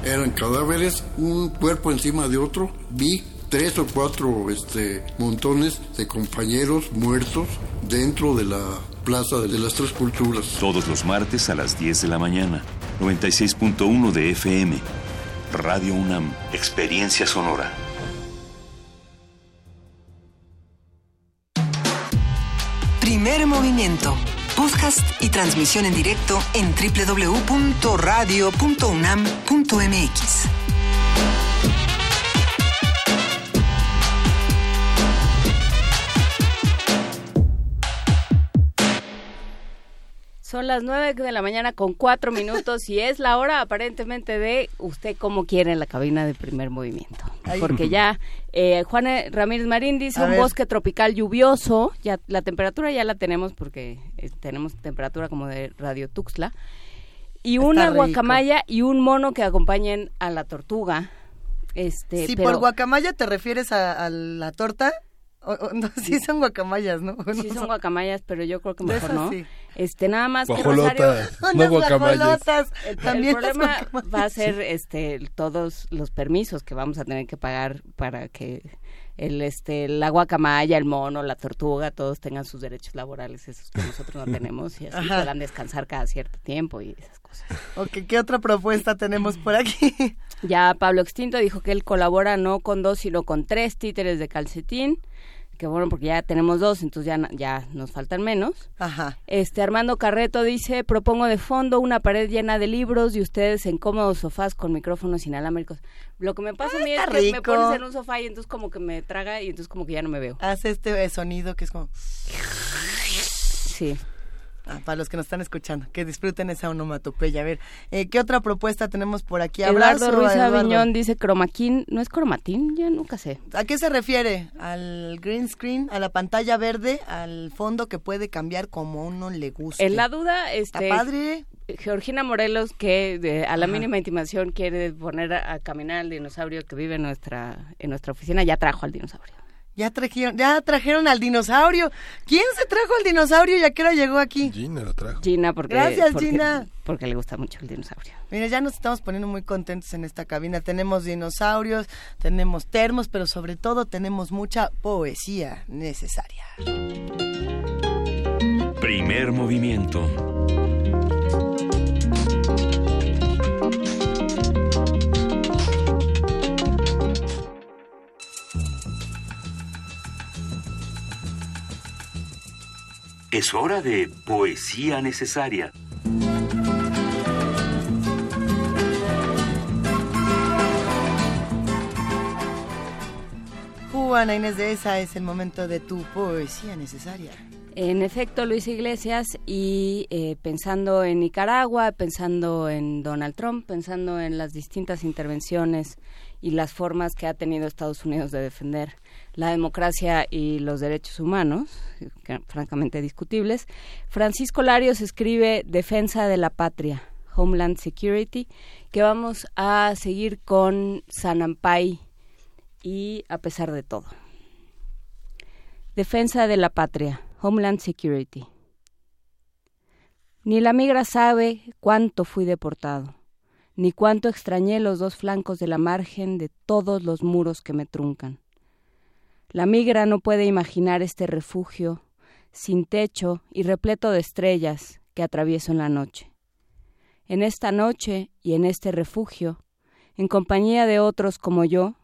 Eran cadáveres, un cuerpo encima de otro. Vi tres o cuatro este, montones de compañeros muertos dentro de la Plaza de las Tres Culturas.
Todos los martes a las 10 de la mañana. 96.1 de FM. Radio UNAM. Experiencia sonora.
Primer movimiento. Podcast y transmisión en directo en www.radio.unam.mx.
Son las nueve de la mañana con cuatro minutos y es la hora aparentemente de usted cómo quiere en la cabina de primer movimiento. Porque ya eh, Juan Ramírez Marín dice
A
un
ver.
bosque tropical lluvioso, ya la temperatura ya la tenemos porque eh, tenemos temperatura como de Radio Tuxtla. Y
Está
una
rico.
guacamaya y un mono que acompañen a la tortuga. Este,
Si
pero
por guacamaya te refieres a, a la torta, o- o- no, sí son guacamayas, ¿no?
sí son guacamayas, pero yo creo que mejor no.
sí.
Este, nada más que
Guajolota,
Rosario...
no
guajolotas,
El, el
también las
problema va a ser este todos los permisos que vamos a tener que pagar para que el este la guacamaya, el mono, la tortuga, todos tengan sus derechos laborales, esos que nosotros no tenemos y así
Ajá.
puedan descansar cada cierto tiempo y esas cosas.
Ok, ¿qué otra propuesta tenemos por aquí?
Ya Pablo Extinto dijo que él colabora no con dos, sino con tres títeres de calcetín, que bueno, porque ya tenemos dos, entonces ya, ya nos faltan menos.
Ajá.
Este Armando Carreto dice, propongo de fondo una pared llena de libros y ustedes en cómodos sofás con micrófonos inalámbricos. Lo que me pasa a mí es que me pones en un sofá y entonces como que me traga y entonces como que ya no me veo.
Hace este sonido que es como...
Sí.
Ah, para los que nos están escuchando, que disfruten esa onomatopeya. A ver, eh, ¿qué otra propuesta tenemos por aquí?
Eduardo
Abrazo
Ruiz
Eduardo.
Aviñón dice cromaquín, ¿no es cromatín? Ya nunca sé.
¿A qué se refiere? ¿Al green screen? ¿A la pantalla verde? ¿Al fondo que puede cambiar como a uno le guste?
En la duda, este,
Está padre.
Georgina Morelos, que de- a la mínima intimación quiere poner a, a caminar al dinosaurio que vive en nuestra, en nuestra oficina, ya trajo al dinosaurio.
Ya trajeron, ya trajeron al dinosaurio. ¿Quién se trajo al dinosaurio y a qué hora llegó aquí?
Gina lo trajo.
Gina, porque,
Gracias,
porque-
Gina.
Porque le gusta mucho el dinosaurio.
Mira, ya nos estamos poniendo muy contentos en esta cabina. Tenemos dinosaurios, tenemos termos, pero sobre todo tenemos mucha poesía necesaria.
Primer movimiento. Es hora de poesía necesaria.
Juana Inés de esa es el momento de tu poesía necesaria.
En efecto, Luis Iglesias, y eh, pensando en Nicaragua, pensando en Donald Trump, pensando en las distintas intervenciones y las formas que ha tenido Estados Unidos de defender la democracia y los derechos humanos, francamente discutibles, Francisco Larios escribe Defensa de la Patria, Homeland Security, que vamos a seguir con Sanampay y a pesar de todo. Defensa de la patria, Homeland Security. Ni la migra sabe cuánto fui deportado, ni cuánto extrañé los dos flancos de la margen de todos los muros que me truncan. La migra no puede imaginar este refugio sin techo y repleto de estrellas que atravieso en la noche. En esta noche y en este refugio, en compañía de otros como yo,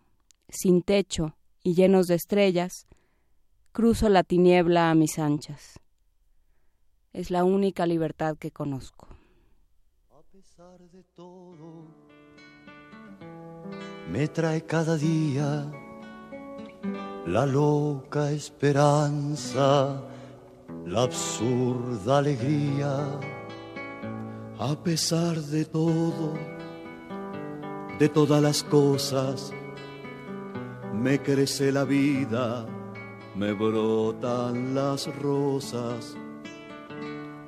sin techo y llenos de estrellas, cruzo la tiniebla a mis anchas. Es la única libertad que conozco.
Me trae cada día la loca esperanza, la absurda alegría. A pesar de todo, de todas las cosas, me crece la vida, me brotan las rosas.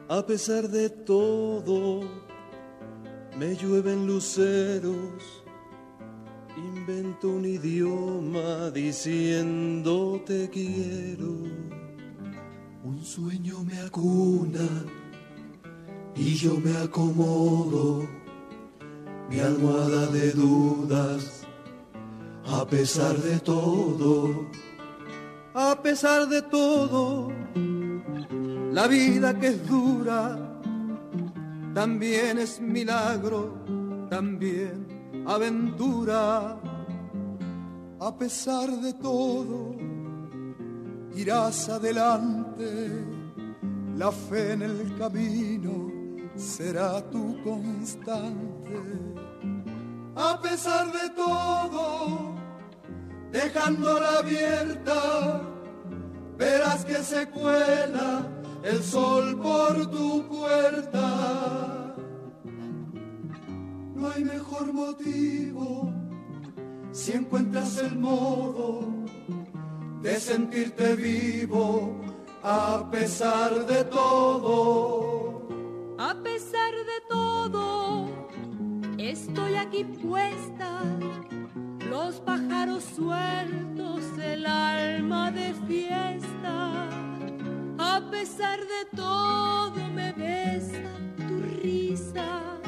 A pesar de todo, me llueven luceros invento un idioma diciendo te quiero. Un sueño me acuna y yo me acomodo, mi almohada de dudas, a pesar de todo, a pesar de todo, la vida que es dura también es milagro, también aventura. A pesar de todo, irás adelante, la fe en el camino será tu constante. A pesar de todo, dejándola abierta, verás que se cuela el sol por tu puerta. No hay mejor motivo si encuentras el modo de sentirte vivo a pesar de todo.
A pesar de todo, estoy aquí puesta. Los pájaros sueltos, el alma de fiesta. A pesar de todo, me besa tu risa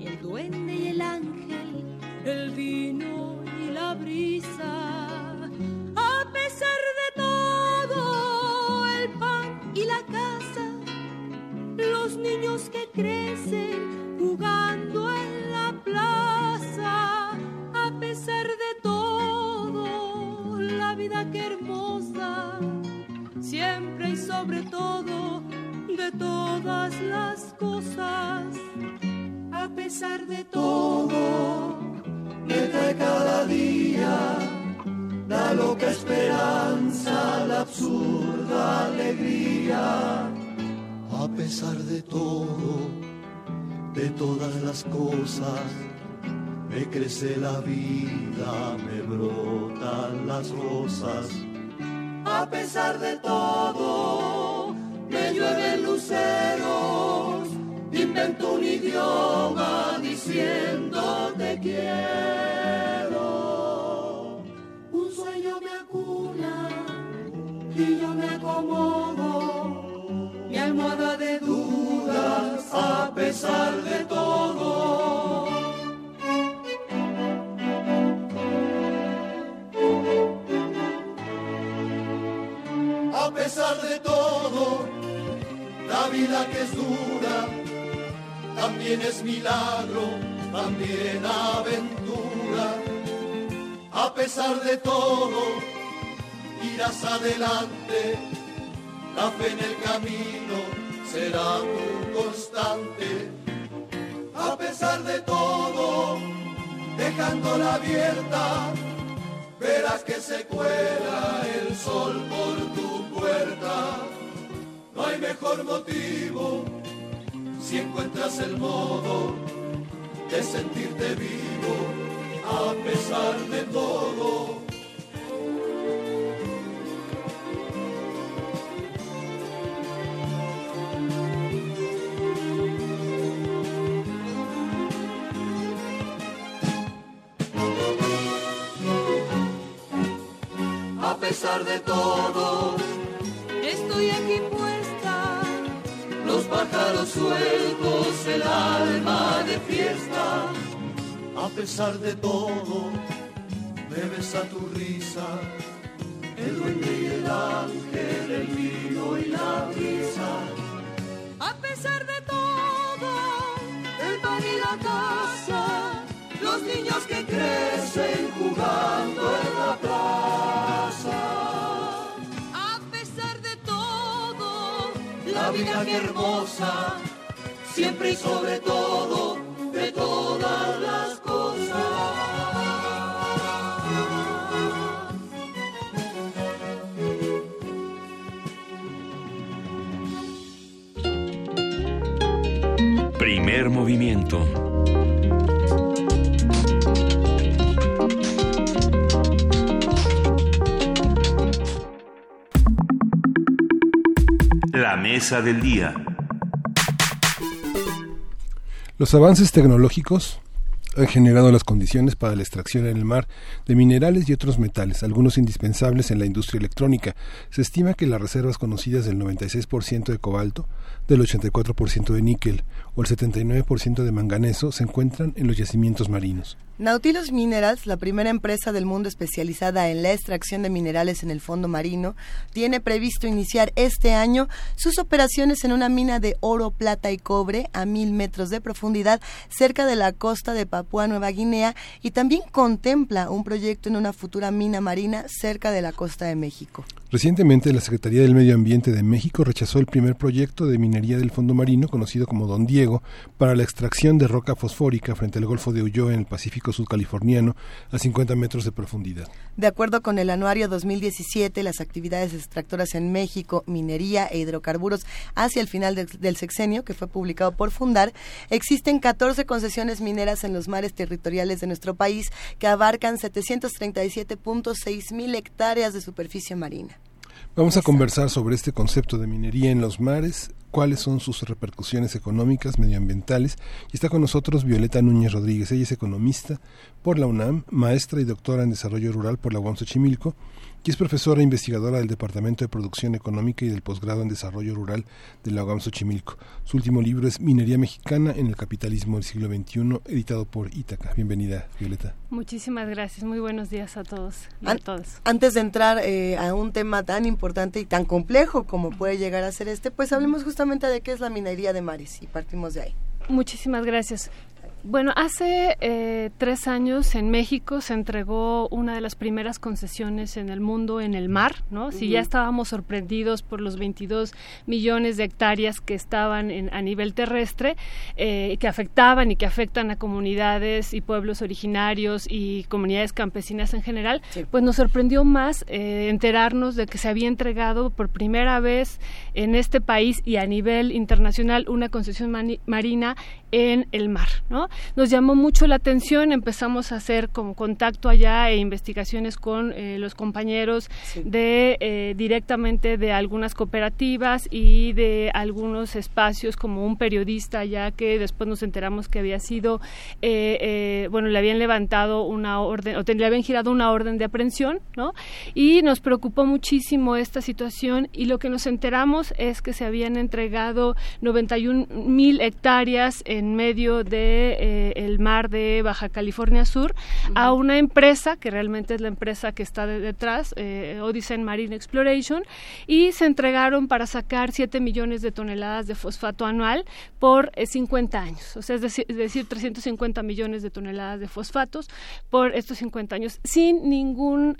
el duende y el ángel, el vino y la brisa. A pesar de todo, el pan y la casa, los niños que crecen jugando en la plaza. A pesar de todo, la vida que hermosa sobre todo de todas las cosas. A pesar de todo,
me trae cada día la loca esperanza, la absurda alegría. A pesar de todo, de todas las cosas, me crece la vida, me brotan las rosas. A pesar de todo, me llueven luceros, invento un idioma diciendo te quiero. Un sueño me acuna y yo me acomodo, mi almohada de dudas a pesar de todo. Pesar de todo, la vida que es dura, también es milagro, también aventura. A pesar de todo, irás adelante, la fe en el camino será tu constante. A pesar de todo, dejándola abierta, verás que se cuela el sol por tu No hay mejor motivo si encuentras el modo de sentirte vivo a pesar de todo. A pesar de todo, pájaros sueltos, el alma de fiesta. A pesar de todo, me besa tu risa, el duende y el ángel, el vino y la brisa.
A pesar de todo, el pan y la casa,
Los niños que crecen jugando en la plaza. Vida hermosa, siempre y sobre todo, de todas las cosas.
Primer movimiento. La mesa del día.
Los avances tecnológicos han generado las condiciones para la extracción en el mar de minerales y otros metales, algunos indispensables en la industria electrónica. Se estima que las reservas conocidas del 96% de cobalto, del 84% de níquel o el 79% de manganeso se encuentran en los yacimientos marinos.
Nautilus Minerals, la primera empresa del mundo especializada en la extracción de minerales en el fondo marino, tiene previsto iniciar este año sus operaciones en una mina de oro, plata y cobre a mil metros de profundidad cerca de la costa de Papúa Nueva Guinea y también contempla un proyecto en una futura mina marina cerca de la costa de México.
Recientemente, la Secretaría del Medio Ambiente de México rechazó el primer proyecto de minería del fondo marino, conocido como Don Diego, para la extracción de roca fosfórica frente al Golfo de Ulloa en el Pacífico Sudcaliforniano a 50 metros de profundidad.
De acuerdo con el anuario 2017, las actividades extractoras en México, minería e hidrocarburos hacia el final del sexenio, que fue publicado por Fundar, existen 14 concesiones mineras en los mares territoriales de nuestro país que abarcan 737.6 mil hectáreas de superficie marina.
Vamos a conversar sobre este concepto de minería en los mares, cuáles son sus repercusiones económicas, medioambientales. Y está con nosotros Violeta Núñez Rodríguez. Ella es economista por la UNAM, maestra y doctora en desarrollo rural por la UAM Xochimilco y es profesora e investigadora del Departamento de Producción Económica y del Posgrado en Desarrollo Rural de la UAM Xochimilco. Su último libro es Minería Mexicana en el Capitalismo del Siglo XXI, editado por Ítaca. Bienvenida, Violeta.
Muchísimas gracias. Muy buenos días a todos y a todas.
Antes de entrar eh, a un tema tan importante y tan complejo como puede llegar a ser este, pues hablemos justamente de qué es la minería de mares y partimos de ahí.
Muchísimas gracias. Bueno, hace eh, tres años en México se entregó una de las primeras concesiones en el mundo en el mar, ¿no? Si ya estábamos sorprendidos por los 22 millones de hectáreas que estaban en, a nivel terrestre, eh, que afectaban y que afectan a comunidades y pueblos originarios y comunidades campesinas en general, pues nos sorprendió más eh, enterarnos de que se había entregado por primera vez en este país y a nivel internacional una concesión marina en el mar, ¿no? Nos llamó mucho la atención, empezamos a hacer como contacto allá e investigaciones con eh, los compañeros de eh, directamente de algunas cooperativas y de algunos espacios como un periodista ya que después nos enteramos que había sido, eh, bueno, le habían levantado una orden o le habían girado una orden de aprehensión, ¿no? Y nos preocupó muchísimo esta situación y lo que nos enteramos es que se habían entregado 91 mil hectáreas en medio de eh, el mar de Baja California Sur a una empresa que realmente es la empresa que está detrás, eh, Odyssey Marine Exploration, y se entregaron para sacar 7 millones de toneladas de fosfato anual por 50 eh, años, o sea, es decir, es decir, 350 millones de toneladas de fosfatos por estos 50 años, sin ningún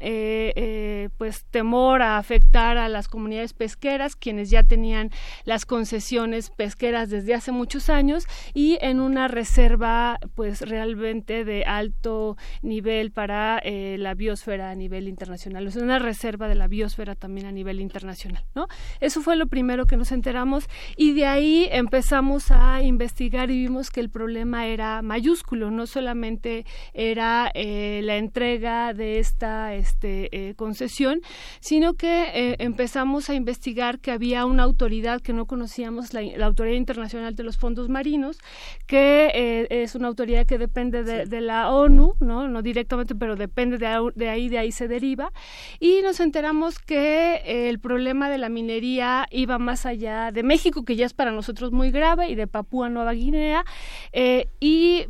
pues temor a afectar a las comunidades pesqueras, quienes ya tenían las concesiones pesqueras desde hace muchos años y en una reserva pues realmente de alto nivel para eh, la biosfera a nivel internacional, es una reserva de la biosfera también a nivel internacional, ¿no? Eso fue lo primero que nos enteramos y de ahí empezamos a investigar y vimos que el problema era mayúsculo, no solamente era eh, la entrega de esta este, eh, concesión, sino que empezamos a investigar que había una autoridad que no conocíamos, la, Autoridad Internacional de los Fondos Marinos, que es una autoridad que depende de, la ONU, ¿no? no directamente, pero depende de, ahí, de ahí se deriva. Y nos enteramos que eh, el problema de la minería iba más allá de México, que ya es para nosotros muy grave, y de Papúa Nueva Guinea. Eh, y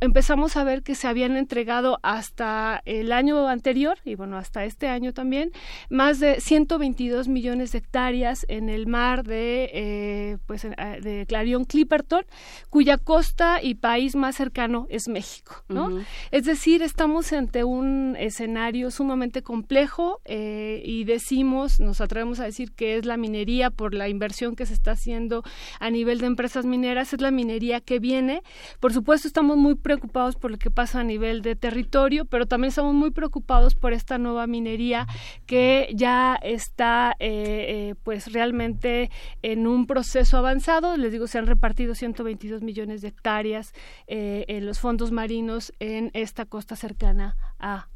empezamos a ver que se habían entregado hasta el año anterior, y bueno, hasta este año también, más de 122 millones de hectáreas en el mar de, pues, de Clarion Clipperton, cuya costa y país más cercano es México, ¿no? Es decir, estamos ante un escenario sumamente complejo eh, y decimos, nos atrevemos a decir que es la minería por la inversión que se está haciendo a nivel de empresas mineras, es la minería que viene. Por supuesto, estamos muy preocupados por lo que pasa a nivel de territorio, pero también estamos muy preocupados por esta nueva minería que ya está, eh, eh, pues, realmente en un proceso avanzado. Les digo, se han repartido 122 millones de hectáreas eh, en los fondos marinos en esta costa cercana a,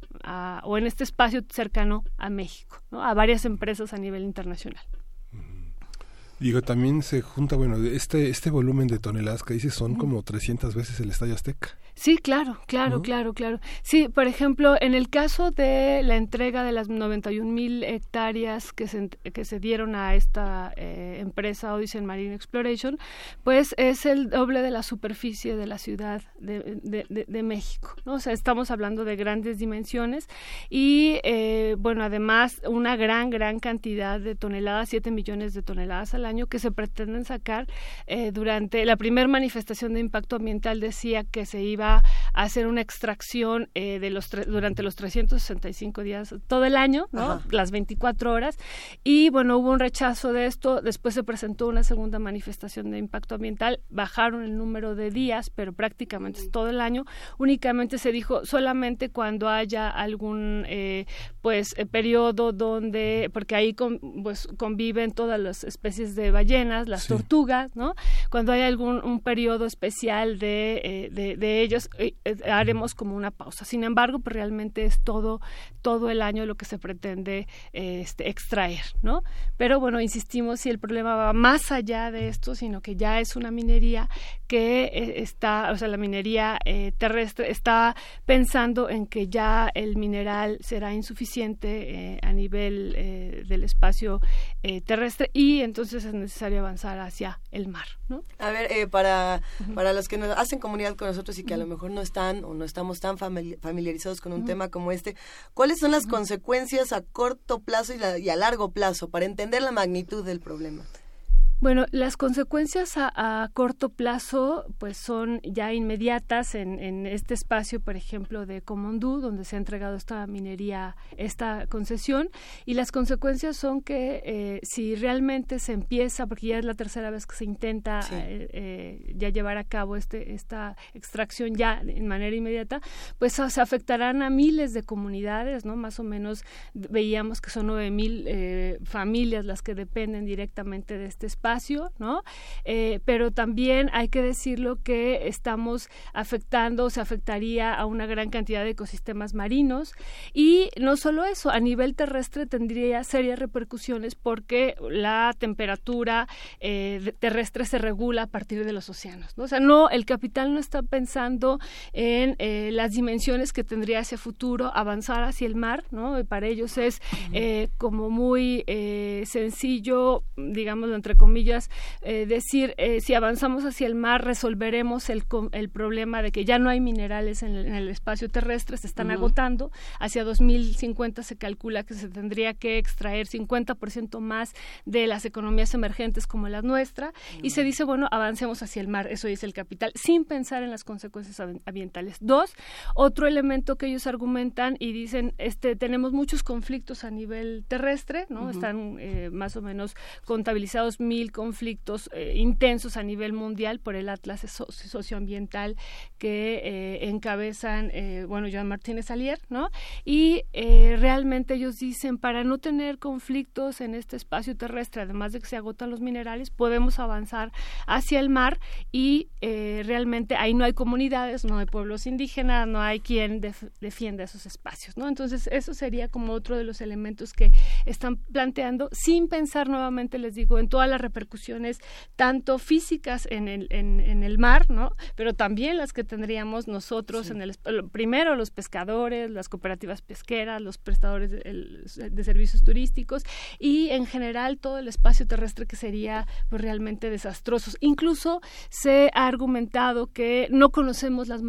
o en este espacio cercano a México, a varias empresas a nivel internacional.
Digo, también se junta, bueno, este, este volumen de toneladas que dices son como 300 veces el Estadio Azteca.
Sí, claro, claro, claro, claro. Sí, por ejemplo, en el caso de la entrega de las 91 mil hectáreas que se, que se dieron a esta eh, empresa Odyssey Marine Exploration, pues es el doble de la superficie de la ciudad de, de, México, ¿no? O sea, estamos hablando de grandes dimensiones y, eh, bueno, además una gran, gran cantidad de toneladas, 7 millones de toneladas al año que se pretenden sacar eh, durante la primera manifestación de impacto ambiental decía que se iba a hacer una extracción eh, de los durante los 365 días todo el año, ¿no? Las 24 horas. Y bueno, hubo un rechazo de esto. Después se presentó una segunda manifestación de impacto ambiental. Bajaron el número de días, pero prácticamente es todo el año. Únicamente se dijo solamente cuando haya algún eh, pues eh, periodo donde, porque ahí pues, conviven todas las especies de ballenas, las tortugas, ¿no? Cuando hay algún un periodo especial de, de, de eh, eh, haremos como una pausa. Sin embargo, pues realmente es todo, todo el año lo que se pretende este, extraer, ¿no? Pero bueno, insistimos, si el problema va más allá de esto, sino que ya es una minería que eh, está, o sea, la minería terrestre está pensando en que ya el mineral será insuficiente a nivel del espacio terrestre y entonces es necesario avanzar hacia el mar, ¿no?
A ver, para, para los que nos hacen comunidad con nosotros y que a lo mejor no están o no estamos tan familiarizados con un tema como este, ¿cuáles son las consecuencias a corto plazo y, a largo plazo para entender la magnitud del problema?
Bueno, las consecuencias a, corto plazo pues son ya inmediatas en, este espacio, por ejemplo, de Comondú, donde se ha entregado esta minería, esta concesión, y las consecuencias son que eh, si realmente se empieza, porque ya es la tercera vez que se intenta eh, eh, ya llevar a cabo este, esta extracción ya en manera inmediata, pues se afectarán a miles de comunidades, ¿no? Más o menos veíamos que son nueve mil familias las que dependen directamente de este espacio ¿no? Eh, pero también hay que decirlo que estamos afectando, se afectaría a una gran cantidad de ecosistemas marinos y no solo eso, a nivel terrestre tendría serias repercusiones porque la temperatura eh, terrestre se regula a partir de los océanos, ¿no? O sea, no, el capital no está pensando en eh, las dimensiones que tendría hacia futuro avanzar hacia el mar, ¿no? Y para ellos es como muy sencillo, digámoslo entre comillas, eh, decir, eh, si avanzamos hacia el mar, resolveremos el, el problema de que ya no hay minerales en el, espacio terrestre, se están agotando. Hacia 2050 se calcula que se tendría que extraer 50% más de las economías emergentes como la nuestra. Y se dice, bueno, avancemos hacia el mar, eso es el capital, sin pensar en las consecuencias ambientales. Dos, otro elemento que ellos argumentan y dicen, este, tenemos muchos conflictos a nivel terrestre, ¿no? Están eh, más o menos contabilizados mil conflictos eh, intensos a nivel mundial por el Atlas socioambiental que eh, encabezan, eh, bueno, Joan Martínez Alier, ¿no? Y realmente ellos dicen, para no tener conflictos en este espacio terrestre, además de que se agotan los minerales, podemos avanzar hacia el mar y realmente ahí no hay comunidades, no hay pueblos indígenas, no hay quien defienda esos espacios, ¿no? Entonces, eso sería como otro de los elementos que están planteando sin pensar nuevamente, les digo, en toda la repercusiones tanto físicas en el, en, el mar, ¿no? Pero también las que tendríamos nosotros en el primero los pescadores, las cooperativas pesqueras, los prestadores de, servicios turísticos y en general todo el espacio terrestre que sería pues, realmente desastroso. Incluso se ha argumentado que no conocemos las,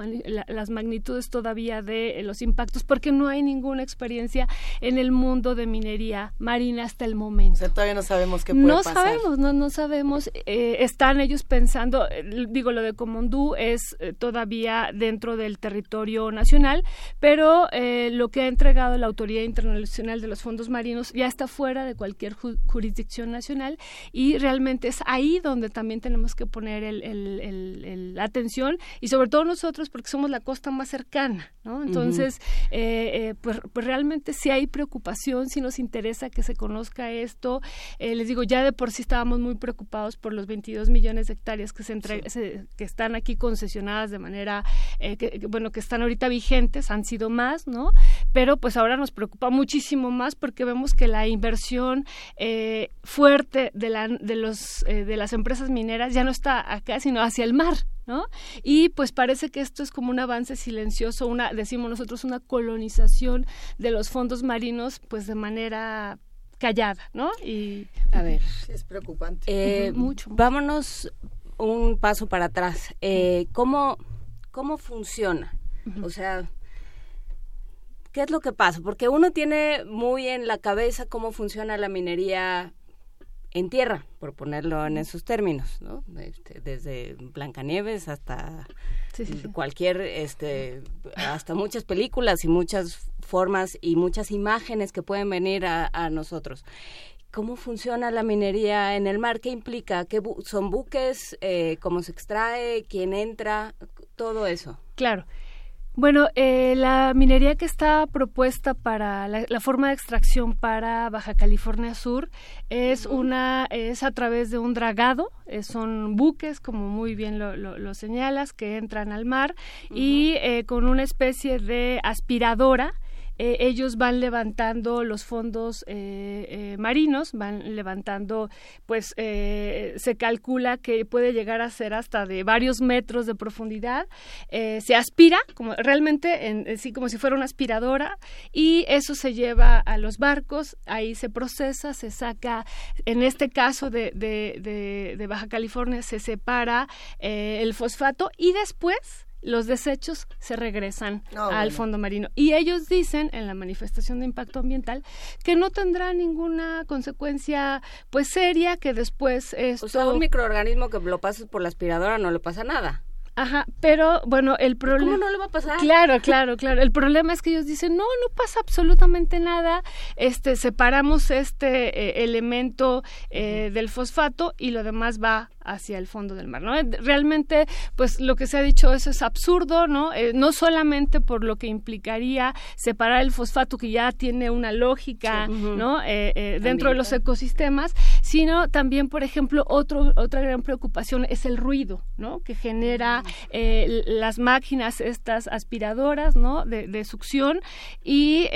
las magnitudes todavía de los impactos porque no hay ninguna experiencia en el mundo de minería marina hasta el momento.
todavía no sabemos qué puede
no
pasar.
sabemos, no, no sabemos, eh, están ellos pensando, eh, digo, lo de Comondú es eh, todavía dentro del territorio nacional, pero lo que ha entregado la Autoridad Internacional de los Fondos Marinos ya está fuera de cualquier jurisdicción nacional y realmente es ahí donde también tenemos que poner el, la atención y sobre todo nosotros porque somos la costa más cercana, ¿no? Entonces, pues, pues, realmente si hay preocupación, si nos interesa que se conozca esto, les digo, ya de por sí estábamos muy preocupados por los 22 millones de hectáreas que se, que están aquí concesionadas de manera eh, que, bueno que están ahorita vigentes han sido más no pero pues ahora nos preocupa muchísimo más porque vemos que la inversión eh, fuerte de la de los eh, de las empresas mineras ya no está acá sino hacia el mar ¿No? Y pues parece que esto es como un avance silencioso, una, decimos nosotros, una colonización de los fondos marinos, pues de manera callada, ¿no? Y
a ver,
es preocupante.
Eh, mucho. Vámonos un paso para atrás. Eh, ¿cómo, ¿Cómo funciona? O sea, ¿qué es lo que pasa? Porque uno tiene muy en la cabeza cómo funciona la minería en tierra, por ponerlo en esos términos, ¿no? Este, desde Blancanieves hasta cualquier, este, hasta muchas películas y muchas formas y muchas imágenes que pueden venir a, nosotros. ¿Cómo funciona la minería en el mar? ¿Qué implica? ¿Qué ¿Son buques? Eh, ¿Cómo se extrae? ¿Quién entra? Todo eso.
Claro. Bueno, eh, la minería que está propuesta para la, forma de extracción para Baja California Sur es una es a través de un dragado, eh, son buques como muy bien lo, señalas que entran al mar y eh, con una especie de aspiradora eh, ellos van levantando los fondos eh, eh, marinos, van levantando, pues se calcula que puede llegar a ser hasta de varios metros de profundidad, se aspira, como realmente, en, sí, como si fuera una aspiradora, y eso se lleva a los barcos, ahí se procesa, se saca, en este caso de, de, de Baja California, se separa el fosfato y después los desechos se regresan al fondo marino. Y ellos dicen en la manifestación de impacto ambiental que no tendrá ninguna consecuencia pues seria que después esto...
O sea, un microorganismo que lo pases por la aspiradora no le pasa nada.
Ajá, pero bueno, el problema...
¿Cómo no le va a pasar?
Claro, claro, claro. El problema es que ellos dicen, no, no pasa absolutamente nada, este, separamos este eh, elemento eh, del fosfato y lo demás va hacia el fondo del mar, ¿no? Realmente, pues lo que se ha dicho eso es absurdo, ¿no? Eh, no solamente por lo que implicaría separar el fosfato que ya tiene una lógica, ¿no? Eh, eh, dentro de los ecosistemas, sino también, por ejemplo, otro, otra gran preocupación es el ruido, ¿no? Que genera las máquinas, estas aspiradoras, ¿no? De, succión y,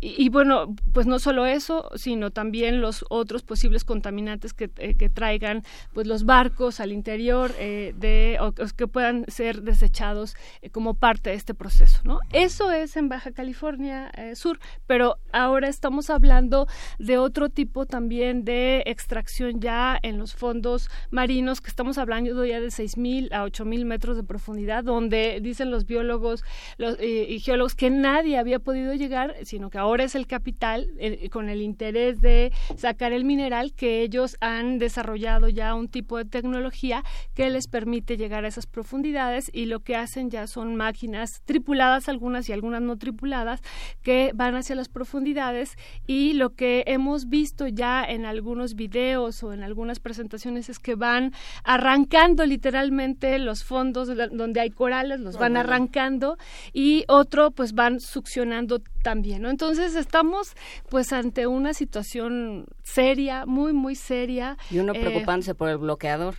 y, bueno, pues no solo eso, sino también los otros posibles contaminantes que, que traigan, pues los barcos al interior eh, de o, que puedan ser desechados eh, como parte de este proceso no eso es en Baja California eh, Sur pero ahora estamos hablando de otro tipo también de extracción ya en los fondos marinos que estamos hablando ya de 6.000 a 8.000 metros de profundidad donde dicen los biólogos los, y geólogos que nadie había podido llegar sino que ahora es el capital con el interés de sacar el mineral que ellos han desarrollado ya un tipo de tecnología que les permite llegar a esas profundidades y lo que hacen ya son máquinas tripuladas algunas y algunas no tripuladas que van hacia las profundidades y lo que hemos visto ya en algunos videos o en algunas presentaciones es que van arrancando literalmente los fondos donde hay corales, los van arrancando y otro pues van succionando también, ¿no? Entonces estamos pues ante una situación seria, muy, muy seria.
Y uno eh, preocupándose por el bloqueador.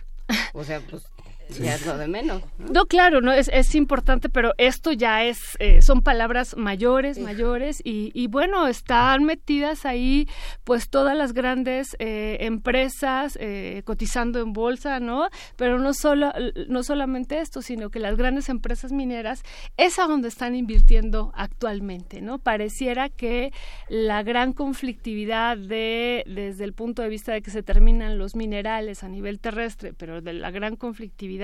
O sea, pues ya es lo de menos.
¿no? claro, no es, es importante, pero esto ya es, eh, son palabras mayores, mayores, y, y, bueno, están metidas ahí pues todas las grandes eh, empresas eh, cotizando en bolsa, ¿no? Pero no solo, no solamente esto, sino que las grandes empresas mineras es a donde están invirtiendo actualmente, ¿no? Pareciera que la gran conflictividad de, desde el punto de vista de que se terminan los minerales a nivel terrestre, pero de la gran conflictividad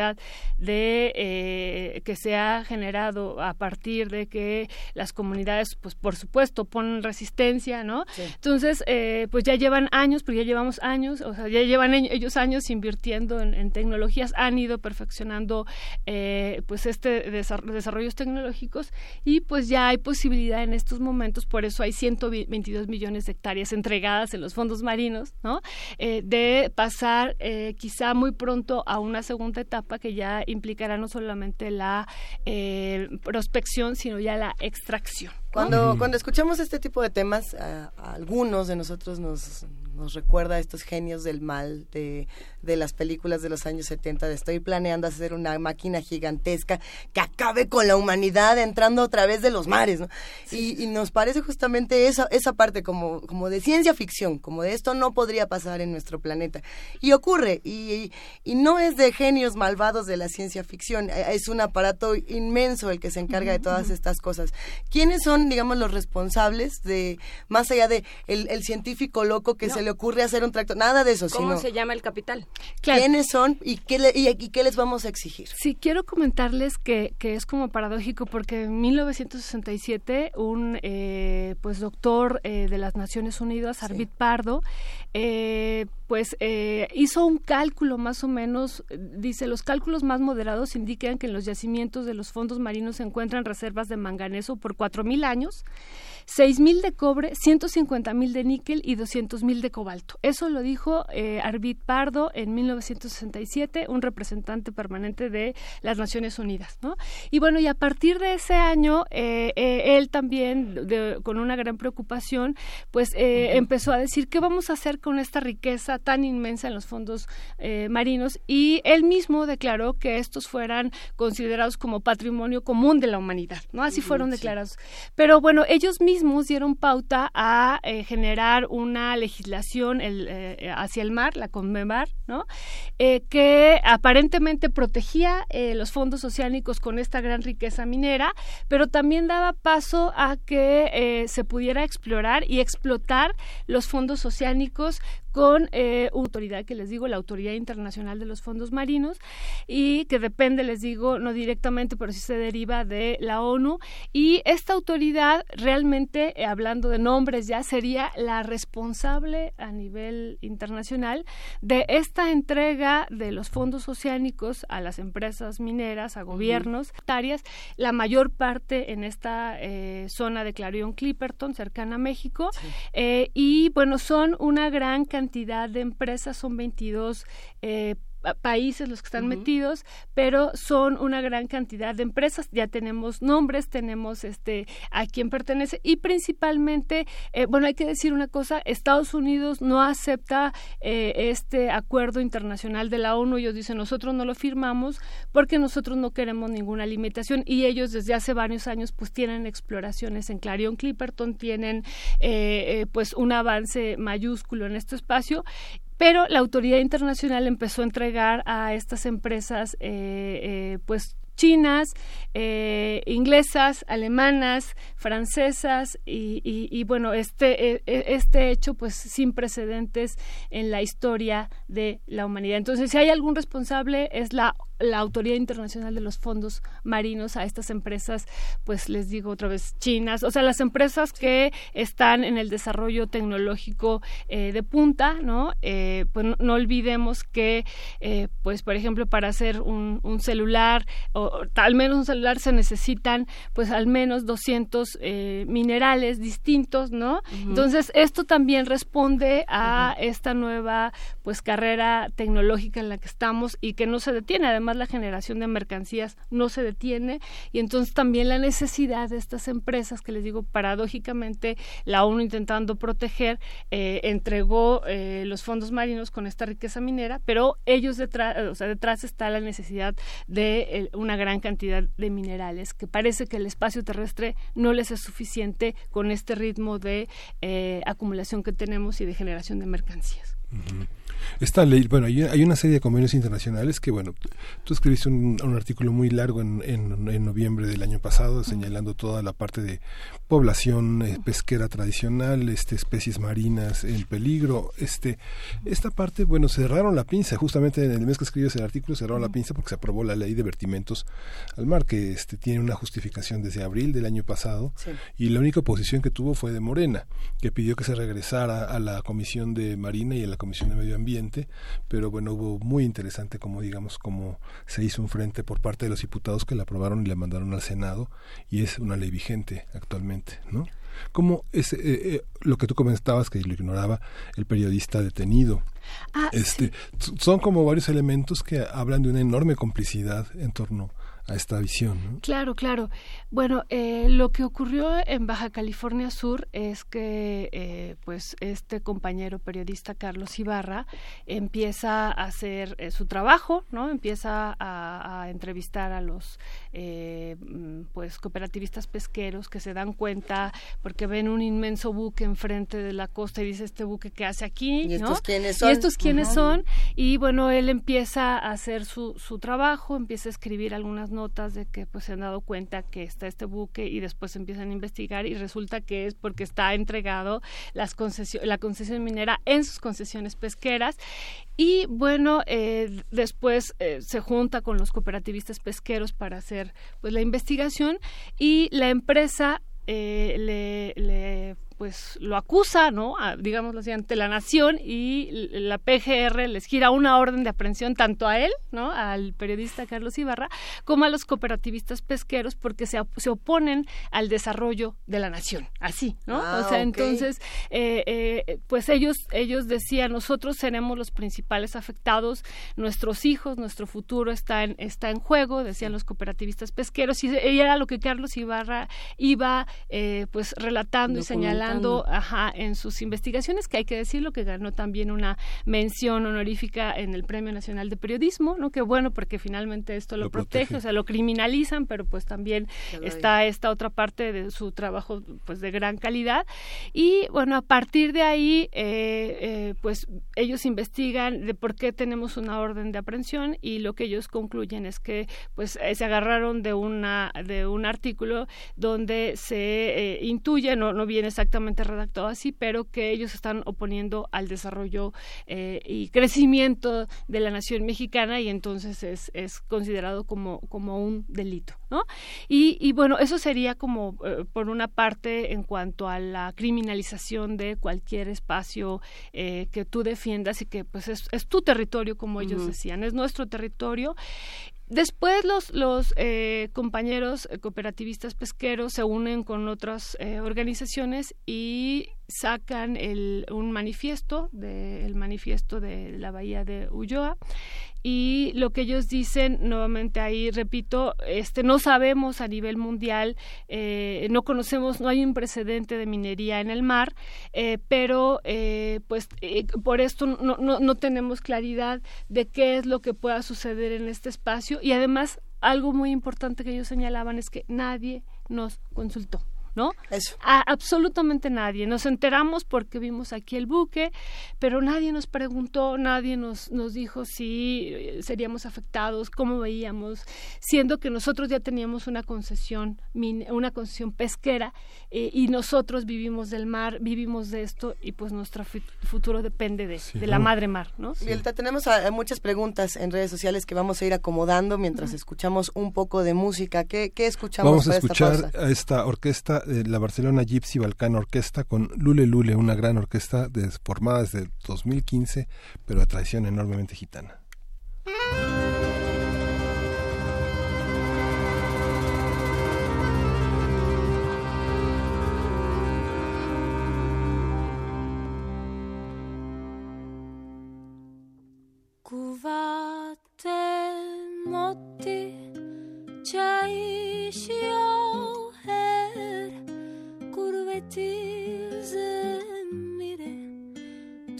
de eh, que se ha generado a partir de que las comunidades, pues por supuesto, ponen resistencia, ¿no? Entonces, eh, pues ya llevan años, porque ya llevamos años, o sea, ya llevan ellos años invirtiendo en, tecnologías, han ido perfeccionando eh, pues este desarrollos tecnológicos y pues ya hay posibilidad en estos momentos, por eso hay 122 millones de hectáreas entregadas en los fondos marinos, ¿no? de pasar quizá muy pronto a una segunda etapa que ya implicará no solamente la eh, prospección, sino ya la extracción.
Cuando, cuando escuchamos este tipo de temas, a algunos de nosotros nos, nos recuerda a estos genios del mal de, de las películas de los años 70 de estoy planeando hacer una máquina gigantesca que acabe con la humanidad entrando a través de los mares, ¿no? Y, nos parece justamente esa, esa parte como, como de ciencia ficción, como de esto no podría pasar en nuestro planeta. Y ocurre, y, y no es de genios malvados de la ciencia ficción, e, es un aparato inmenso el que se encarga de todas estas cosas. ¿Quiénes son, digamos, los responsables de, más allá de el, científico loco que se le ocurre hacer un tractor? Nada de eso,
¿Cómo se llama el capital?
quiénes son y qué, y, qué les vamos a exigir.
Sí, quiero comentarles que, que es como paradójico porque en 1967 un eh, pues doctor eh, de las Naciones Unidas, Arvid Pardo, eh, pues hizo un cálculo más o menos, dice, los cálculos más moderados indican que en los yacimientos de los fondos marinos se encuentran reservas de manganeso por 4.000 años 6.000 de cobre, 150.000 de níquel y 200.000 de cobalto. Eso lo dijo eh, Arvid Pardo en 1967, un representante permanente de las Naciones Unidas. ¿no? Y bueno, y a partir de ese año, eh, eh, él también, con una gran preocupación, pues empezó a decir, ¿qué vamos a hacer con esta riqueza tan inmensa en los fondos marinos? Y él mismo declaró que estos fueran considerados como patrimonio común de la humanidad, ¿no? Así fueron declarados. Pero bueno, ellos mismos dieron pauta a eh, generar una legislación eh, hacia el mar, la Conmemar, ¿no? Eh, que aparentemente protegía los fondos oceánicos con esta gran riqueza minera, pero también daba paso a que se pudiera explorar y explotar los fondos oceánicos con eh, autoridad que les digo, la Autoridad Internacional de los Fondos Marinos y que depende, les digo, no directamente, pero sí se deriva de la ONU. Y esta autoridad realmente, eh, hablando de nombres ya, sería la responsable a nivel internacional de esta entrega de los fondos oceánicos a las empresas mineras, a gobiernos, áreas, la mayor parte en esta eh, zona de Clarion Clipperton, cercana a México, y bueno, son una gran cantidad de empresas, son 22 eh, países los que están metidos, pero son una gran cantidad de empresas. Ya tenemos nombres, tenemos este a quién pertenece y principalmente, eh, bueno, hay que decir una cosa: Estados Unidos no acepta eh, este acuerdo internacional de la ONU. Ellos dicen nosotros no lo firmamos porque nosotros no queremos ninguna limitación y ellos desde hace varios años pues tienen exploraciones en Clarion Clipperton, tienen eh, pues un avance mayúsculo en este espacio pero la autoridad internacional empezó a entregar a estas empresas eh, eh, pues chinas, eh, inglesas, alemanas, francesas y, bueno, este, este hecho pues sin precedentes en la historia de la humanidad. Entonces, si hay algún responsable es la la Autoridad Internacional de los Fondos Marinos a estas empresas, pues les digo otra vez, chinas, o sea, las empresas que están en el desarrollo tecnológico eh, de punta, ¿no? Eh, pues no, olvidemos que, eh, pues por ejemplo, para hacer un, celular, o, al menos un celular se necesitan, pues al menos 200 minerales distintos, ¿no? Entonces, esto también responde a esta nueva, pues, carrera tecnológica en la que estamos y que no se detiene, además la generación de mercancías no se detiene y entonces también la necesidad de estas empresas que les digo paradójicamente la ONU intentando proteger eh, entregó eh, los fondos marinos con esta riqueza minera pero ellos detrás o sea detrás está la necesidad de eh, una gran cantidad de minerales que parece que el espacio terrestre no les es suficiente con este ritmo de acumulación que tenemos y de generación de mercancías.
Esta ley, bueno, hay, una serie de convenios internacionales que, bueno, tú escribiste un, artículo muy largo en, en, noviembre del año pasado señalando toda la parte de población eh, pesquera tradicional, este, especies marinas en peligro. Este, esta parte, bueno, cerraron la pinza, justamente en el mes que escribes el artículo cerraron la pinza porque se aprobó la ley de vertimientos al mar, que este, tiene una justificación desde abril del año pasado y la única oposición que tuvo fue de Morena, que pidió que se regresara a la Comisión de Marina y a la Comisión de Medio Ambiente pero bueno, hubo muy interesante como digamos como se hizo un frente por parte de los diputados que la aprobaron y la mandaron al Senado y es una ley vigente actualmente, ¿no? Como es eh, eh, lo que tú comentabas que lo ignoraba el periodista detenido. Ah, este son como varios elementos que hablan de una enorme complicidad en torno a esta visión.
Claro, claro. Bueno, eh, lo que ocurrió en Baja California Sur es que, eh, pues, este compañero periodista Carlos Ibarra empieza a hacer eh, su trabajo, ¿no? Empieza a, entrevistar a los, mm, pues, cooperativistas pesqueros que se dan cuenta porque ven un inmenso buque enfrente de la costa y dice este buque qué hace aquí,
¿Y estos quiénes son?
Y estos quiénes son. Y bueno, él empieza a hacer su, su trabajo, empieza a escribir algunas notas de que pues se han dado cuenta que está este buque y después empiezan a investigar y resulta que es porque está entregado las la concesión minera en sus concesiones pesqueras. Y bueno eh, después eh, se junta con los cooperativistas pesqueros para hacer pues la investigación y la empresa eh, le pues lo acusa, ¿no? digamos así, ante la nación y la PGR les gira una orden de aprehensión tanto a él, ¿no? Al periodista Carlos Ibarra, como a los cooperativistas pesqueros porque se, se oponen al desarrollo de la nación, así, ¿no? o
ah,
sea, entonces, eh, eh, pues ellos, ellos decían, nosotros seremos los principales afectados, nuestros hijos, nuestro futuro está en, está en juego, decían los cooperativistas pesqueros, y, era lo que Carlos Ibarra iba, eh, pues, relatando y señalando ajá, en sus investigaciones, que hay que decirlo, que ganó también una mención honorífica en el Premio Nacional de Periodismo, ¿no? Que bueno, porque finalmente esto lo, protege, o sea, lo criminalizan, pero pues también está esta otra parte de su trabajo, pues de gran calidad. Y bueno, a partir de ahí, eh, eh, pues ellos investigan de por qué tenemos una orden de aprehensión y lo que ellos concluyen es que pues eh, se agarraron de una de un artículo donde se intuye no no viene exactamente redactado así, pero que ellos están oponiendo al desarrollo eh, y crecimiento de la nación mexicana y entonces es, es considerado como, como un delito, ¿no? Y, y bueno, eso sería como eh, por una parte en cuanto a la criminalización de cualquier espacio eh, que tú defiendas y que pues es, es tu territorio, como ellos decían, es nuestro territorio Después los, los eh, compañeros cooperativistas pesqueros se unen con otras eh, organizaciones y sacan el, un manifiesto, de, el manifiesto de la bahía de Ulloa, y lo que ellos dicen nuevamente ahí repito este no sabemos a nivel mundial eh, no conocemos no hay un precedente de minería en el mar eh, pero eh, pues por esto no, no, no tenemos claridad de qué es lo que pueda suceder en este espacio y además algo muy importante que ellos señalaban es que nadie nos consultó ¿no?
Eso.
A absolutamente nadie. Nos enteramos porque vimos aquí el buque, pero nadie nos preguntó, nadie nos, nos dijo si eh, seríamos afectados, cómo veíamos, siendo que nosotros ya teníamos una concesión, una concesión pesquera eh, y nosotros vivimos del mar, vivimos de esto y pues nuestro futuro depende de, de la madre mar, ¿no?
tenemos muchas preguntas en redes sociales que vamos a ir acomodando mientras escuchamos un poco de música. ¿Qué, qué escuchamos?
Vamos a escuchar a esta orquesta la Barcelona Gypsy Balkan Orquesta con Lule Lule, una gran orquesta formada desde 2015, pero de tradición enormemente gitana.
به میره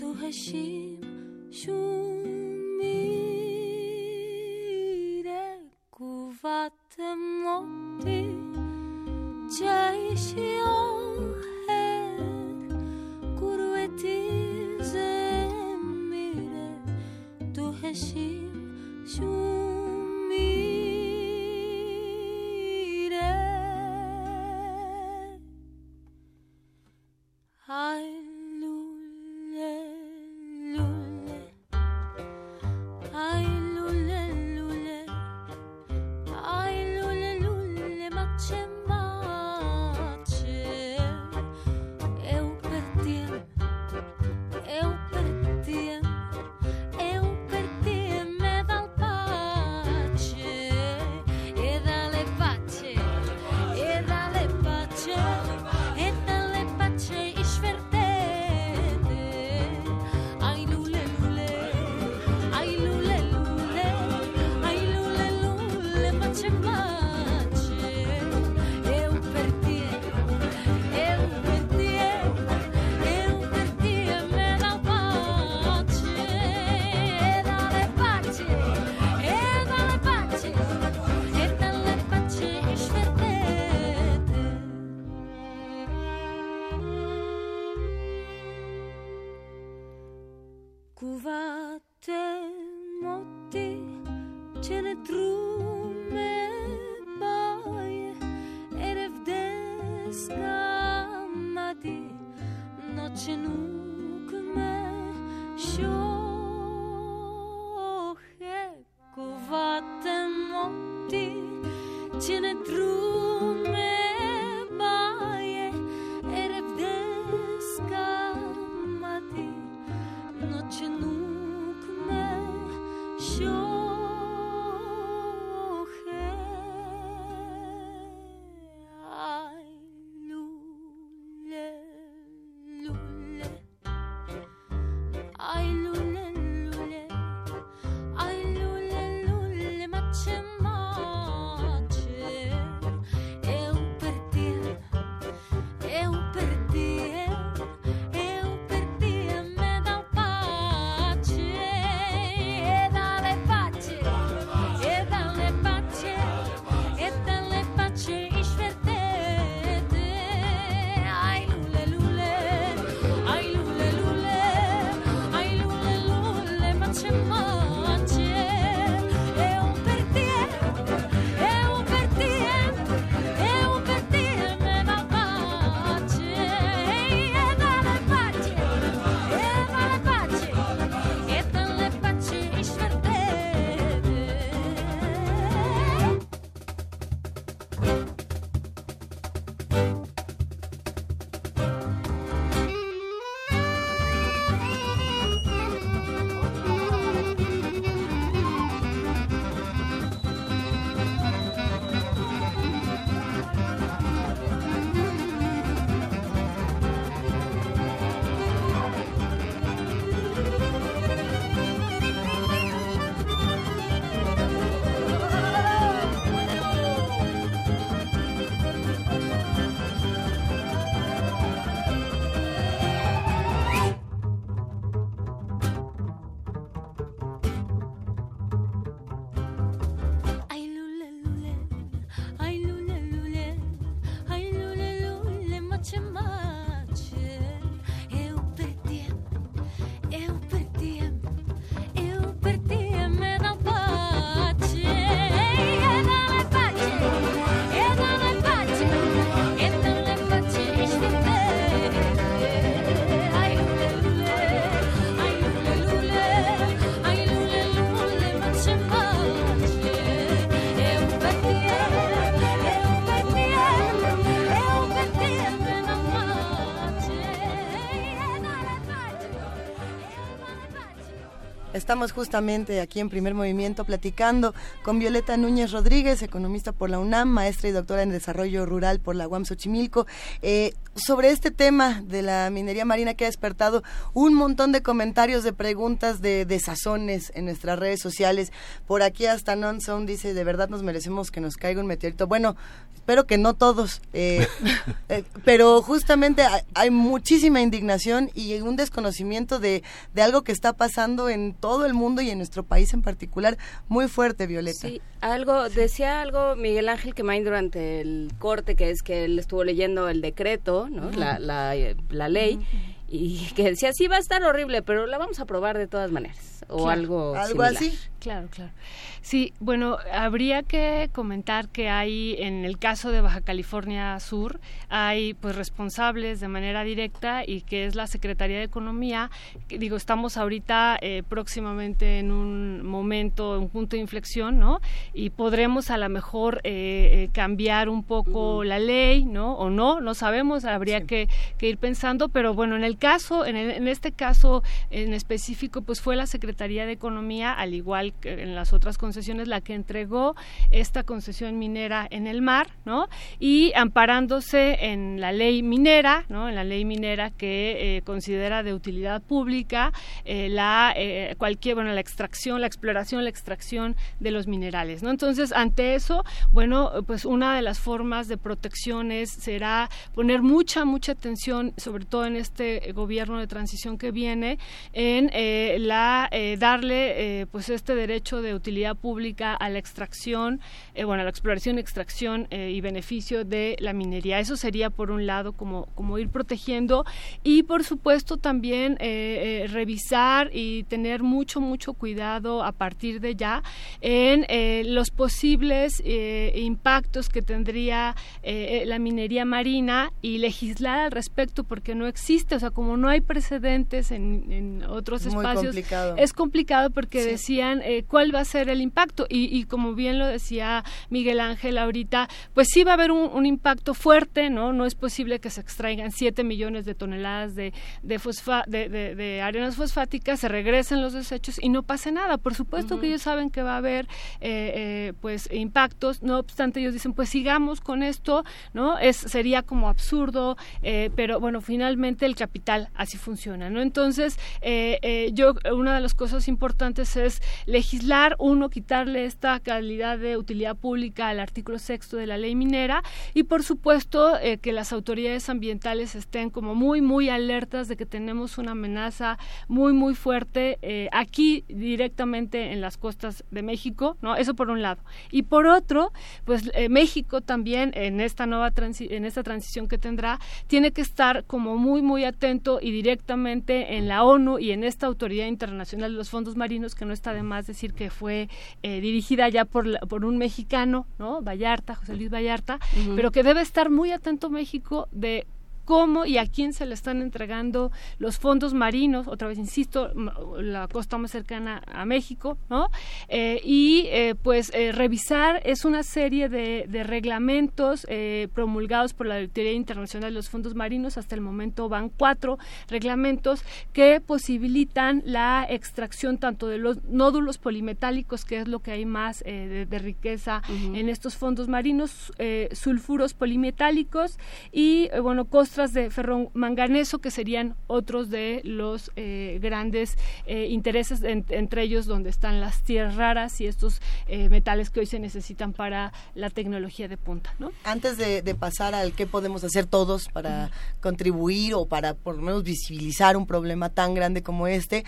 تو هشیم شون میره قوت مدی جایشی آهر گروه تیزه میره تو هشیم شون time.
Estamos justamente aquí en Primer Movimiento platicando con Violeta Núñez Rodríguez, economista por la UNAM, maestra y doctora en Desarrollo Rural por la UAM Xochimilco, eh, sobre este tema de la minería marina que ha despertado un montón de comentarios, de preguntas, de desazones en nuestras redes sociales. Por aquí hasta Nonson dice, de verdad nos merecemos que nos caiga un meteorito. Bueno, espero que no todos, eh, eh, pero justamente hay, hay muchísima indignación y un desconocimiento de, de algo que está pasando en todo el mundo y en nuestro país en particular muy fuerte, Violeta.
Sí, algo, decía algo Miguel Ángel Quemain durante el corte, que es que él estuvo leyendo el decreto, ¿no? La, la ley, y que decía, sí, va a estar horrible, pero la vamos a probar de todas maneras, o
Claro.
algo
Algo
similar.
así.
Claro, claro. Sí, bueno, habría que comentar que hay, en el caso de Baja California Sur, hay pues responsables de manera directa y que es la Secretaría de Economía. que, digo, estamos ahorita eh, próximamente en un momento, un punto de inflexión, ¿no? Y podremos a lo mejor eh, eh, cambiar un poco la ley, ¿no? O no, no sabemos, habría que, que ir pensando, pero bueno, en el caso, en, el- en este caso en específico, pues fue la Secretaría de Economía, al igual que en las otras concesiones, la que entregó esta concesión minera en el mar, ¿no? Y amparándose en la ley minera, ¿no? En la ley minera que eh, considera de utilidad pública eh, la eh, cualquier, bueno, la extracción, la exploración, la extracción de los minerales, ¿no? Entonces, ante eso, bueno, pues una de las formas de protección es, será poner mucha, mucha atención, sobre todo en este gobierno de transición que viene, en la eh, darle eh, pues este derecho de utilidad pública a la extracción, eh, bueno, a la exploración, extracción y beneficio de la minería. Eso sería por un lado como, como ir protegiendo y por supuesto también revisar y tener mucho, mucho cuidado a partir de ya en los posibles impactos que tendría la minería marina y legislar al respecto porque no existe, o sea, como no hay precedentes en, en otros
Muy
espacios,
complicado.
es complicado porque
Sí.
decían eh, cuál va a ser el impacto y, y como bien lo decía Miguel Ángel ahorita, pues sí va a haber un, un impacto fuerte, ¿no? No es posible que se extraigan 7 millones de toneladas de, de, fosfa- de, de- de arenas fosfáticas, se regresen los desechos y no pase nada. Por supuesto que ellos saben que va a haber eh, eh, pues impactos, no obstante ellos dicen pues sigamos con esto, ¿no? Es, sería como absurdo, pero bueno, finalmente el capital así funciona, ¿no? Entonces, yo, una de las cosas importantes es legislar, uno, quitarle esta calidad de utilidad pública al artículo sexto de la ley minera y por supuesto eh, que las autoridades ambientales estén como muy, muy alertas de que tenemos una amenaza muy, muy fuerte eh, aquí directamente en las costas de México, ¿no? Eso por un lado. Y por otro, pues eh, México también en esta nueva transi- en esta transición que tendrá tiene que estar como muy muy atento y directamente en la ONU y en esta autoridad internacional de los fondos marinos que no está de más decir que fue eh, dirigida ya por la- por un mexicano, ¿no? Vallarta, José Luis Vallarta, pero que debe estar muy atento México de cómo y a quién se le están entregando los fondos marinos, otra vez insisto, la costa más cercana a México, ¿no? Eh, y eh, pues eh, revisar es una serie de, de reglamentos promulgados por la Autoridad Internacional de los Fondos Marinos, hasta el momento van cuatro reglamentos que posibilitan la extracción tanto de los nódulos polimetálicos, que es lo que hay más de, de riqueza en estos fondos marinos, sulfuros polimetálicos y, bueno, costras de ferromanganeso, que serían otros de los eh, grandes eh, intereses, en- entre ellos donde están las tierras raras y estos eh, metales que hoy se necesitan para la tecnología de punta, ¿no?
Antes de, de pasar al qué podemos hacer todos para contribuir o para por lo menos visibilizar un problema tan grande como este,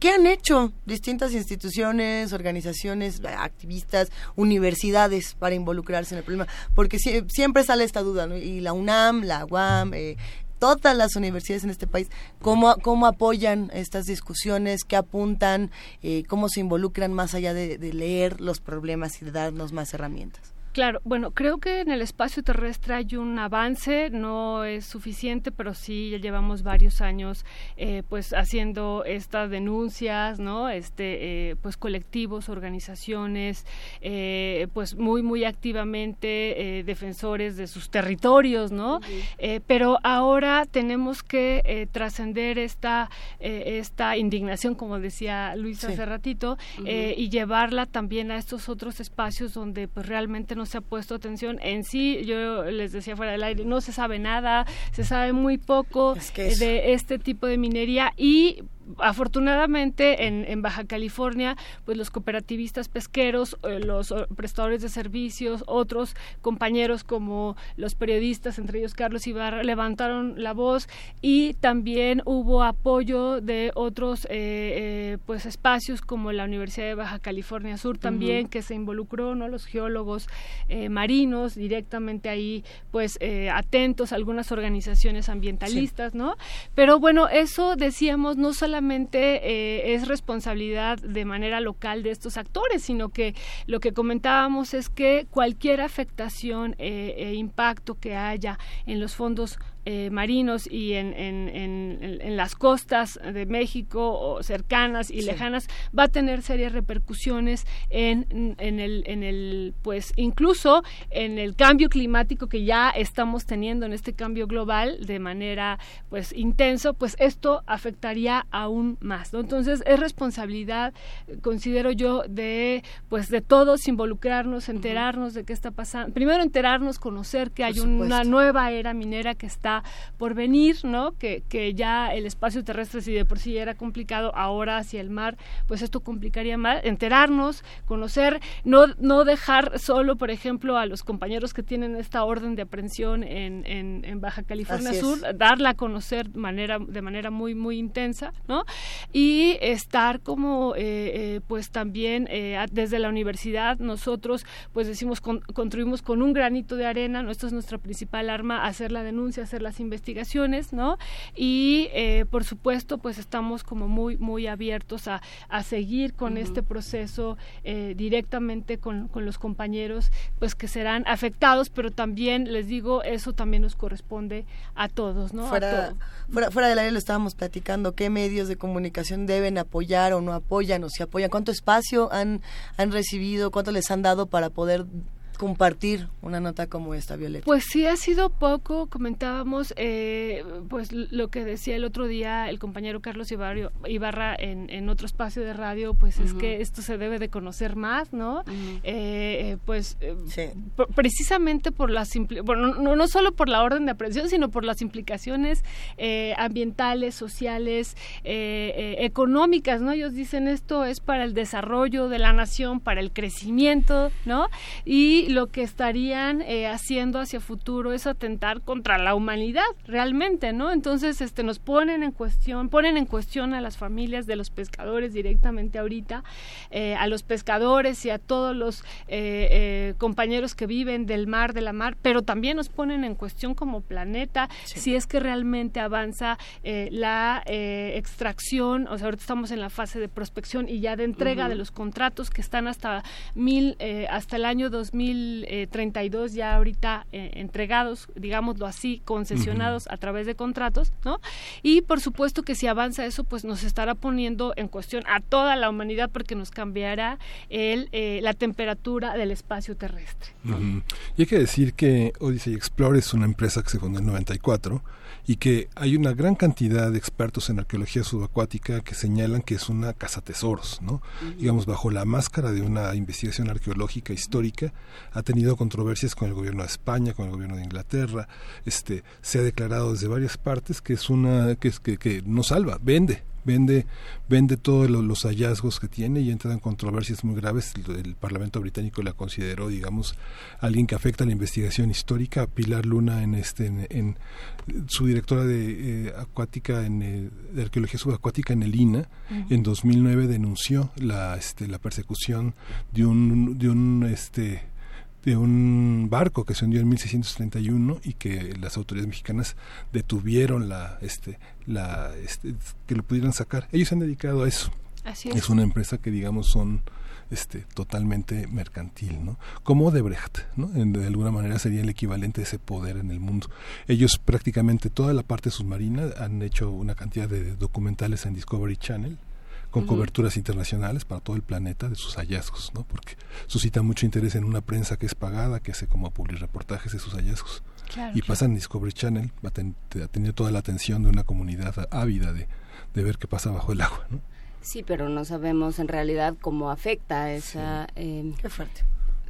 ¿qué han hecho distintas instituciones, organizaciones, activistas, universidades para involucrarse en el problema? Porque sie- siempre sale esta duda, ¿no? Y la UNAM, la UAM, eh, todas las universidades en este país, ¿cómo, cómo apoyan estas discusiones, qué apuntan, eh, cómo se involucran más allá de, de leer los problemas y de darnos más herramientas?
Claro, bueno, creo que en el espacio terrestre hay un avance, no es suficiente, pero sí ya llevamos varios años eh, pues haciendo estas denuncias, ¿no? Este, eh, pues colectivos, organizaciones, eh, pues muy, muy activamente defensores de sus territorios, ¿no? pero ahora tenemos que trascender esta, esta indignación, como decía Luis hace ratito, y llevarla también a estos otros espacios donde pues realmente no se ha puesto atención. En sí, yo les decía fuera del aire, no se sabe nada, se sabe muy poco de este tipo de minería y afortunadamente en, Baja California, pues los cooperativistas pesqueros, eh, los prestadores de servicios, otros compañeros como los periodistas, entre ellos Carlos Ibarra, levantaron la voz y también hubo apoyo de otros eh, eh, pues espacios como la Universidad de Baja California Sur también que se involucró, ¿no? Los geólogos marinos directamente ahí, pues atentos, algunas organizaciones ambientalistas, ¿no? Pero bueno, eso decíamos no solamente eh, es responsabilidad de manera local de estos actores, sino que lo que comentábamos es que cualquier afectación eh, e impacto que haya en los fondos eh, marinos y en, en, en, las costas de México o cercanas y lejanas va a tener serias repercusiones en, el, en el pues incluso en el cambio climático que ya estamos teniendo en este cambio global de manera pues intenso pues esto afectaría aún más ¿no? entonces es responsabilidad considero yo de pues de todos involucrarnos enterarnos de qué está pasando primero enterarnos conocer que hay una nueva era minera que está por venir, ¿no? Que, que ya el espacio terrestre, si de por sí era complicado, ahora hacia el mar, pues esto complicaría más. Enterarnos, conocer, no, no dejar solo, por ejemplo, a los compañeros que tienen esta orden de aprehensión en, en, Baja California Sur, darla a conocer de manera, de manera muy, muy intensa, ¿no? Y estar como, eh, eh, pues también eh, desde la universidad, nosotros, pues decimos, construimos con un granito de arena, ¿no? Esto es nuestra principal arma, hacer la denuncia, hacer las investigaciones, ¿no? Y eh, por supuesto, pues estamos como muy, muy abiertos a, a seguir con este proceso eh, directamente con, con, los compañeros, pues que serán afectados, pero también les digo, eso también nos corresponde a todos, ¿no?
Fuera, fuera, fuera del aire lo estábamos platicando, ¿qué medios de comunicación deben apoyar o no apoyan o si apoyan? ¿Cuánto espacio han, han recibido? ¿Cuánto les han dado para poder compartir una nota como esta, Violeta?
Pues sí, ha sido poco. Comentábamos, eh, pues lo que decía el otro día el compañero Carlos Ibarra en, en otro espacio de radio, pues es que esto se debe de conocer más, ¿no? Eh, pues eh, precisamente por las bueno, no, no solo por la orden de aprehensión, sino por las implicaciones ambientales, sociales, económicas, ¿no? Ellos dicen esto es para el desarrollo de la nación, para el crecimiento, ¿no? Y lo que estarían eh, haciendo hacia futuro es atentar contra la humanidad realmente, ¿no? Entonces, este, nos ponen en cuestión, ponen en cuestión a las familias de los pescadores directamente ahorita, eh, a los pescadores y a todos los eh, compañeros que viven del mar, de la mar, pero también nos ponen en cuestión como planeta si es que realmente avanza la extracción, o sea, ahorita estamos en la fase de prospección y ya de entrega de los contratos que están hasta mil, hasta el año 2000 2032 ya ahorita eh, entregados, digámoslo así, concesionados a través de contratos, ¿no? Y por supuesto que si avanza eso, pues nos estará poniendo en cuestión a toda la humanidad porque nos cambiará el, eh, la temperatura del espacio terrestre.
Y hay que decir que Odyssey Explore es una empresa que se fundó en 94 y que hay una gran cantidad de expertos en arqueología subacuática que señalan que es una casa tesoros, ¿no? Digamos, bajo la máscara de una investigación arqueológica histórica, ha tenido controversias con el gobierno de España, con el gobierno de Inglaterra, este, se ha declarado desde varias partes que es una, que es que, que no salva, vende, vende vende todos los hallazgos que tiene y entra en controversias muy graves. El, Parlamento británico la consideró digamos alguien que afecta a la investigación histórica. Pilar Luna en este en, su directora de eh, acuática en eh, de arqueología subacuática en el INA en 2009 denunció la este la persecución de un de un este de un barco que se hundió en 1631 y que las autoridades mexicanas detuvieron la este la este, que lo pudieran sacar ellos se han dedicado a eso
Así
es.
es.
una empresa que digamos son este, totalmente mercantil, ¿no? Como Odebrecht, ¿no? En- de alguna manera sería el equivalente de ese poder en el mundo. Ellos prácticamente toda la parte submarina han hecho una cantidad de documentales en Discovery Channel con coberturas internacionales para todo el planeta de sus hallazgos, ¿no? Porque suscita mucho interés en una prensa que es pagada, que hace como public reportajes de sus hallazgos.
Claro,
y
claro.
pasan en Discovery Channel, ha, ten- ha tenido toda la atención de una comunidad ávida de, de ver qué pasa bajo el agua, ¿no?
Sí, pero no sabemos en realidad cómo afecta esa... eh,
Qué fuerte.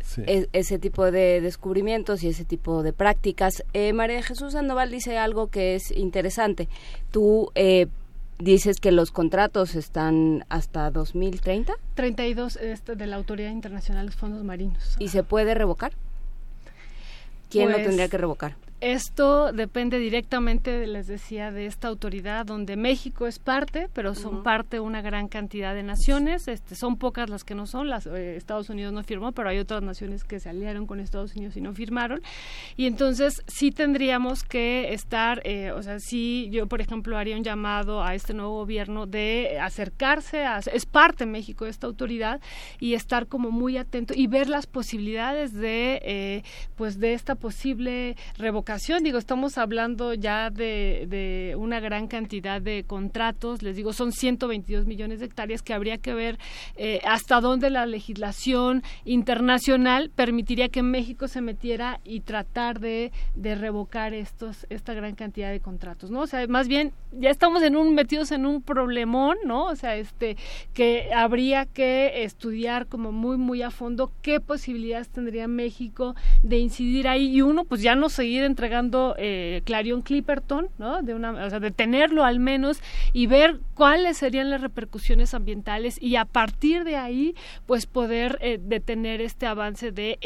Sí.
e- ese tipo de descubrimientos y ese tipo de prácticas. Eh, María Jesús Sandoval dice algo que es interesante. Tú eh, dices que los contratos están hasta 2030
32 este, de la Autoridad Internacional de Fondos Marinos.
y se puede revocar. ¿Quién lo
Pues,
tendría que revocar?
Esto depende directamente, les decía, de esta autoridad donde México es parte, pero son
Ujú.
parte una gran cantidad de naciones. Este, son pocas las que no son. Las, eh, Estados Unidos no firmó, pero hay otras naciones que se aliaron con Estados Unidos y no firmaron. Y entonces sí tendríamos que estar, eh, o sea, sí, yo por ejemplo haría un llamado a este nuevo gobierno de acercarse, a, es parte México de esta autoridad y estar como muy atento y ver las posibilidades de, eh, pues de esta posible revocación. Digo, estamos hablando ya de, una gran cantidad de contratos, les digo, son 122 millones de hectáreas que habría que ver eh, hasta dónde la legislación internacional permitiría que México se metiera y tratar de, revocar estos esta gran cantidad de contratos, ¿no? O sea, más bien ya estamos en un metidos en un problemón, ¿no? O sea, este que habría que estudiar como muy muy a fondo qué posibilidades tendría México de incidir ahí y uno pues ya no seguir entregando eh, Clarion Clipperton, ¿no? De una, o sea, de tenerlo al menos y ver cuáles serían las repercusiones ambientales y a partir de ahí pues poder eh, detener este avance de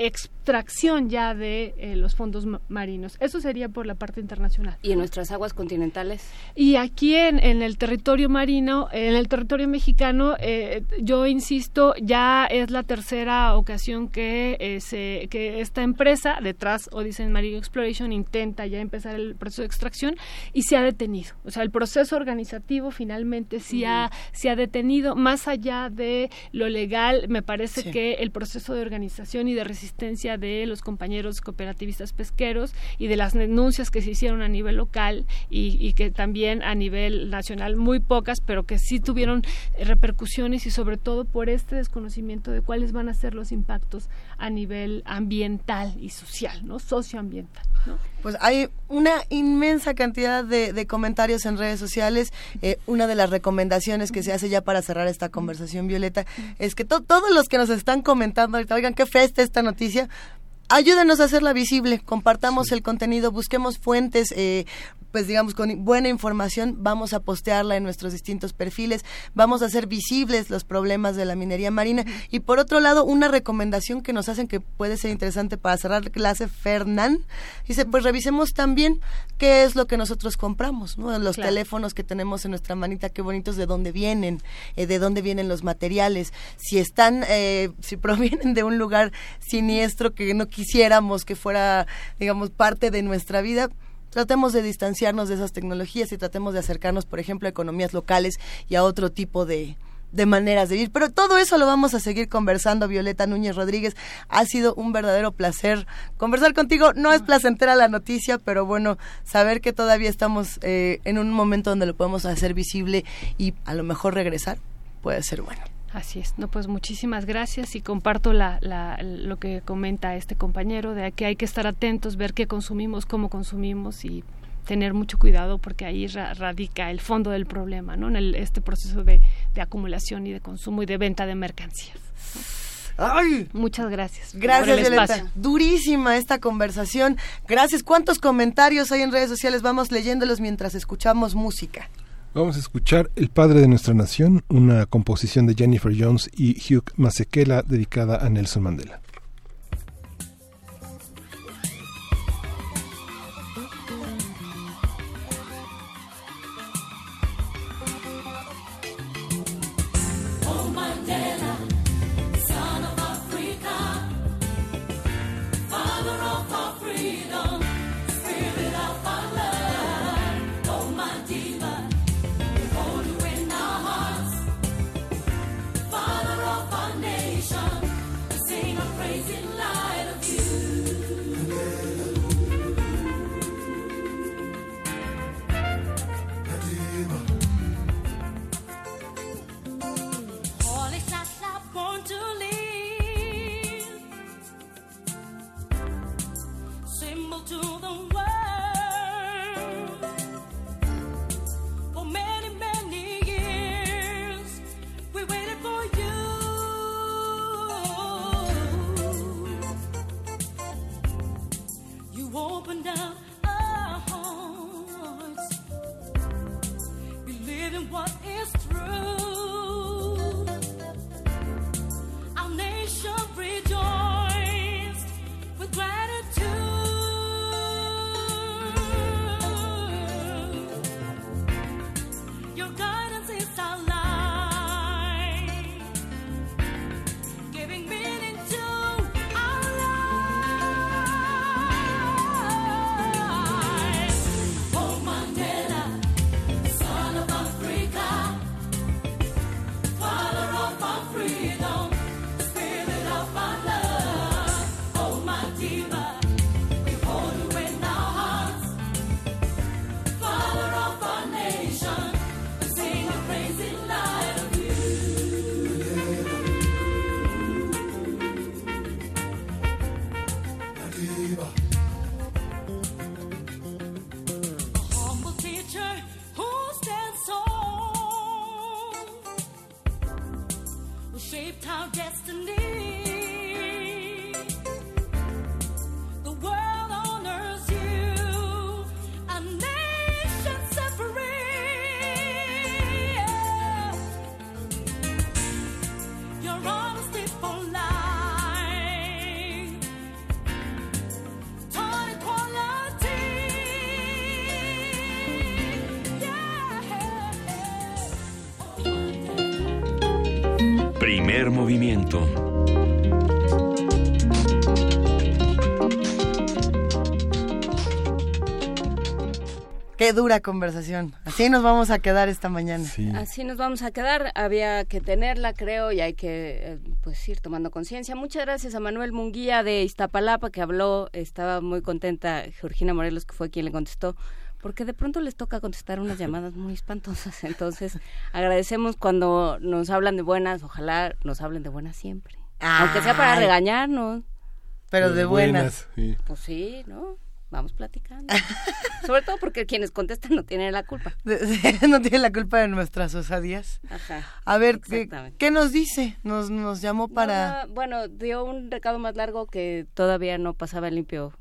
extracción ya de eh, los fondos ma- marinos. Eso sería por la parte internacional.
¿Y en nuestras aguas continentales?
Y aquí en, en el territorio marino, en el territorio mexicano, eh, yo insisto, ya es la tercera ocasión que, eh, se, que esta empresa, detrás Odyssey Marine Exploration, intenta ya empezar el proceso de extracción y se ha detenido. O sea, el proceso organizativo finalmente sí, ha, se ha detenido. Más allá de lo legal, me parece
Sí.
que el proceso de organización y de resistencia de los compañeros cooperativistas pesqueros y de las denuncias que se hicieron a nivel local y, que también a nivel nacional muy pocas, pero que sí tuvieron repercusiones y sobre todo por este desconocimiento de cuáles van a ser los impactos a nivel ambiental y social, ¿no? Socioambiental.
Pues hay una inmensa cantidad de, de comentarios en redes sociales. Eh, una de las recomendaciones que se hace ya para cerrar esta conversación, Violeta, es que to- todos los que nos están comentando ahorita, oigan, qué festa esta noticia, ayúdenos a hacerla visible, compartamos el contenido, busquemos fuentes, eh, pues digamos, con buena información, vamos a postearla en nuestros distintos perfiles, vamos a hacer visibles los problemas de la minería marina. Y por otro lado, una recomendación que nos hacen que puede ser interesante para cerrar clase, Fernán, dice, pues revisemos también qué es lo que nosotros compramos, ¿no? Los
Claro.
teléfonos que tenemos en nuestra manita, qué bonitos, de dónde vienen, eh, de dónde vienen los materiales, si están, eh, si provienen de un lugar siniestro que no quisiéramos que fuera, digamos, parte de nuestra vida, tratemos de distanciarnos de esas tecnologías y tratemos de acercarnos, por ejemplo, a economías locales y a otro tipo de, de maneras de vivir. Pero todo eso lo vamos a seguir conversando, Violeta Núñez Rodríguez. Ha sido un verdadero placer conversar contigo. No es placentera la noticia, pero bueno, saber que todavía estamos eh, en un momento donde lo podemos hacer visible y a lo mejor regresar puede ser bueno.
Así es, no pues muchísimas gracias y comparto la, la- lo que comenta este compañero de que hay que estar atentos, ver qué consumimos, cómo consumimos y tener mucho cuidado porque ahí ra- radica el fondo del problema, ¿no? En el- este proceso de, de acumulación y de consumo y de venta de mercancías.
¡Ay!
Muchas gracias.
Gracias, Violeta. Durísima esta conversación. Gracias. ¿Cuántos comentarios hay en redes sociales? Vamos leyéndolos mientras escuchamos música.
Vamos a escuchar El Padre de Nuestra Nación, una composición de Jennifer Jones y Hugh Masekela dedicada a Nelson Mandela.
Primer movimiento.
Qué dura conversación. Así nos vamos a quedar esta mañana.
Así nos vamos a quedar. Había que tenerla, creo, y hay que eh, pues ir tomando conciencia. Muchas gracias a Manuel Munguía de Iztapalapa que habló. Estaba muy contenta Georgina Morelos que fue quien le contestó. Porque de pronto les toca contestar unas llamadas muy espantosas. Entonces, agradecemos cuando nos hablan de buenas. Ojalá nos hablen de buenas siempre. Aunque sea para regañarnos.
Pero de buenas.
Pues sí, ¿no? Vamos platicando. Sobre todo porque quienes contestan no tienen la culpa.
no tiene la culpa de nuestras osadías.
Ajá.
A ver, ¿qué, qué nos dice? Nos, nos llamó para...
No, no, bueno, dio un recado más largo que todavía no pasaba limpio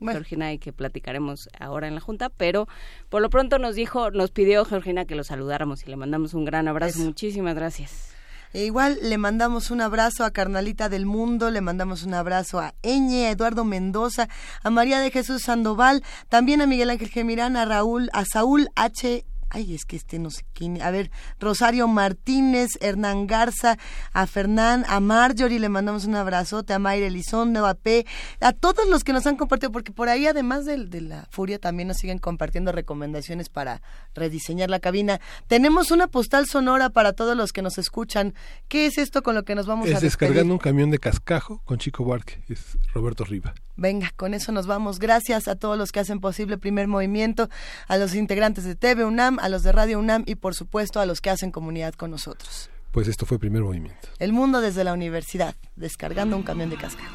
Georgina y que platicaremos ahora en la junta, pero por lo pronto nos dijo, nos pidió Georgina que lo saludáramos y le mandamos un gran abrazo.
Eso.
Muchísimas gracias.
E igual le mandamos un abrazo a Carnalita del Mundo, le mandamos un abrazo a Eñe, a Eduardo Mendoza, a María de Jesús Sandoval, también a Miguel Ángel Gemirán, a Raúl, a Saúl H. Ay, es que este no sé quién. A ver, Rosario Martínez, Hernán Garza, a Fernán, a Marjorie, le mandamos un abrazote, a Mayra Elizondo, a P, a todos los que nos han compartido, porque por ahí, además de, de la furia, también nos siguen compartiendo recomendaciones para rediseñar la cabina. Tenemos una postal sonora para todos los que nos escuchan. ¿Qué es esto con lo que nos vamos a
Es
despedir?
descargando un camión de cascajo con Chico Buarque, es Roberto Riva.
Venga, con eso nos vamos. Gracias a todos los que hacen posible Primer Movimiento, a los integrantes de TV UNAM, a los de Radio UNAM y por supuesto a los que hacen comunidad con nosotros.
Pues esto fue primer movimiento.
El mundo desde la universidad, descargando un camión de cascajo.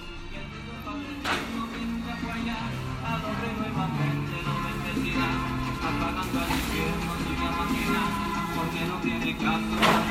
apagando al infierno suya máquina, porque no tiene caso